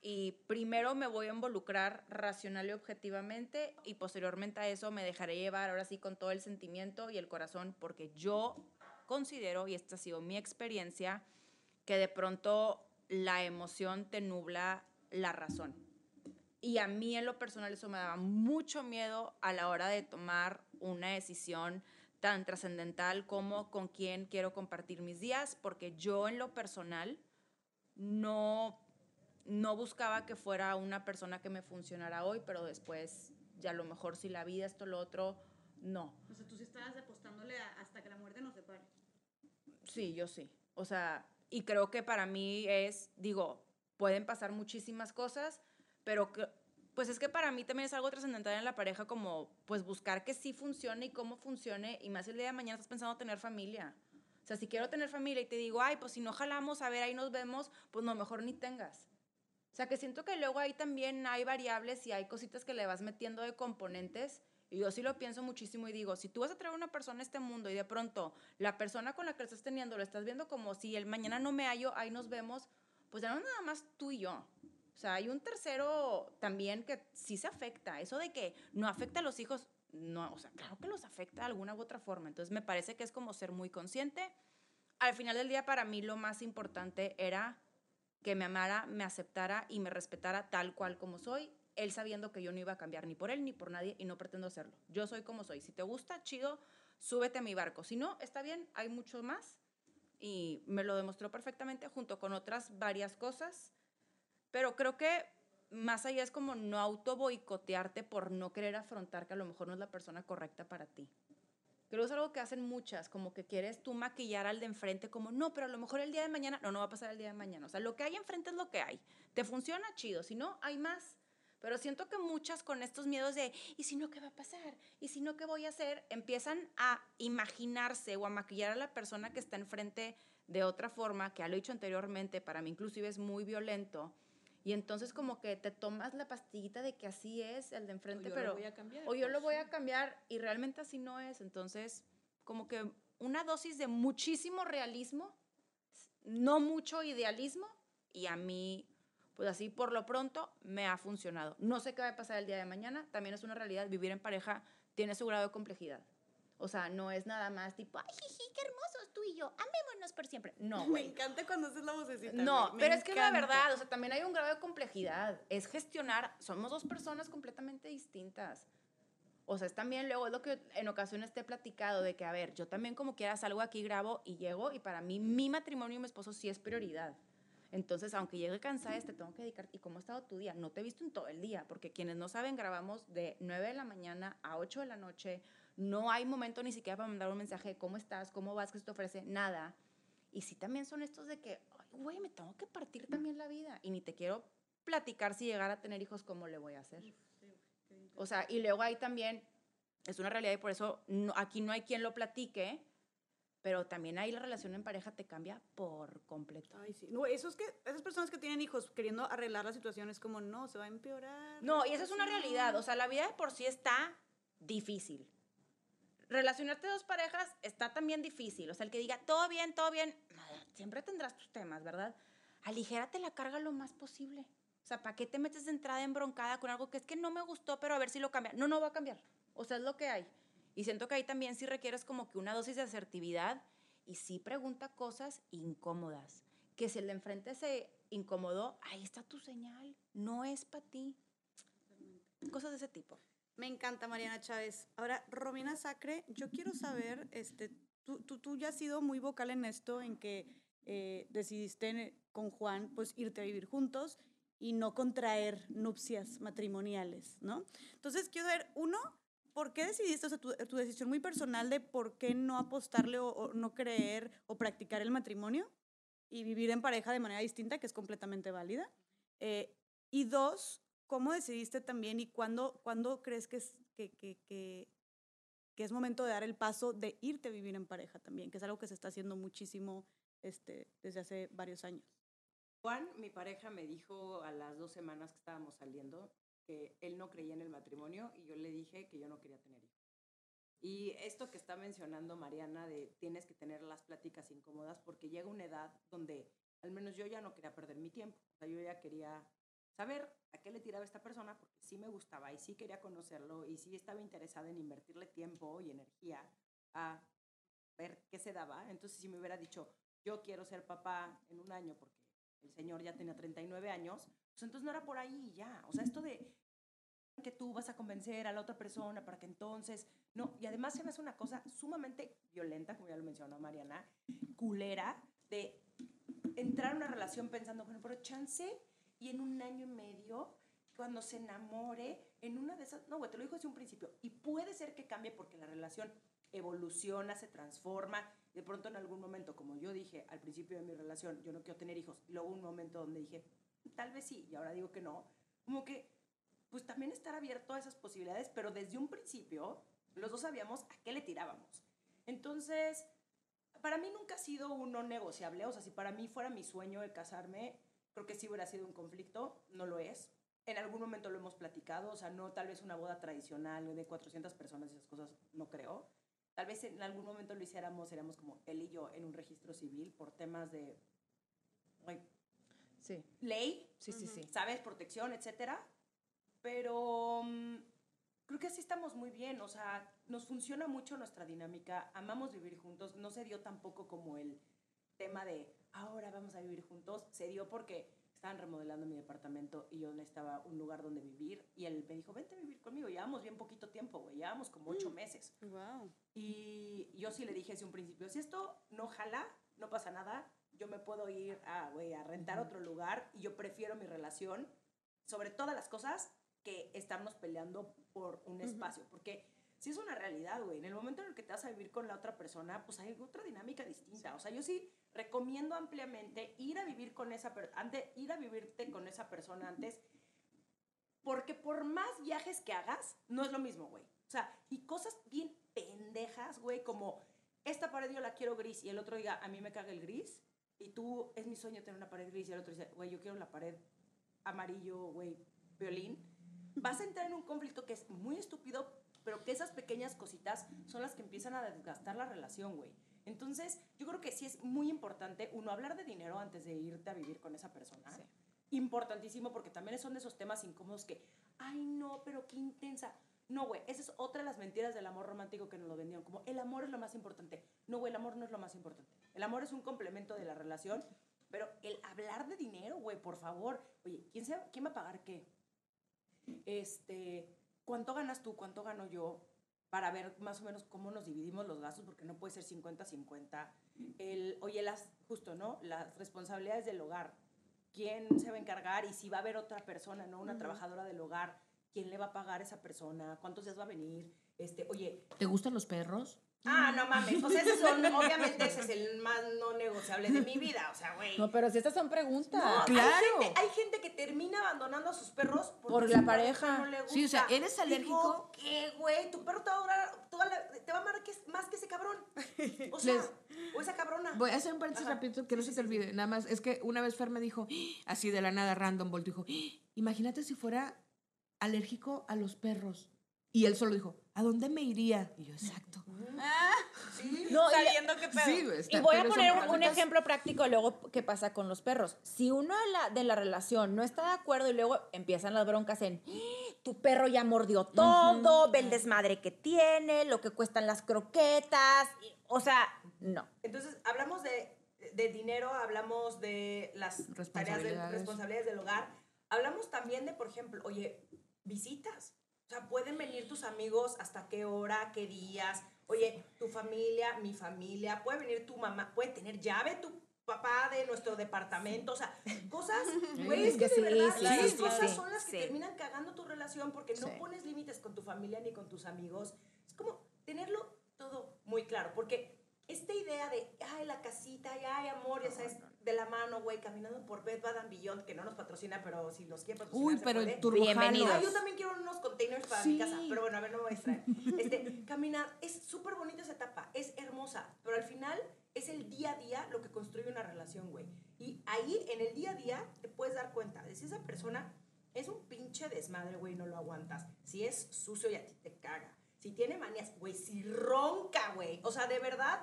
y primero me voy a involucrar racional y objetivamente y posteriormente a eso me dejaré llevar ahora sí con todo el sentimiento y el corazón porque yo considero, y esta ha sido mi experiencia, que de pronto la emoción te nubla la razón. Y a mí en lo personal eso me daba mucho miedo a la hora de tomar una decisión tan trascendental como con quién quiero compartir mis días, porque yo en lo personal no, no buscaba que fuera una persona que me funcionara hoy, pero después ya a lo mejor si la vida, esto, lo otro, no. O sea, tú sí estabas apostándole a- hasta que la muerte nos separe. Sí, yo sí. O sea, y creo que para mí es, digo, pueden pasar muchísimas cosas, pero que, pues es que para mí también es algo trascendental en la pareja como pues buscar que sí funcione y cómo funcione y más el día de mañana estás pensando tener familia. O sea, si quiero tener familia y te digo, ay, pues si no jalamos, a ver, ahí nos vemos, pues no, mejor ni tengas. O sea, que siento que luego ahí también hay variables y hay cositas que le vas metiendo de componentes. Y yo sí lo pienso muchísimo y digo, si tú vas a traer una persona a este mundo y de pronto la persona con la que estás teniendo lo estás viendo como si el mañana no me hallo, ahí nos vemos, pues ya no nada más tú y yo. O sea, hay un tercero también que sí se afecta. Eso de que no afecta a los hijos, no, o sea, claro que los afecta de alguna u otra forma. Entonces me parece que es como ser muy consciente. Al final del día para mí lo más importante era que me amara, me aceptara y me respetara tal cual como soy, él sabiendo que yo no iba a cambiar ni por él ni por nadie y no pretendo hacerlo. Yo soy como soy. Si te gusta, chido, súbete a mi barco. Si no, está bien, hay mucho más y me lo demostró perfectamente junto con otras varias cosas. Pero creo que más allá es como no auto boicotearte por no querer afrontar que a lo mejor no es la persona correcta para ti. Creo que es algo que hacen muchas, como que quieres tú maquillar al de enfrente, como no, pero a lo mejor el día de mañana, no, no va a pasar el día de mañana. O sea, lo que hay enfrente es lo que hay. Te funciona chido, si no, hay más. Pero siento que muchas con estos miedos de, ¿y si no qué va a pasar? ¿Y si no qué voy a hacer? Empiezan a imaginarse o a maquillar a la persona que está enfrente de otra forma, que ya lo he dicho anteriormente, para mí inclusive es muy violento. Y entonces como que te tomas la pastillita de que así es el de enfrente, yo lo pero... voy a cambiar, O yo pues, lo voy sí. a cambiar y realmente así no es. Entonces, como que una dosis de muchísimo realismo, no mucho idealismo, y a mí, pues así por lo pronto, me ha funcionado. No sé qué va a pasar el día de mañana, también es una realidad, vivir en pareja tiene su grado de complejidad. O sea, no es nada más tipo, ay, jiji, qué hermosos tú y yo, amémonos por siempre. No, Me encanta cuando haces la vocecita. No, pero es que la verdad, o sea, también hay un grado de complejidad. Es gestionar, somos dos personas completamente distintas. O sea, es también luego es lo que en ocasiones te he platicado de que, a ver, yo también como quiera salgo aquí, grabo y llego y para mí mi matrimonio y mi esposo sí es prioridad. Entonces, aunque llegue cansada, te tengo que dedicar. ¿Y cómo ha estado tu día? No te he visto en todo el día, porque quienes no saben, grabamos de 9 de la mañana a 8 de la noche. No hay momento ni siquiera para mandar un mensaje de cómo estás, cómo vas, qué se te ofrece, nada. Y sí también son estos de que, "Ay, güey, me tengo que partir también la vida. Y ni te quiero platicar si llegara a tener hijos, cómo le voy a hacer. O sea, y luego ahí también, es una realidad y por eso no- aquí no hay quien lo platique, pero también ahí la relación en pareja te cambia por completo. Ay, sí. No, esos que, esas personas que tienen hijos queriendo arreglar la situación es como, no, se va a empeorar. No, y esa es una realidad. O sea, la vida de por sí está difícil. Relacionarte dos parejas está también difícil. O sea, el que diga, todo bien, todo bien, siempre tendrás tus temas, ¿verdad? Aligérate la carga lo más posible. O sea, ¿para qué te metes de entrada embroncada con algo que es que no me gustó, pero a ver si lo cambia? No, no va a cambiar. O sea, es lo que hay. Y siento que ahí también sí requieres como que una dosis de asertividad y sí pregunta cosas incómodas. Que si el de enfrente se incomodó, ahí está tu señal. No es para ti. Cosas de ese tipo. Me encanta, Mariana Chávez. Ahora, Romina Sacre, yo quiero saber, este, tú, tú, tú ya has sido muy vocal en esto, en que eh, decidiste con Juan, pues, irte a vivir juntos y no contraer nupcias matrimoniales, ¿no? Entonces, quiero saber, uno, ¿por qué decidiste, o sea, tu, tu decisión muy personal de por qué no apostarle o, o no creer o practicar el matrimonio y vivir en pareja de manera distinta, que es completamente válida? Eh, y dos, ¿cómo decidiste también y cuándo, cuándo crees que es, que, que, que, que es momento de dar el paso de irte a vivir en pareja también, que es algo que se está haciendo muchísimo este, desde hace varios años? Juan, mi pareja, me dijo a las dos semanas que estábamos saliendo que él no creía en el matrimonio y yo le dije que yo no quería tener hijos. Y esto que está mencionando Mariana de tienes que tener las pláticas incómodas porque llega una edad donde al menos yo ya no quería perder mi tiempo. O sea, yo ya quería saber a qué le tiraba esta persona porque sí me gustaba y sí quería conocerlo y sí estaba interesada en invertirle tiempo y energía a ver qué se daba. Entonces, si me hubiera dicho, yo quiero ser papá en un año porque el señor ya tenía 39 años, pues entonces no era por ahí ya. O sea, esto de que tú vas a convencer a la otra persona para que entonces, no, y además se me hace una cosa sumamente violenta, como ya lo mencionó Mariana, culera, de entrar en una relación pensando, bueno, pero chance y en un año y medio, cuando se enamore, en una de esas, no, güey, te lo dijo desde un principio, y puede ser que cambie porque la relación evoluciona, se transforma, de pronto en algún momento, como yo dije al principio de mi relación, yo no quiero tener hijos, y luego un momento donde dije, tal vez sí, y ahora digo que no, como que, pues también estar abierto a esas posibilidades, pero desde un principio, los dos sabíamos a qué le tirábamos. Entonces, para mí nunca ha sido un no negociable, o sea, si para mí fuera mi sueño el casarme, creo que sí hubiera sido un conflicto, no lo es. En algún momento lo hemos platicado, o sea, no tal vez una boda tradicional de 400 personas, esas cosas, no creo. Tal vez en algún momento lo hiciéramos, seríamos como él y yo en un registro civil por temas de Sí, ley, sí, sí, sí. ¿sabes? Protección, etcétera. Pero mm, creo que así estamos muy bien, o sea, nos funciona mucho nuestra dinámica, amamos vivir juntos, no se dio tampoco como el tema de ahora vamos a vivir juntos, se dio porque estaban remodelando mi departamento y yo necesitaba un lugar donde vivir y él me dijo, vente a vivir conmigo, llevamos bien poquito tiempo, güey, llevamos como ocho meses. Wow. Y yo sí le dije desde un principio, si esto no jala, no pasa nada, yo me puedo ir a, güey, a rentar otro lugar y yo prefiero mi relación sobre todas las cosas, que estarnos peleando por un espacio. Porque si es una realidad, güey. En el momento en el que te vas a vivir con la otra persona, pues hay otra dinámica distinta. O sea, yo sí recomiendo ampliamente ir a vivir con esa persona, ir a vivirte con esa persona antes, porque por más viajes que hagas, no es lo mismo, güey. O sea, y cosas bien pendejas, güey, como esta pared yo la quiero gris y el otro diga, a mí me caga el gris, y tú, es mi sueño tener una pared gris y el otro dice, güey, yo quiero la pared amarillo, güey, violín. Vas a entrar en un conflicto que es muy estúpido, pero que esas pequeñas cositas son las que empiezan a desgastar la relación, güey. Entonces, yo creo que sí es muy importante, uno, hablar de dinero antes de irte a vivir con esa persona. Importantísimo porque también son de esos temas incómodos que, ay, no, pero qué intensa. No, güey, esa es otra de las mentiras del amor romántico que nos lo vendieron. Como el amor es lo más importante. No, güey, el amor no es lo más importante. El amor es un complemento de la relación, pero el hablar de dinero, güey, por favor. Oye, ¿quién, se, ¿quién va a pagar qué? Este, ¿cuánto ganas tú? ¿Cuánto gano yo? Para ver más o menos cómo nos dividimos los gastos, porque no puede ser 50-50. El, oye, las, justo, ¿no? Las responsabilidades del hogar. ¿Quién se va a encargar? Y si va a haber otra persona, ¿no? Una trabajadora del hogar. ¿Quién le va a pagar a esa persona? ¿Cuántos días va a venir? Este, oye. ¿Te gustan los perros? Ah, no mames. Pues ese son, obviamente, ese es el más no negociable de mi vida. O sea, güey. No, pero si estas son preguntas. No, Claro. Hay gente, hay gente que termina abandonando a sus perros Por la pareja pareja. No le gusta. Sí, o sea, ¿eres alérgico? Digo, ¿Qué, güey? Tu perro te va a durar toda la- te va a amar que- más que ese cabrón. O sea, Les- o esa cabrona. Voy a hacer un paréntesis rapidito que no se te olvide. Nada más, es que una vez Fer me dijo, así de la nada, random, Bolt dijo, imagínate si fuera alérgico a los perros. Y él solo dijo, ¿a dónde me iría? Y yo, exacto. No, y- Sabiendo qué pedo. Sí, está- Y voy a poner un- ejemplo práctico luego qué pasa con los perros. Si uno de la, de la relación no está de acuerdo y luego empiezan las broncas en "¡Ah! tu perro ya mordió todo, ve el desmadre que tiene, lo que cuestan las croquetas, y- o sea, no. Entonces, hablamos de, de dinero, hablamos de las tareas de responsabilidades del hogar. Hablamos también de, por ejemplo, oye, visitas. O sea, pueden venir tus amigos hasta qué hora, qué días. Oye, tu familia, mi familia. Puede venir tu mamá, puede tener llave tu papá de nuestro departamento. O sea, cosas, güey, es que Sí, de verdad, sí, esas sí, cosas son las que terminan cagando tu relación porque no pones límites con tu familia ni con tus amigos. Es como tenerlo todo muy claro, porque esta idea de, ay, la casita, ay, amor, ya sabes, de la mano, güey, caminando por Bed Bath and Beyond, que no nos patrocina, pero si los quiere patrocinar, Uy, pero el. Bienvenidos. Ah, yo también quiero unos containers para mi Sí. casa, pero bueno, a ver, no me voy a distraer. Este, caminar, es súper bonita esa etapa, es hermosa, pero al final es el día a día lo que construye una relación, güey. Y ahí, en el día a día, te puedes dar cuenta de si esa persona es un pinche desmadre, güey, no lo aguantas. Si es sucio y a ti te caga. Si tiene manías, güey, si ronca, güey. O sea, de verdad,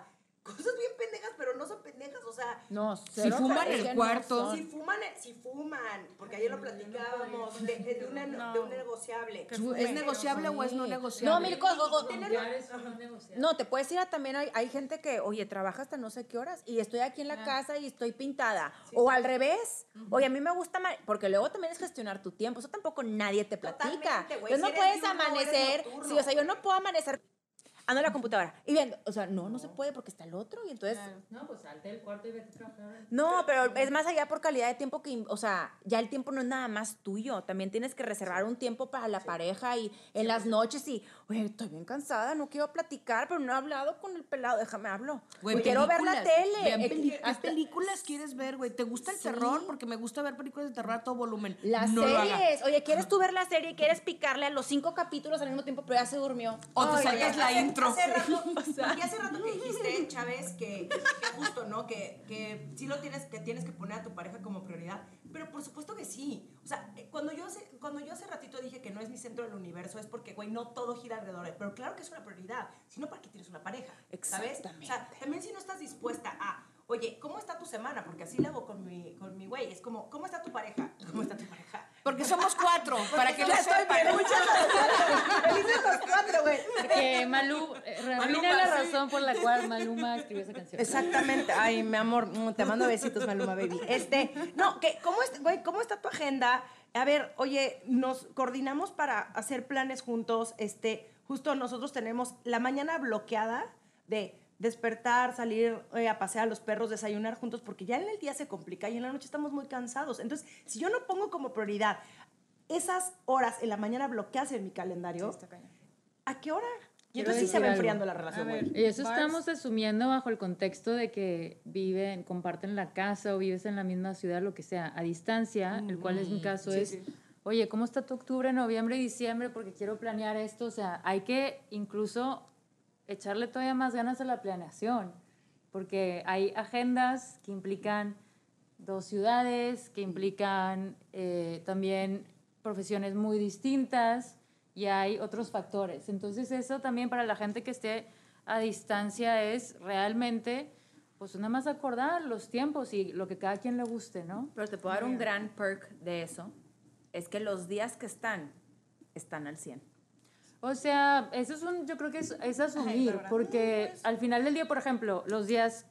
cosas bien pendejas, pero no son pendejas, o sea, No, Si fuman el no cuarto. si fuman, eh, si fuman, porque ayer lo platicábamos de, de una- de un negociable. ¿Es negociable o es no negociable? No, mil cosas. No, te puedes ir a también, hay, hay gente que, oye, trabaja hasta no sé qué horas y estoy aquí en la casa y estoy pintada. o al revés. Oye, a mí me gusta, porque luego también es gestionar tu tiempo. Eso tampoco nadie te platica. Totalmente, güey. Entonces no Si puedes amanecer. Sí, o sea, yo no puedo amanecer. Ando en la computadora y viendo. O sea, no, no se puede porque está el otro y entonces. No, pues salte del cuarto y vete a trabajar. No, pero es más allá por calidad de tiempo que, o sea, ya el tiempo no es nada más tuyo. También tienes que reservar un tiempo para la pareja y en las noches y, oye, estoy bien cansada, no quiero platicar, pero no he hablado con el pelado, déjame hablo. Güey, quiero ver la tele. Peli- ¿Qué películas quieres ver, güey? ¿Te gusta el Sí. terror? Porque me gusta ver películas de terror a todo volumen. Las No series. Oye, ¿quieres tú ver la serie y quieres picarle a los cinco capítulos al mismo tiempo, pero ya se durmió? O te Ay, saltas la hace, Hace rato, y hace rato que dijiste, Chávez, que, que justo, ¿no? Que, que sí lo tienes, que tienes que poner a tu pareja como prioridad. Pero por supuesto que sí. O sea, eh, cuando yo hace, cuando yo hace ratito dije que no es mi centro del universo, es porque, güey, no todo gira alrededor de Pero claro que es una prioridad. Si no, ¿para qué tienes una pareja? ¿Sabes? O sea, también si no estás dispuesta a, oye, ¿cómo está tu semana? Porque así lo hago con mi, con mi güey. Es como, ¿cómo está tu pareja? ¿Cómo está tu pareja? Porque somos cuatro, para que lo Estoy sepan. cuatro, güey. Porque Malú, eh, Maluma, la sí. razón por la cual Maluma escribió esa canción. Exactamente. Ay, mi amor, mm, te mando besitos, Maluma Baby. Este, no, que, ¿cómo, es, güey, ¿cómo está tu agenda? A ver, oye, nos coordinamos para hacer planes juntos. Este, justo nosotros tenemos la mañana bloqueada de despertar, salir eh, a pasear a los perros, desayunar juntos, porque ya en el día se complica y en la noche estamos muy cansados. Entonces, si yo no pongo como prioridad esas horas en la mañana bloqueadas en mi calendario, ¿a qué hora? Y Quiero entonces sí se va algo. enfriando la relación, ver. Y eso Bars. estamos asumiendo bajo el contexto de que viven, comparten la casa o vives en la misma ciudad, lo que sea, a distancia, el cual es mi caso, es, oye, ¿cómo está tu octubre, noviembre y diciembre? Porque quiero planear esto. O sea, hay que incluso echarle todavía más ganas a la planeación, porque hay agendas que implican dos ciudades, que implican eh, también profesiones muy distintas y hay otros factores. Entonces eso también para la gente que esté a distancia es realmente, pues nada más acordar los tiempos y lo que cada quien le guste, ¿no? Pero te puedo dar un gran perk de eso. Es que los días que están, están al 100. O sea, eso es un, yo creo que es, es asumir, porque al final del día, por ejemplo, los días,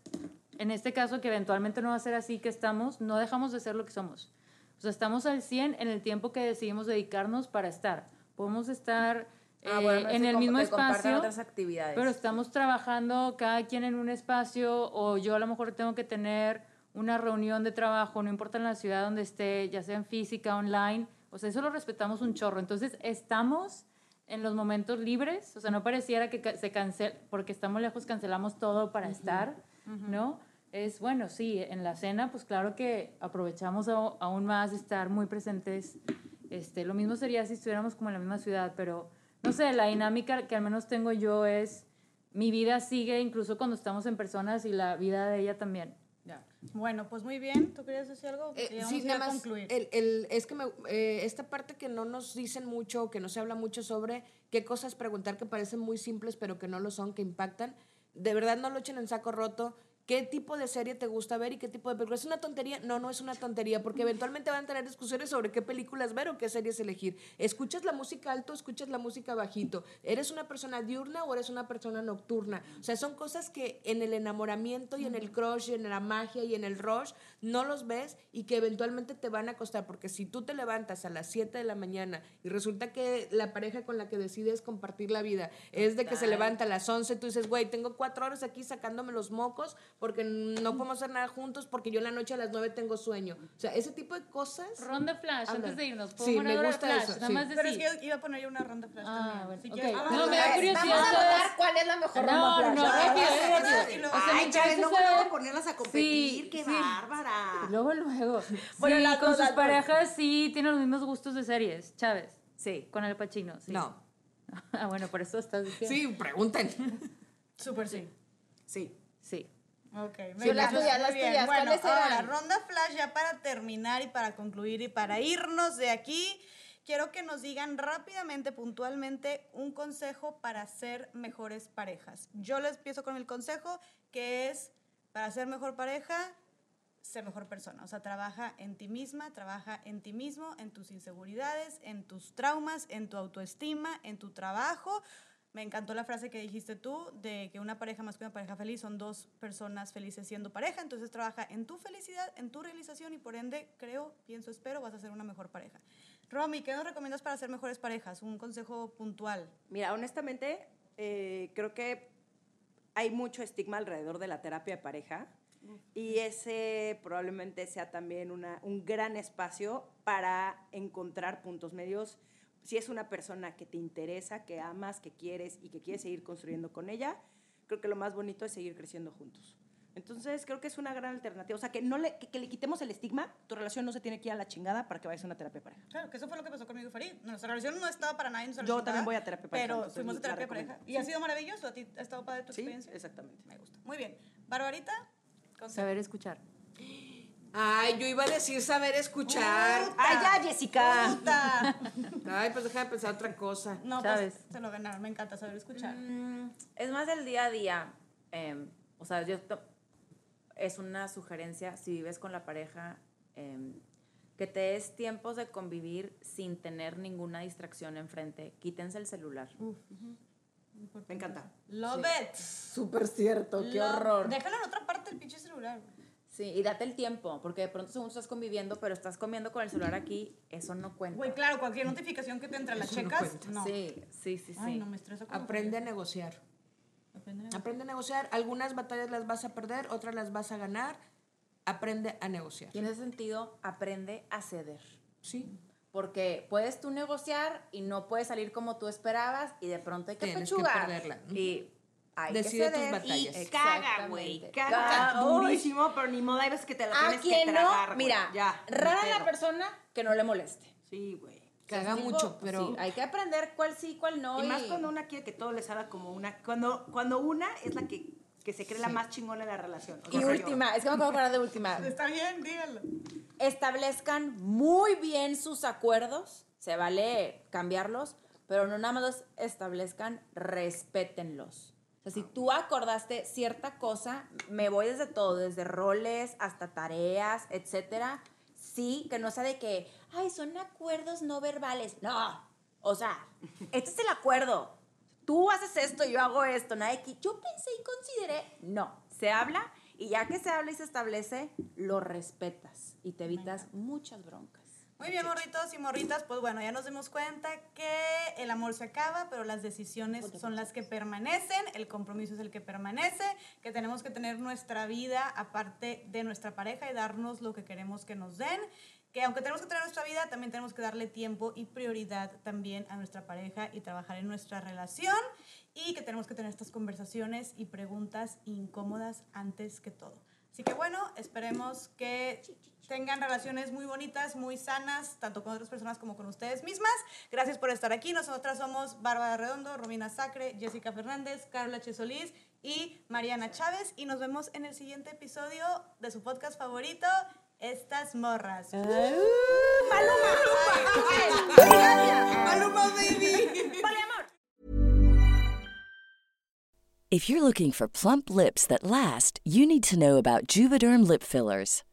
en este caso que eventualmente no va a ser así que estamos, no dejamos de ser lo que somos. O sea, estamos al 100 en el tiempo que decidimos dedicarnos para estar. Podemos estar Ah, eh, bueno, en el mismo espacio, otras actividades. pero estamos trabajando cada quien en un espacio o yo a lo mejor tengo que tener una reunión de trabajo, no importa en la ciudad donde esté, ya sea en física, online, o sea, eso lo respetamos un chorro. Entonces, estamos en los momentos libres, o sea, no pareciera que se cancel, porque estamos lejos, cancelamos todo para estar, ¿no? Es bueno, sí, en la cena, pues claro que aprovechamos aún más estar muy presentes. Este, lo mismo sería si estuviéramos como en la misma ciudad, pero no sé, la dinámica que al menos tengo yo es, mi vida sigue incluso cuando estamos en personas y la vida de ella también. Bueno, pues muy bien. ¿Tú querías decir algo? Eh, sí, nada más, concluir. el, el- es que me, eh, esta parte que no nos dicen mucho, que no se habla mucho sobre qué cosas preguntar que parecen muy simples pero que no lo son, que impactan, de verdad no lo echen en saco roto. ¿Qué tipo de serie te gusta ver y qué tipo de película? ¿Es una tontería? No, no es una tontería, porque eventualmente van a tener discusiones sobre qué películas ver o qué series elegir. ¿Escuchas la música alto escuchas la música bajito? ¿Eres una persona diurna o eres una persona nocturna? O sea, son cosas que en el enamoramiento y en el crush y en la magia y en el rush no los ves y que eventualmente te van a costar, porque si tú te levantas a las 7 de la mañana y resulta que la pareja con la que decides compartir la vida es de que se levanta a las 11, tú dices, güey, tengo cuatro horas aquí sacándome los mocos porque no podemos hacer nada juntos porque yo en la noche a las 9 tengo sueño. O sea, ese tipo de cosas... Ronda flash, antes de irnos. ¿puedo Sí, poner me una gusta flash? eso, Nada sí. más Pero es que yo iba a poner yo una ronda flash Ah, también. bueno, Si ok. quieres, No, vamos me a da curiosidad Vamos a saber- votar cuál es la mejor No, ronda flash. no, Ah, rápido, O sea, Ay, Chávez, luego, saber- luego ponerlas a competir. Sí, ¡Qué sí. Bárbara! Luego, luego. Bueno, sí, las con dos, sus las dos. parejas sí tienen los mismos gustos de series. Chávez, Sí. con el Pachino. Sí. No. Ah, bueno, por eso estás diciendo. Sí, pregunten. Súper sí. Sí. Sí. Ok, Sí, las tuyas, las bien. tuyas, Bueno, ¿cuáles ahora, eran? ronda flash ya para terminar y para concluir y para irnos de aquí. Quiero que nos digan rápidamente, puntualmente, un consejo para ser mejores parejas. Yo les empiezo con el consejo que es, para ser mejor pareja, ser mejor persona. O sea, trabaja en ti misma, trabaja en ti mismo, en tus inseguridades, en tus traumas, en tu autoestima, en tu trabajo. Me encantó la frase que dijiste tú de que una pareja más que una pareja feliz son dos personas felices siendo pareja. Entonces trabaja en tu felicidad, en tu realización y por ende, creo, pienso, espero, vas a ser una mejor pareja. Romy, ¿qué nos recomiendas para ser mejores parejas? Un consejo puntual. Mira, honestamente, eh, creo que hay mucho estigma alrededor de la terapia de pareja y ese probablemente sea también una, un gran espacio para encontrar puntos medios. Si es una persona que te interesa, que amas, que quieres y que quieres seguir construyendo con ella, creo que lo más bonito es seguir creciendo juntos. Entonces, creo que es una gran alternativa. O sea, que, no le, que, que le quitemos el estigma. Tu relación no se tiene que ir a la chingada para que vayas a una terapia pareja. Claro, que eso fue lo que pasó conmigo y Farid. Nuestra relación no estaba para nadie. Yo también voy a terapia pareja, Pero fuimos a terapia pareja. Y ha sido maravilloso. ¿A ti ha estado padre tu Sí, experiencia? exactamente. Me gusta. Muy bien. Barbarita. Saber escuchar. Ay, yo iba a decir saber escuchar. ¡Ay, ya, Jessica! Puta. Ay, pues deja de pensar otra cosa. No, Chávez. pues se lo ganaron. Me encanta saber escuchar. Mm, es más del día a día. em, o sea, yo es una sugerencia si vives con la pareja em, que te des tiempos de convivir sin tener ninguna distracción enfrente. Quítense el celular. Me encanta. Love it. Súper cierto, qué horror. Déjalo en otra parte del pinche celular. Sí, y date el tiempo, porque de pronto según estás conviviendo, pero estás comiendo con el celular aquí, eso no cuenta. Güey, claro, cualquier notificación que te entre a las Eso no checas. No. Sí, sí, sí, sí. Ay, no me estreso. como Aprende a negociar. Aprende a- Aprende a negociar. Algunas batallas las vas a perder, otras las vas a ganar. Aprende a negociar. Y en ese sentido, aprende a ceder. Sí. Porque puedes tú negociar y no puedes salir como tú esperabas y de pronto hay que Tienes que pechugar. perderla. Y hay Decide que tus batallas. Y caga, güey. Caga durísimo, pero ni modo, hay veces que te la A tienes que quien tragar, no, mira, Ya, rara la persona que no le moleste. Sí, güey. Caga Tipo, mucho, pero sí, hay que aprender cuál sí, cuál no. Y más cuando una quiere que todo le salga como una. Cuando, cuando una es la que, que se cree la más chingona en la relación. O Y soy yo. última, es que me de acordar de última. Está bien, díganlo. establezcan muy bien sus acuerdos, se vale cambiarlos, pero no nada más los establezcan, respétenlos. O sea, si tú acordaste cierta cosa, me voy desde todo, desde roles hasta tareas, etcétera. Sí, que no sea de que, ay, son acuerdos no verbales. No, o sea, este es el acuerdo. Tú haces esto, yo hago esto. Nadie que yo pensé y consideré. No, se habla y ya que se habla y se establece, lo respetas y te evitas muchas broncas. Muy bien, morritos y morritas, pues bueno, ya nos dimos cuenta que el amor se acaba, pero las decisiones son las que permanecen, el compromiso es el que permanece, que tenemos que tener nuestra vida aparte de nuestra pareja y darnos lo que queremos que nos den, que aunque tenemos que tener nuestra vida, también tenemos que darle tiempo y prioridad también a nuestra pareja y trabajar en nuestra relación y que tenemos que tener estas conversaciones y preguntas incómodas antes que todo. Así que bueno, esperemos que tengan relaciones muy bonitas, muy sanas, tanto con otras personas como con ustedes mismas. Gracias por estar aquí. Nosotras somos Bárbara Redondo, Romina Sacre, Jessica Fernández, Carla Chesolís y Mariana Chávez. Y nos vemos en el siguiente episodio de su podcast favorito, Estas Morras. Ah. Maluma, baby. If you're looking for plump lips that last, you need to know about Juvederm lip fillers.